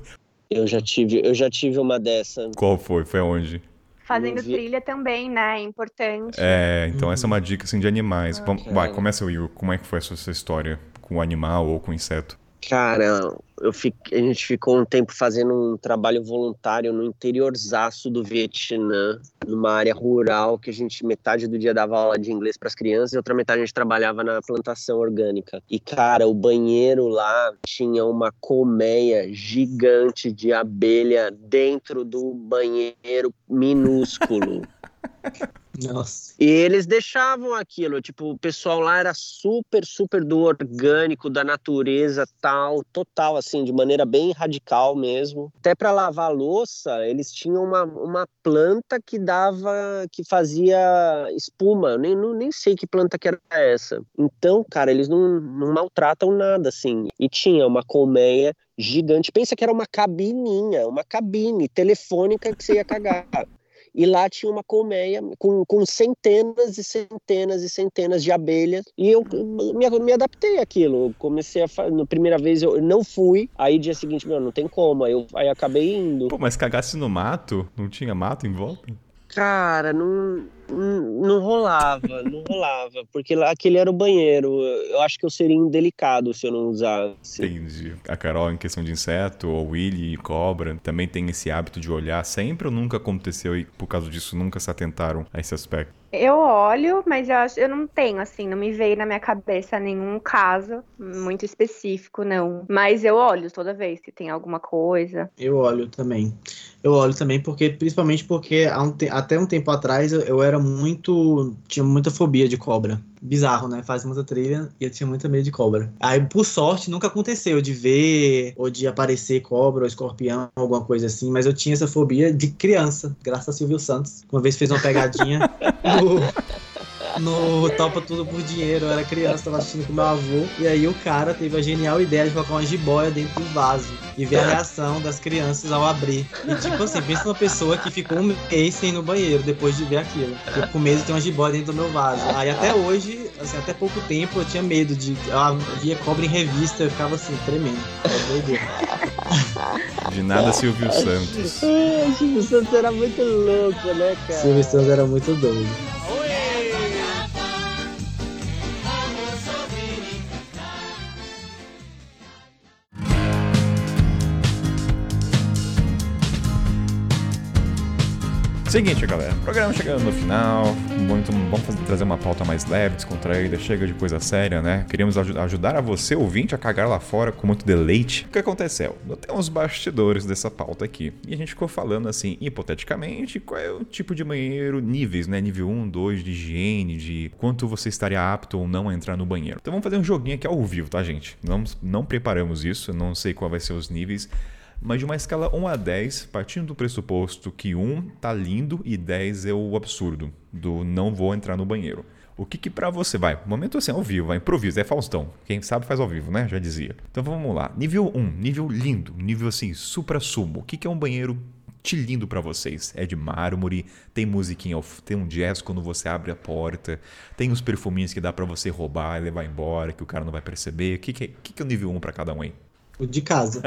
Eu já tive, eu já tive uma dessa. Qual foi? Foi aonde? Fazendo trilha também, né? É importante. É, então essa é uma dica assim de animais. Ah, Vai, começa Will. Como é que foi essa sua história com o animal ou com o inseto? Cara, eu fiquei, a gente ficou um tempo fazendo um trabalho voluntário no interiorzaço do Vietnã, numa área rural que a gente metade do dia dava aula de inglês para as crianças e outra metade a gente trabalhava na plantação orgânica. E cara, o banheiro lá tinha uma colmeia gigante de abelha dentro do banheiro minúsculo. (laughs) Nossa. E eles deixavam aquilo, tipo, o pessoal lá era super, super do orgânico, da natureza tal, total, assim, de maneira bem radical mesmo. Até para lavar louça, eles tinham uma, uma planta que dava, que fazia espuma, nem, não, nem sei que planta que era essa. Então, cara, eles não, não maltratam nada, assim. E tinha uma colmeia gigante, pensa que era uma cabininha, uma cabine telefônica que você ia cagar. E lá tinha uma colmeia com, com centenas e centenas e centenas de abelhas e eu me, me adaptei àquilo. Comecei a na primeira vez eu não fui, aí dia seguinte, meu, não tem como, aí, eu, aí acabei indo. Pô, mas cagasse no mato? Não tinha mato em volta? Cara, não, não rolava, não rolava, porque lá aquele era o banheiro. Eu acho que eu seria indelicado se eu não usasse. Entendi. A Carol, em questão de inseto, ou Willy e cobra, também tem esse hábito de olhar sempre ou nunca aconteceu e por causa disso nunca se atentaram a esse aspecto? Eu olho, mas eu, acho, eu não tenho, assim, não me veio na minha cabeça nenhum caso muito específico, não. Mas eu olho toda vez se tem alguma coisa. Eu olho também. Eu olho também porque, principalmente porque um até um tempo atrás eu, eu era muito. tinha muita fobia de cobra bizarro, né? Faz muita trilha e eu tinha muita medo de cobra. Aí, por sorte, nunca aconteceu de ver ou de aparecer cobra ou escorpião, alguma coisa assim, mas eu tinha essa fobia de criança, graças a Silvio Santos. Uma vez fez uma pegadinha (laughs) no, no Topa Tudo por Dinheiro. Eu era criança, tava assistindo com meu avô. E aí o cara teve a genial ideia de colocar uma jiboia dentro do vaso. E ver a reação das crianças ao abrir. E tipo assim, pensa numa pessoa que ficou um mês sem ir no banheiro depois de ver aquilo. Eu com medo de ter uma jiboia dentro do meu vaso. Aí até hoje, assim, até pouco tempo eu tinha medo de. Eu via cobra em revista, eu ficava assim, tremendo. De nada, Silvio (laughs) Santos. Silvio Santos era muito louco, né, cara? Silvio Santos era muito doido. Seguinte, galera, programa chegando no final, muito, vamos fazer, trazer uma pauta mais leve, descontraída, chega de coisa séria, né? Queríamos aj ajudar a você, ouvinte, a cagar lá fora com muito deleite. O que aconteceu? Tem uns bastidores dessa pauta aqui, e a gente ficou falando assim, hipoteticamente, qual é o tipo de banheiro, níveis, né? Nível 1, 2 de higiene, de quanto você estaria apto ou não a entrar no banheiro. Então vamos fazer um joguinho aqui ao vivo, tá, gente? Não, não preparamos isso, não sei qual vai ser os níveis, mas de uma escala 1 a 10, partindo do pressuposto que 1 tá lindo e 10 é o absurdo, do não vou entrar no banheiro. O que que pra você vai? Momento assim, ao vivo, vai improviso, é Faustão. Quem sabe faz ao vivo, né? Já dizia. Então vamos lá. Nível 1, nível lindo, nível assim, supra-sumo. O que que é um banheiro lindo para vocês. É de mármore, tem musiquinha, tem um jazz quando você abre a porta, tem os perfuminhos que dá para você roubar e levar embora, que o cara não vai perceber. O que, que, é, que, que é o nível 1 para cada um aí? O de casa.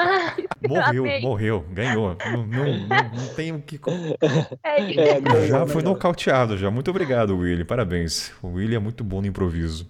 (laughs) morreu, morreu, ganhou. Não, não, não, não tem o que. É, é já foi nocauteado, já. Muito obrigado, Willy. Parabéns. O Willy é muito bom no improviso.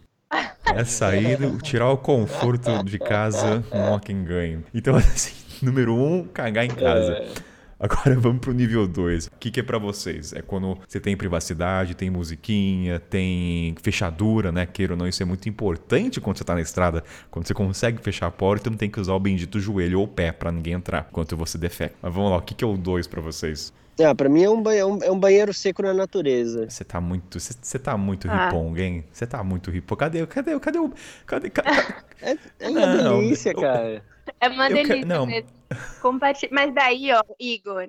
É sair, tirar o conforto de casa, não há quem ganhe. Então, (laughs) assim, número um, cagar em casa. É. Agora (laughs) vamos pro nível 2. O que, que é para vocês? É quando você tem privacidade, tem musiquinha, tem fechadura, né? Queira ou não, isso é muito importante quando você tá na estrada. Quando você consegue fechar a porta, não tem que usar o bendito joelho ou pé para ninguém entrar enquanto você defeca. Mas vamos lá, o que, que é o 2 para vocês? Ah, pra mim é um, banheiro, é um banheiro seco na natureza. Você tá muito. Você tá muito ah. ripong, hein? Você tá muito ripong. Cadê, cadê, cadê o. Cadê, cadê, cadê? (laughs) É, é uma não, delícia, cara. É uma delícia não. mesmo. Compartilha. Mas daí, ó, Igor,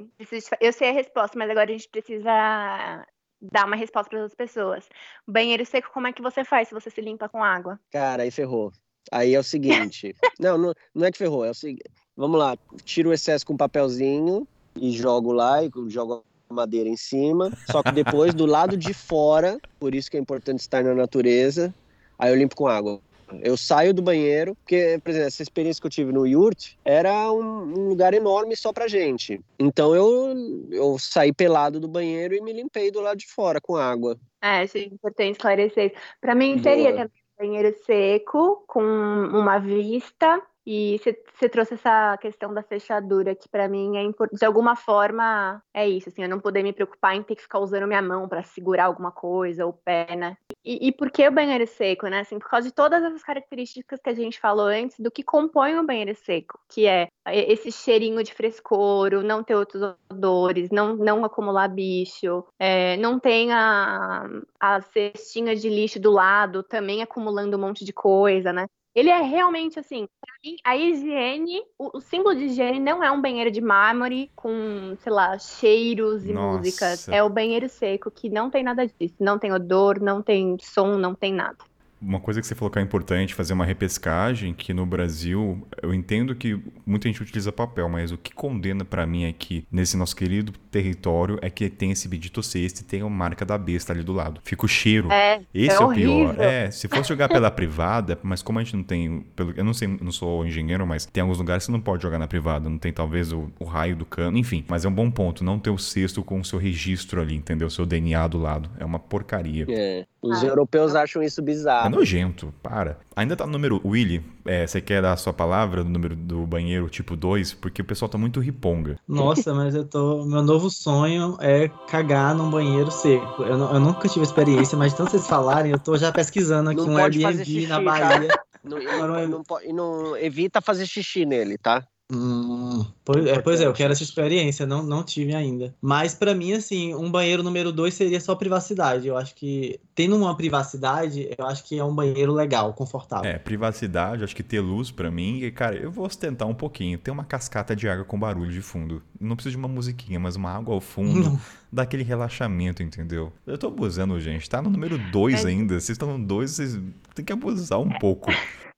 eu sei a resposta, mas agora a gente precisa dar uma resposta para as pessoas. Banheiro seco, como é que você faz se você se limpa com água? Cara, aí ferrou. Aí é o seguinte. (laughs) não, não, não é que ferrou, é o seguinte. Vamos lá, tiro o excesso com um papelzinho e jogo lá e jogo a madeira em cima. Só que depois, do lado de fora, por isso que é importante estar na natureza, aí eu limpo com água. Eu saio do banheiro, porque, por exemplo, essa experiência que eu tive no Yurt era um, um lugar enorme só pra gente. Então eu, eu saí pelado do banheiro e me limpei do lado de fora com água. É, isso é importante esclarecer. Pra mim Boa. seria também banheiro seco, com uma vista e você trouxe essa questão da fechadura, que para mim é importante. De alguma forma, é isso, assim, eu não poder me preocupar em ter que ficar usando minha mão para segurar alguma coisa, ou pé, né? E, e, por que o banheiro seco, né? Assim, por causa de todas essas características que a gente falou antes do que compõe o banheiro seco, que é esse cheirinho de frescor, não ter outros odores, não, não acumular bicho, é, não tem a, a cestinha de lixo do lado também acumulando um monte de coisa, né? Ele é realmente assim, pra mim, a higiene, o, o, símbolo de higiene não é um banheiro de mármore com, sei lá, cheiros e Nossa. músicas. É o banheiro seco que não tem nada disso. Não tem odor, não tem som, não tem nada. Uma coisa que você falou que é importante, fazer uma repescagem, que no Brasil, eu entendo que muita gente utiliza papel, mas o que condena para mim aqui, nesse nosso querido território, é que tem esse bendito cesto e tem a marca da besta ali do lado. Fica o cheiro. É, Esse é, é o pior. É, se fosse jogar pela (laughs) privada, mas como a gente não tem. Pelo, eu não sei, não sou engenheiro, mas tem alguns lugares que você não pode jogar na privada. Não tem talvez o, o raio do cano, enfim. Mas é um bom ponto, não ter o cesto com o seu registro ali, entendeu? O seu DNA do lado. É uma porcaria. É, os Ah. europeus acham isso É bizarro. Nojento, para. Ainda tá no número. Willy, é, você quer dar a sua palavra no número do banheiro tipo 2? Porque o pessoal tá muito riponga. Nossa, mas eu tô. Meu novo sonho é cagar num banheiro seco. Eu, eu nunca tive experiência, mas tanto vocês falarem, eu tô já pesquisando aqui Não um pode Airbnb fazer xixi, na? Bahia. Não, não, e não evita fazer xixi nele, tá? Hum, pois, é, pois é, eu quero essa experiência, não, não tive ainda. Mas pra mim, assim, um banheiro número dois seria só privacidade. Eu acho que, tendo uma privacidade, eu acho que é um banheiro legal, confortável. É, privacidade, acho que ter luz pra mim. E, cara, eu vou ostentar um pouquinho. Ter uma cascata de água com barulho de fundo. Não preciso de uma musiquinha, mas uma água ao fundo. (laughs) dá aquele relaxamento, entendeu? Eu tô abusando, gente. Tá no número 2 É. ainda. Vocês estão no 2, vocês têm que abusar um pouco.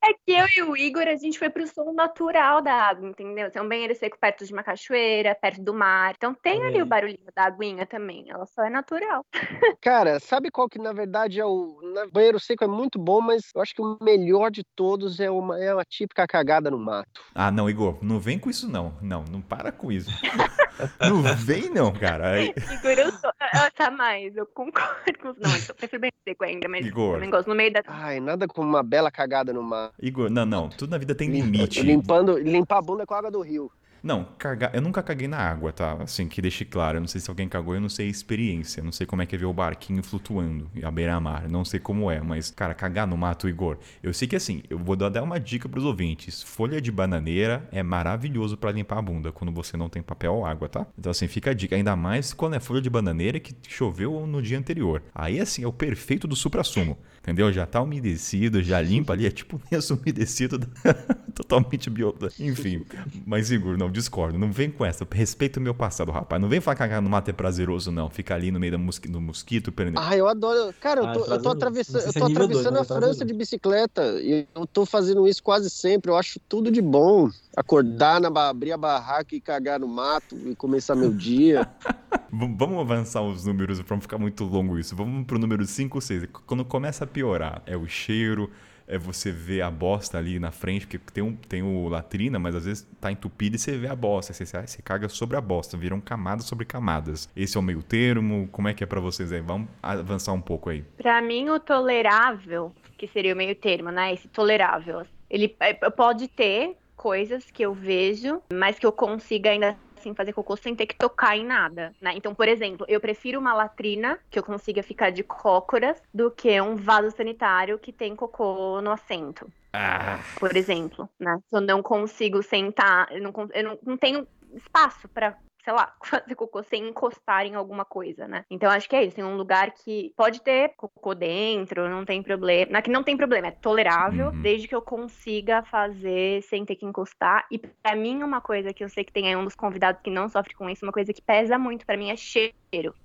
É que eu e o Igor, a gente foi pro som natural da água, entendeu? Tem um banheiro seco perto de uma cachoeira, perto do mar. Então tem ali É. o barulhinho da aguinha também. Ela só é natural. (laughs) Cara, sabe qual que na verdade é o. na- banheiro seco é muito bom, mas eu acho que o melhor de todos é uma, é uma típica cagada no mato. Ah, não, Igor, não vem com isso, não. Não, não para com isso. (laughs) não vem, não, cara. Aí- (laughs) Igor, eu sou. Tá mais, eu concordo com os. Não, eu prefiro bem seco ainda, mas Igor. também gosto no meio da. Ai, nada como uma bela cagada no mato. Igor, não, não. Tudo na vida tem Lim- limite. Limpando, limpar a bunda com a água do rio. Não, cagar. Eu nunca caguei na água, tá? Assim, que deixe claro. Eu não sei se alguém cagou, eu não sei a experiência. Eu não sei como é que é ver o barquinho flutuando à beira-mar. Não sei como é, mas, cara, cagar no mato, Igor. Eu sei que assim, eu vou dar uma dica pros ouvintes. Folha de bananeira é maravilhoso pra limpar a bunda quando você não tem papel ou água, tá? Então, assim, fica a dica. Ainda mais quando é folha de bananeira que choveu no dia anterior. Aí, assim, é o perfeito do supra-sumo. Entendeu? Já tá umedecido, já limpa ali. É tipo lenço (laughs) umedecido. (laughs) totalmente bio... Enfim. Mas, Igor, não, discordo. Não vem com essa. Respeita o meu passado, rapaz. Não vem falar que cagar no mato é prazeroso, não. Fica ali no meio da mosqui... do mosquito. Perdendo. Ah, eu adoro. Cara, eu Ah, tô, eu prazeroso. tô Não atravessando, eu é tô dois, atravessando mas a é França de bicicleta e eu tô fazendo isso quase sempre. Eu acho tudo de bom. Acordar, na, abrir a barraca e cagar no mato e começar meu dia. (laughs) Vamos avançar os números pra não ficar muito longo isso. Vamos pro número 5 ou 6. Quando começa a piorar, é o cheiro, é você ver a bosta ali na frente, porque tem, um, tem o latrina, mas às vezes tá entupido e você vê a bosta. Você, você caga sobre a bosta, viram camadas sobre camadas. Esse é o meio termo? Como é que é pra vocês aí? Vamos avançar um pouco aí. Pra mim, o tolerável, que seria o meio termo, né? Esse tolerável. Ele é, pode ter coisas que eu vejo, mas que eu consiga ainda assim fazer cocô sem ter que tocar em nada, né? Então, por exemplo, eu prefiro uma latrina que eu consiga ficar de cócoras do que um vaso sanitário que tem cocô no assento, Ah, por exemplo, né? Se eu não consigo sentar, eu não, eu não, não tenho espaço pra sei lá, (laughs) fazer cocô sem encostar em alguma coisa, né? Então acho que é isso. Tem um lugar que pode ter cocô dentro, não tem problema. É que não tem problema, é tolerável, Uhum. desde que eu consiga fazer sem ter que encostar. E pra mim, uma coisa que eu sei que tem aí um dos convidados que não sofre com isso, uma coisa que pesa muito pra mim é cheiro.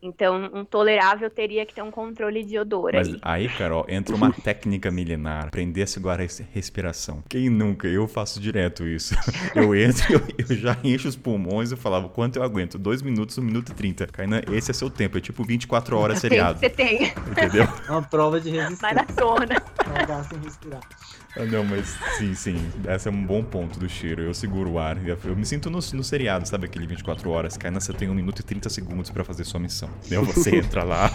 Então, um tolerável teria que ter um controle de odor mas aí. aí, Carol, entra uma (laughs) técnica milenar. Aprender a segurar a res- respiração. Quem nunca? Eu faço direto isso. (laughs) Eu entro, eu, eu já encho os pulmões e falava, quanto eu aguento? Dois minutos, um minuto e trinta. Kainan, esse é seu tempo. É tipo 24 horas seriado. Você tem Entendeu? É uma prova de resistência. maratona. Cagar sem respirar. Ah, Não, mas sim, sim. Esse é um bom ponto do cheiro. Eu seguro o ar. Eu me sinto no, no seriado, sabe? Aquele 24 horas. Kainan, você tem 1 minuto e 30 segundos pra fazer sua missão. Entendeu? Você (laughs) entra lá,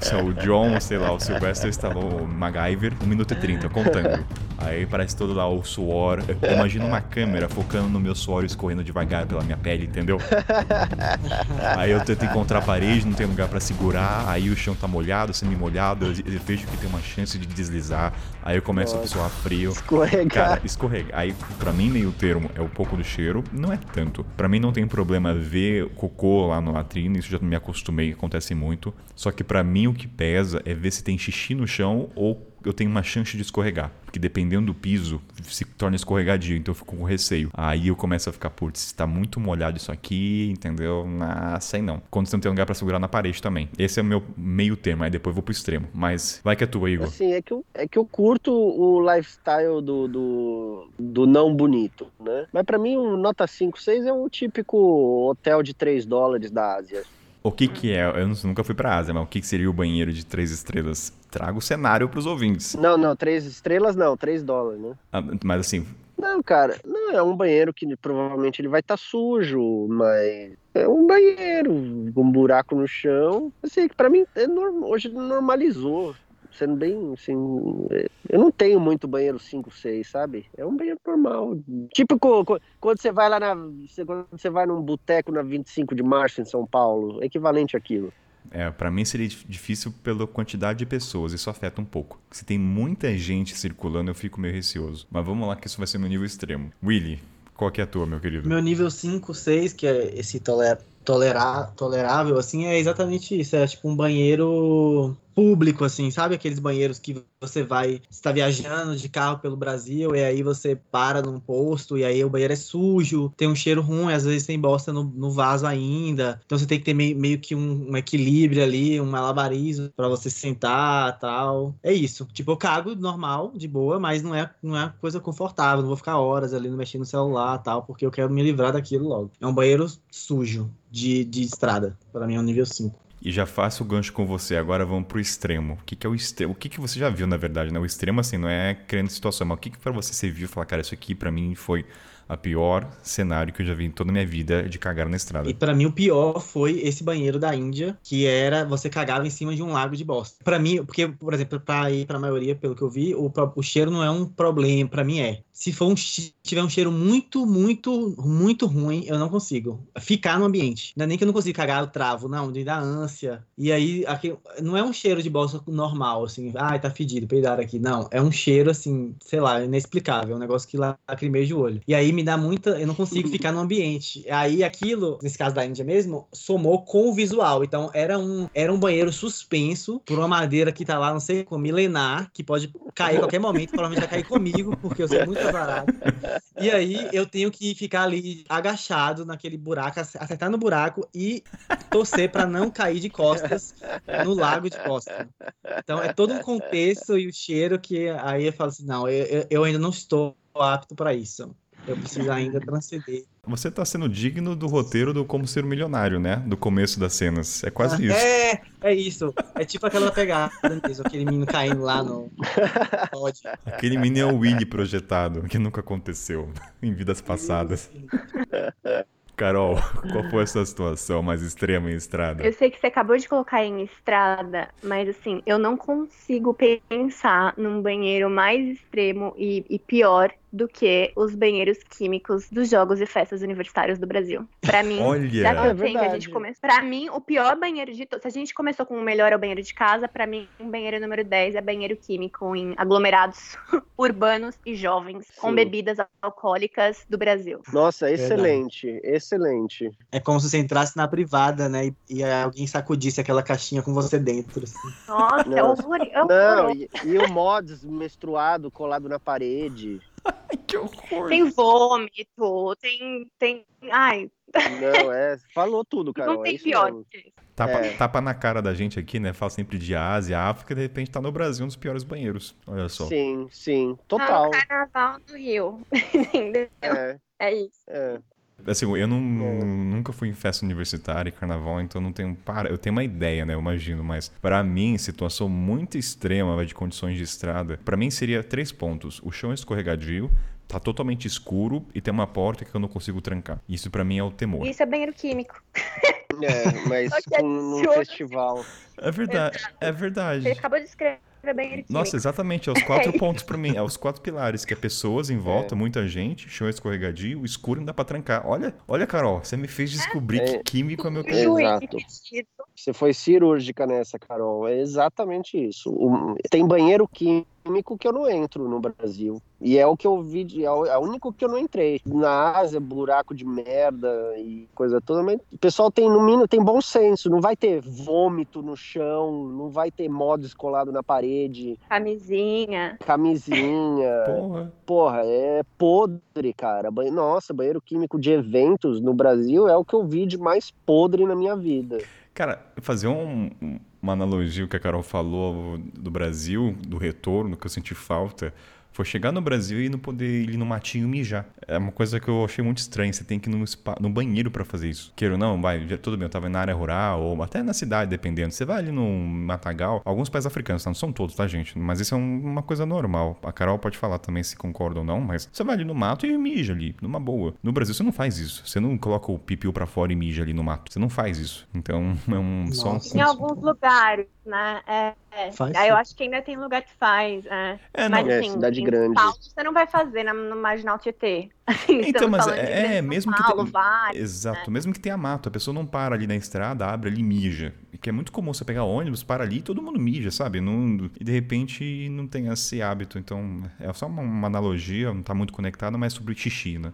só o John, sei lá, o Sylvester Stallone, o MacGyver, 1 minuto e 30, contando. Aí parece todo lá o suor. Eu imagino uma câmera focando no meu suor escorrendo devagar pela minha pele, entendeu? Aí eu tento encontrar a parede, não tem lugar pra segurar. Aí o chão tá molhado, semi-molhado. Eu, eu vejo que tem uma chance de deslizar. Aí eu começo a suar frio. Escorregar. Cara, escorrega. Aí, pra mim, meio termo é o pouco do cheiro, não é tanto. Pra mim, não tem problema ver cocô lá no latrina, isso já me acostumei, acontece muito. Só que pra mim, o que pesa é ver se tem xixi no chão ou eu tenho uma chance de escorregar. Porque dependendo do piso, se torna escorregadio, então eu fico com receio. Aí eu começo a ficar, putz, tá muito molhado isso aqui, entendeu? Ah, sei não. Quando você não tem lugar pra segurar na parede também. Esse é o meu meio termo, aí depois eu vou pro extremo. Mas vai que é tua, Igor. Assim, é que eu, é que eu curto o lifestyle do, do, do não bonito, né? Mas pra mim, o nota 5, 6 é o típico hotel de 3 dólares da Ásia. O que que é? Eu nunca fui pra Ásia, mas o que que seria o banheiro de três estrelas? Traga o cenário pros ouvintes. Não, não, 3 estrelas não, 3 dólares, né? Ah, mas assim, Não, cara, não, é um banheiro que provavelmente ele vai estar sujo, mas é um banheiro com um buraco no chão. Assim, que pra mim é norm... hoje normalizou. Sendo bem assim. é- Eu não tenho muito banheiro 5, 6, sabe? É um banheiro normal. Tipo quando você vai lá na. Quando você vai num boteco na 25 de março em São Paulo, é equivalente àquilo. É, para mim seria dif- difícil pela quantidade de pessoas, isso afeta um pouco. Se tem muita gente circulando, eu fico meio receoso. Mas vamos lá que isso vai ser meu nível extremo. Willy, qual que é a tua, meu querido? Meu nível 5, 6, que é esse toler, tolerar, tolerável, assim, é exatamente isso. É tipo um banheiro público, assim, sabe? Aqueles banheiros que você vai, você tá viajando de carro pelo Brasil e aí você para num posto e aí o banheiro é sujo, tem um cheiro ruim, às vezes tem bosta no, no vaso ainda. Então você tem que ter meio, meio que um, um equilíbrio ali, um malabarismo pra você sentar tal. É isso. Tipo, eu cago normal, de boa, mas não é, não é coisa confortável. Não vou ficar horas ali mexendo no celular tal, porque eu quero me livrar daquilo logo. É um banheiro sujo de, de estrada. Pra mim é um nível 5. E já faço o gancho com você, agora vamos pro extremo. O que, que é o extremo? O que, que você já viu, na verdade, né? O extremo, assim, não é criando situação, mas o que, que pra você você viu e falar, cara, isso aqui pra mim foi a pior cenário que eu já vi em toda a minha vida de cagar na estrada. E pra mim o pior foi esse banheiro da Índia, que era você cagava em cima de um lago de bosta. Pra mim, porque, por exemplo, pra ir pra maioria, pelo que eu vi, o, o cheiro não é um problema, pra mim é. Se for um, tiver um cheiro muito, muito, muito ruim, eu não consigo ficar no ambiente. Não é nem que eu não consigo cagar, eu travo, não, me dá ânsia. E aí, aqui, não é um cheiro de bosta normal, assim, ai, tá fedido, peidar aqui. Não, é um cheiro, assim, sei lá, inexplicável, é um negócio que lacrimeja o olho. E aí me dá muita, eu não consigo ficar no ambiente. Aí aquilo, nesse caso da Índia mesmo, somou com o visual. Então era um, era um banheiro suspenso por uma madeira que tá lá, não sei como, milenar, que pode cair a qualquer momento, provavelmente vai cair comigo, porque eu sou muito azarado. E aí eu tenho que ficar ali agachado naquele buraco, ac- acertar no buraco e torcer para não cair de costas no lago de costas. Então é todo um contexto e o cheiro que aí eu falo assim, não, eu- eu ainda não estou apto para isso. Eu preciso ainda transcender. Você tá sendo digno do roteiro do Como Ser um Milionário, né? Do começo das cenas. É quase isso. É, é isso. É tipo aquela pegada mesmo, aquele menino caindo lá no. Pode. Aquele mini é o Willy projetado, que nunca aconteceu (laughs) em vidas passadas. Carol, qual foi a sua situação mais extrema em estrada? Eu sei que você acabou de colocar em estrada, mas assim, eu não consigo pensar num banheiro mais extremo e, e pior do que os banheiros químicos dos jogos e festas universitários do Brasil. Pra mim, Olha! já que É eu tenho, a gente começa. Pra mim, o pior banheiro de todos. Se a gente começou com o melhor é o banheiro de casa, pra mim, o banheiro número 10 é banheiro químico em aglomerados (laughs) urbanos e jovens com Sim. bebidas alcoólicas do Brasil. Nossa, Verdade. excelente, excelente. É como se você entrasse na privada, né? E, e alguém sacudisse aquela caixinha com você dentro. assim. Nossa, é Nossa. horror. É Não, horroroso. e, e o mods menstruado colado na parede. Que horror! Tem vômito, tem. tem... Ai, Não, é. Falou tudo, cara. não é tem isso pior. mesmo. que isso. Tapa, É. tapa na cara da gente aqui, né? Fala sempre de Ásia, África, de repente tá no Brasil um dos piores banheiros. Olha só. Sim, sim, Ah, total. o carnaval do Rio. (laughs) Entendeu? É, É isso. é. Assim, eu não, É. nunca fui em festa universitária e carnaval, então não tenho. Para, eu tenho uma ideia, né? Eu imagino, mas pra mim, situação muito extrema vai, de condições de estrada, pra mim seria três pontos: o chão é escorregadio, tá totalmente escuro e tem uma porta que eu não consigo trancar. Isso pra mim é o temor. Isso é banheiro químico. É, mas (laughs) num, adiciona- É festival. verdade, é Ele verdade. acabou de escrever banheiro químico. Nossa, exatamente, é os quatro (laughs) pontos pra mim, é os quatro pilares, que é pessoas em volta, É. muita gente, chão escorregadio, escuro não dá pra trancar. Olha, olha, Carol, você me fez descobrir É. que químico é meu É. Exato. Você foi cirúrgica nessa, Carol. É exatamente isso. Tem banheiro químico químico que eu não entro no Brasil. E é o que eu vi, de, é o é único que eu não entrei. Na Ásia, buraco de merda e coisa toda, mas o pessoal tem, no mínimo, tem bom senso. Não vai ter vômito no chão, não vai ter modo escolado na parede. Camisinha. Camisinha. (laughs) Porra. Porra, é podre, cara. Nossa, banheiro químico de eventos no Brasil é o que eu vi de mais podre na minha vida. Cara, fazer um- um- uma analogia o que a Carol falou do Brasil, do retorno, que eu senti falta, foi chegar no Brasil e não poder ir no matinho mijar. É uma coisa que eu achei muito estranha. Você tem que ir no, spa- no banheiro pra fazer isso. Queira ou não, vai, tudo bem, eu tava na área rural, ou até na cidade, dependendo. Você vai ali no Matagal, alguns países africanos, tá? não são todos, tá, gente? Mas isso é um- uma coisa normal. A Carol pode falar também se concorda ou não, mas você vai ali no mato e mija ali, numa boa. No Brasil você não faz isso. Você não coloca o pipiu pra fora e mija ali no mato. Você não faz isso. Então, (laughs) é um só um Nossa. Em alguns lugares, né? É, é. Faz Aí eu acho que ainda tem lugar que faz. É. É, não, Mas É, assim, cidade em grande. Paulo você não vai fazer na- no Marginal Tietê. Assim, (laughs) Então, estamos mas é, São mesmo que Paulo, tem- vários. Exato, mesmo que tenha mato, a pessoa não para ali na estrada, abre ali e mija. Que é muito comum você pegar ônibus, para ali e todo mundo mija, sabe? Não, e de repente não tem esse hábito. Então, é só uma, uma analogia, não tá muito conectado, mas sobre xixi, né?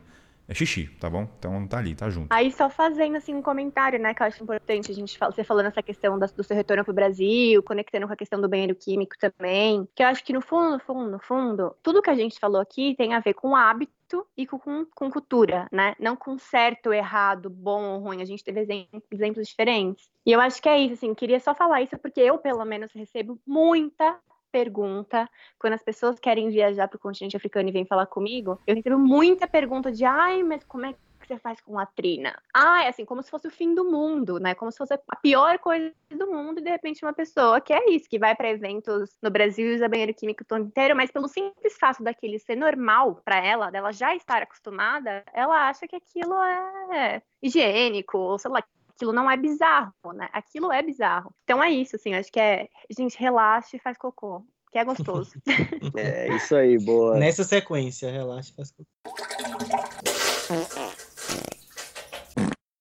É xixi, tá bom? Então tá ali, tá junto. Aí só fazendo assim um comentário, né, que eu acho importante a gente você falando essa questão da- do seu retorno pro Brasil, conectando com a questão do banheiro químico também, que eu acho que no fundo, no fundo, no fundo, tudo que a gente falou aqui tem a ver com hábito e com, com, cultura, né? Não com certo, errado, bom ou ruim. A gente teve exem- exemplos diferentes. E eu acho que é isso, assim, queria só falar isso porque eu, pelo menos, recebo muita pergunta quando as pessoas querem viajar para o continente africano e vêm falar comigo, eu recebo muita pergunta de ai, mas como é que você faz com latrina? Ah, é assim, como se fosse o fim do mundo, né? Como se fosse a pior coisa do mundo, e de repente uma pessoa que é isso, que vai para eventos no Brasil e usa banheiro químico o tempo inteiro, mas pelo simples fato daquele ser normal para ela, dela já estar acostumada, ela acha que aquilo é higiênico, ou sei lá, aquilo não é bizarro, né? Aquilo é bizarro. Então é isso, assim, acho que é, gente, relaxa e faz cocô, que é gostoso. (laughs) É isso aí, boa. Nessa sequência, relaxa. Faz... (laughs)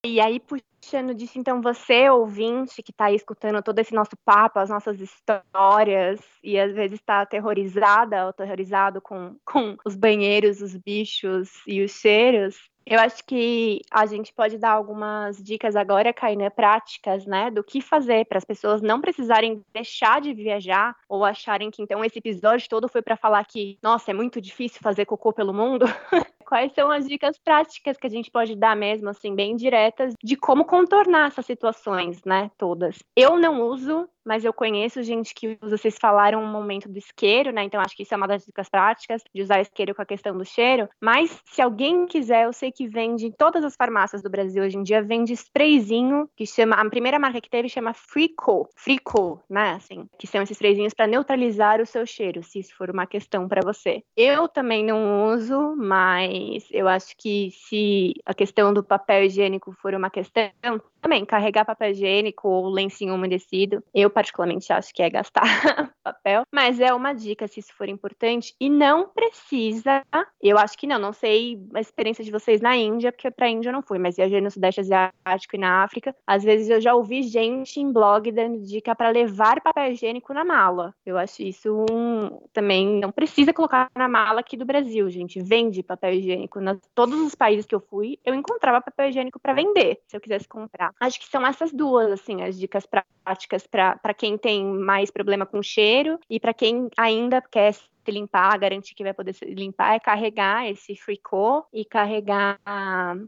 E aí, puxando disso, então, você, ouvinte, que está escutando todo esse nosso papo, as nossas histórias, e às vezes está aterrorizada ou aterrorizado com, (laughs) com os banheiros, os bichos e os cheiros, eu acho que a gente pode dar algumas dicas agora, Kainan, práticas, né, do que fazer para as pessoas não precisarem deixar de viajar ou acharem que então esse episódio todo foi para falar que, nossa, é muito difícil fazer cocô pelo mundo. (laughs) Quais são as dicas práticas que a gente pode dar mesmo, assim, bem diretas, de como contornar essas situações, né, todas? Eu não uso, mas eu conheço gente que vocês falaram um momento do isqueiro, né, então acho que isso é uma das dicas práticas, de usar isqueiro com a questão do cheiro, mas se alguém quiser, eu sei que vende em todas as farmácias do Brasil hoje em dia, vende sprayzinho, que chama, a primeira marca que teve chama Frico, Frico, né, assim, que são esses sprayzinhos para neutralizar o seu cheiro, se isso for uma questão para você. Eu também não uso, mas eu acho que se a questão do papel higiênico for uma questão, também carregar papel higiênico ou lencinho umedecido, eu particularmente acho que é gastar (laughs) papel, mas é uma dica se isso for importante e não precisa, eu acho que não, não sei a experiência de vocês na Índia, porque para a Índia eu não fui, mas viajei no Sudeste Asiático e na África, às vezes eu já ouvi gente em blog dando dica para levar papel higiênico na mala. Eu acho isso um, também não precisa colocar na mala aqui do Brasil, gente, vende papel higiênico. Nas todos os países que eu fui, eu encontrava papel higiênico para vender, se eu quisesse comprar. Acho que são essas duas, assim, as dicas práticas para quem tem mais problema com cheiro e para quem ainda quer se limpar, garantir que vai poder se limpar, é carregar esse fricô e carregar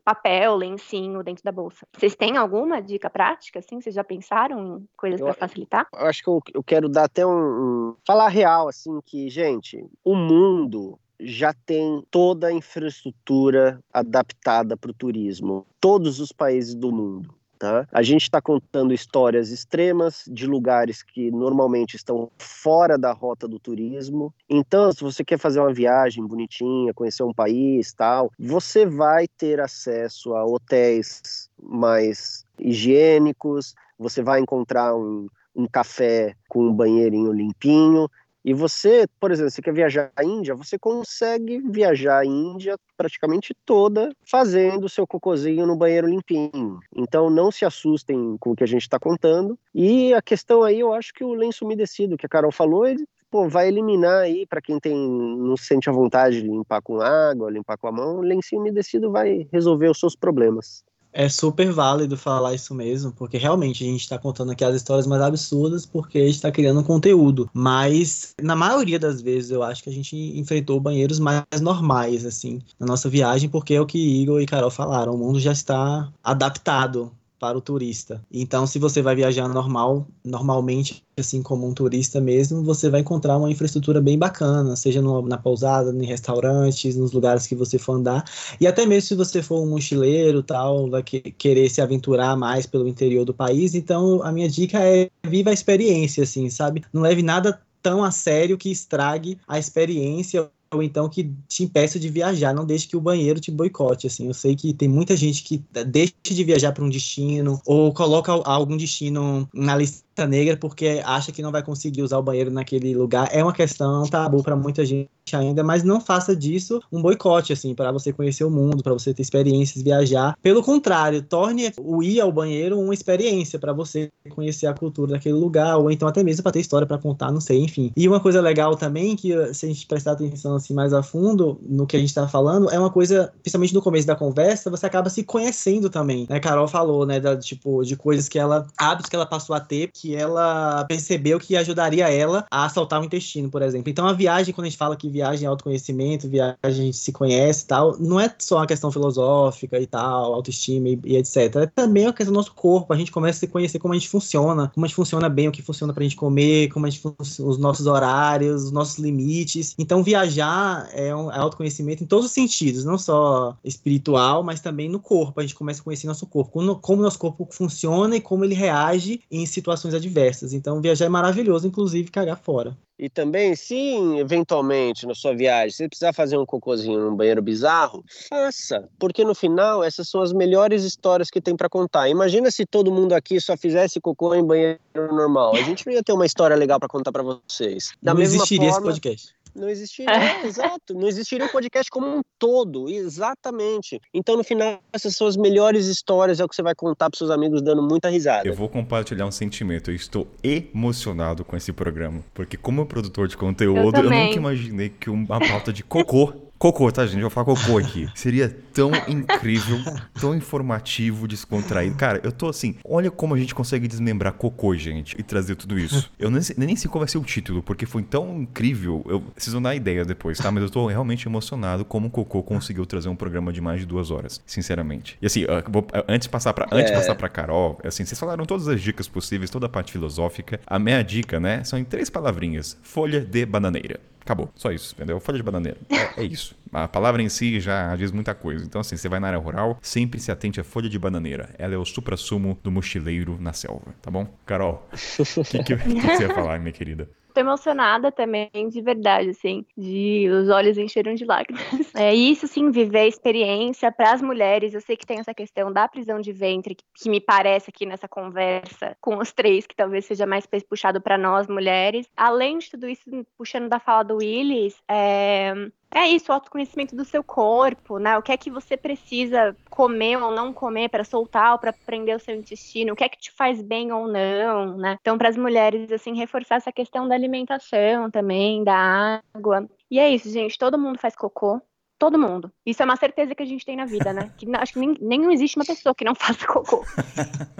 papel, lencinho dentro da bolsa. Vocês têm alguma dica prática, assim? Vocês já pensaram em coisas para facilitar? Eu acho que eu, eu quero dar até um, um. Falar real, assim, que, gente, o mundo já tem toda a infraestrutura adaptada para o turismo. Todos os países do mundo. Tá? A gente está contando histórias extremas de lugares que normalmente estão fora da rota do turismo. Então, se você quer fazer uma viagem bonitinha, conhecer um país, tal, você vai ter acesso a hotéis mais higiênicos. Você vai encontrar um, um café com um banheirinho limpinho. E você, por exemplo, você quer viajar à Índia, você consegue viajar à Índia praticamente toda fazendo seu cocôzinho no banheiro limpinho. Então não se assustem com o que a gente está contando. E a questão aí, eu acho que o lenço umedecido que a Carol falou, ele pô, vai eliminar aí para quem tem não se sente à vontade de limpar com água, limpar com a mão, lencinho umedecido vai resolver os seus problemas. É super válido falar isso mesmo, porque realmente a gente está contando aqui as histórias mais absurdas porque está criando conteúdo. Mas na maioria das vezes eu acho que a gente enfrentou banheiros mais normais, assim, na nossa viagem, porque é o que Igor e Carol falaram, o mundo já está adaptado para o turista. Então, se você vai viajar normal, normalmente, assim como um turista mesmo, você vai encontrar uma infraestrutura bem bacana, seja no, na pousada, em restaurantes, nos lugares que você for andar. E até mesmo se você for um mochileiro, tal, vai que, querer se aventurar mais pelo interior do país, então a minha dica é viva a experiência, assim, sabe? Não leve nada tão a sério que estrague a experiência ou então que te impeça de viajar, não deixe que o banheiro te boicote, assim. Eu sei que tem muita gente que deixa de viajar para um destino ou coloca algum destino na lista negra porque acha que não vai conseguir usar o banheiro naquele lugar. É uma questão, é tabu para muita gente ainda, mas não faça disso um boicote, assim, para você conhecer o mundo, para você ter experiências, viajar. Pelo contrário, torne o ir ao banheiro uma experiência para você conhecer a cultura daquele lugar, ou então até mesmo para ter história para contar, não sei, enfim. E uma coisa legal também, que se a gente prestar atenção assim mais a fundo no que a gente está falando, é uma coisa, principalmente no começo da conversa, você acaba se conhecendo também, né? Carol falou, né, da, tipo, de coisas que ela, hábitos que ela passou a ter, que ela percebeu que ajudaria ela a assaltar o intestino, por exemplo. Então a viagem, quando a gente fala que viagem é autoconhecimento, viagem a gente se conhece e tal, não é só uma questão filosófica e tal, autoestima e, e etc. É também uma questão do nosso corpo. A gente começa a se conhecer como a gente funciona, como a gente funciona bem, o que funciona pra gente comer, como a gente os nossos horários, os nossos limites. Então viajar é um é autoconhecimento em todos os sentidos, não só espiritual, mas também no corpo. A gente começa a conhecer nosso corpo, como, como nosso corpo funciona e como ele reage em situações adversas. Então viajar é maravilhoso, inclusive cagar fora. E também, se eventualmente na sua viagem você precisar fazer um cocôzinho num banheiro bizarro, faça, porque no final essas são as melhores histórias que tem para contar. Imagina se todo mundo aqui só fizesse cocô em banheiro normal. A gente não ia ter uma história legal para contar para vocês. Da não existiria forma, esse podcast. Não existiria, é, exato. Não existiria o um podcast como um todo, exatamente. Então, no final, essas são as melhores histórias, é o que você vai contar para seus amigos dando muita risada. Eu vou compartilhar um sentimento. Eu estou emocionado com esse programa. Porque, como produtor de conteúdo, eu, eu nunca imaginei que uma pauta de cocô Cocô, tá, gente? Eu vou falar cocô aqui. (laughs) Seria tão incrível, tão informativo, descontraído. Cara, eu tô assim, olha como a gente consegue desmembrar cocô, gente, e trazer tudo isso. Eu nem, nem sei qual vai ser o título, porque foi tão incrível. Eu, vocês vão dar ideia depois, tá? Mas eu tô realmente emocionado como o Cocô conseguiu trazer um programa de mais de duas horas, sinceramente. E assim, vou, antes de passar pra, antes de é. passar pra Carol, assim, vocês falaram todas as dicas possíveis, toda a parte filosófica. A minha dica, né, são em três palavrinhas: folha de bananeira. Acabou, só isso, entendeu? Folha de bananeira. É, é, isso. A palavra em si já diz muita coisa. Então, assim, você vai na área rural, sempre se atente à folha de bananeira. Ela é o supra-sumo do mochileiro na selva, tá bom? Carol, o que, que, que, que você ia falar, minha querida? Tô emocionada também, de verdade, assim, de os olhos encheram de lágrimas. (laughs) É isso, sim, viver a experiência para as mulheres. Eu sei que tem essa questão da prisão de ventre, que, que me parece aqui nessa conversa com os três, que talvez seja mais puxado para nós mulheres. Além de tudo isso, puxando da fala do Willis, é, é isso, o autoconhecimento do seu corpo, né? O que é que você precisa comer ou não comer para soltar ou para prender o seu intestino, o que é que te faz bem ou não, né? Então, para as mulheres, assim, reforçar essa questão da alimentação também, da água. E é isso, gente, todo mundo faz cocô, Todo mundo. Isso é uma certeza que a gente tem na vida, né? Que acho que nem, nem existe uma pessoa que não (laughs) faça cocô.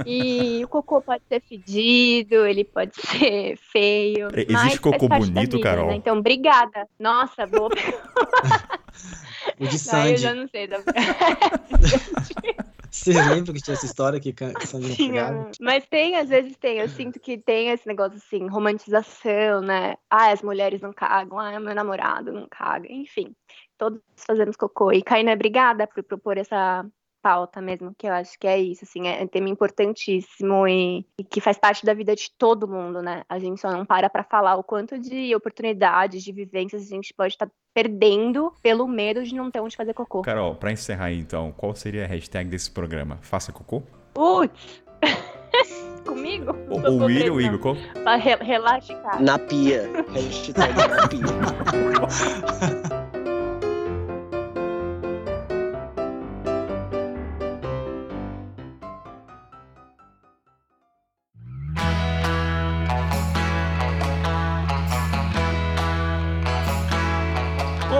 E o cocô pode ser fedido, ele pode ser feio. Existe cocô bonito, vida, Carol? Né? Então, obrigada. Nossa, boa. (laughs) o de Sandy. Não, eu já não sei. Da... (laughs) Você lembra que tinha essa história que Sandy não Mas tem, às vezes tem. Eu sinto que tem esse negócio assim, romantização, né? Ah, as mulheres não cagam. Ah, meu namorado não caga. Enfim todos fazemos cocô. E Caína, obrigada por propor essa pauta mesmo, que eu acho que é isso, assim, é um tema importantíssimo e, e, que faz parte da vida de todo mundo, né? A gente só não para para falar o quanto de oportunidades, de vivências a gente pode estar tá perdendo pelo medo de não ter onde fazer cocô. Carol, para encerrar aí, então, qual seria a hashtag desse programa? Faça cocô? Putz! (laughs) Comigo? O, o Will ou o Igor? Qual? Re cara. Na pia. Hashtag na pia. (laughs)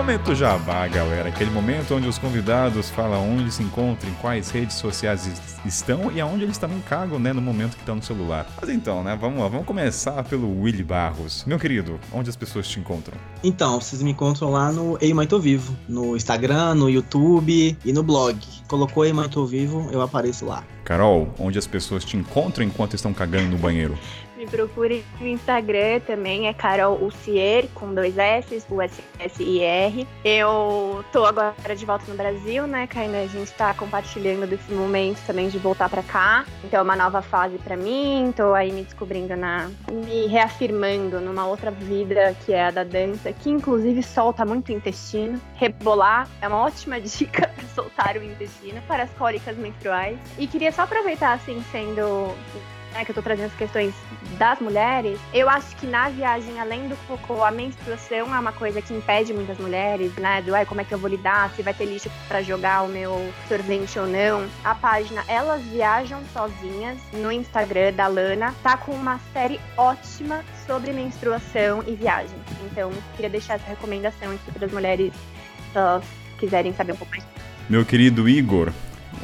Momento Jabá, galera. Aquele momento onde os convidados falam onde se encontram, em quais redes sociais estão e aonde eles também cagam, né, no momento que estão no celular. Mas então, né, vamos lá, vamos começar pelo Willy Barros. Meu querido, onde as pessoas te encontram? Então, vocês me encontram lá no Ei Mãe Tô Vivo, no Instagram, no YouTube e no blog. Colocou Ei Mãe Tô Vivo, eu apareço lá. Carol, onde as pessoas te encontram enquanto estão cagando no banheiro? Me procure no Instagram também, é Carol Ucier, com dois S, o S, S I R. Eu tô agora de volta no Brasil, né, Kainan? A gente tá compartilhando desse momento também de voltar para cá. Então é uma nova fase para mim, tô aí me descobrindo na. me reafirmando numa outra vida que é a da dança, que inclusive solta muito intestino. Rebolar é uma ótima (laughs) dica para soltar o intestino para as cólicas menstruais. E queria só aproveitar, assim, sendo né, que eu tô trazendo as questões das mulheres, eu acho que na viagem, além do cocô, a menstruação é uma coisa que impede muitas mulheres, né? Do como é que eu vou lidar, se vai ter lixo para jogar o meu sorvete ou não. A página Elas Viajam Sozinhas no Instagram da Lana tá com uma série ótima sobre menstruação e viagem. Então, queria deixar essa recomendação aqui para as mulheres se elas quiserem saber um pouco mais. Meu querido Igor,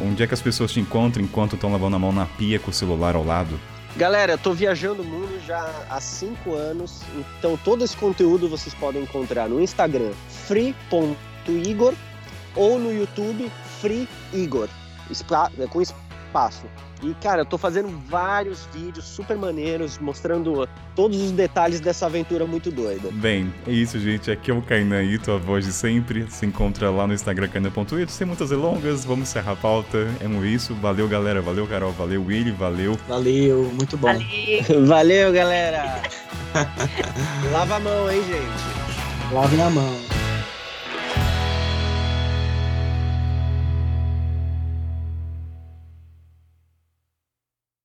Onde é que as pessoas te encontram enquanto estão lavando a mão na pia com o celular ao lado? Galera, eu tô viajando o mundo já há cinco anos, então todo esse conteúdo vocês podem encontrar no Instagram free.igor ou no YouTube freeigor, com espaço. E, cara, eu tô fazendo vários vídeos super maneiros, mostrando todos os detalhes dessa aventura muito doida. Bem, é isso, gente. Aqui é o Kainan Ito, a voz de sempre. Se encontra lá no Instagram kainan.ito. Sem muitas delongas, vamos encerrar a pauta. É isso. Valeu, galera. Valeu, Carol. Valeu, Willy. Valeu. Valeu, muito bom. Valeu, (laughs) Valeu galera. (laughs) Lava a mão, hein, gente. Lave na mão.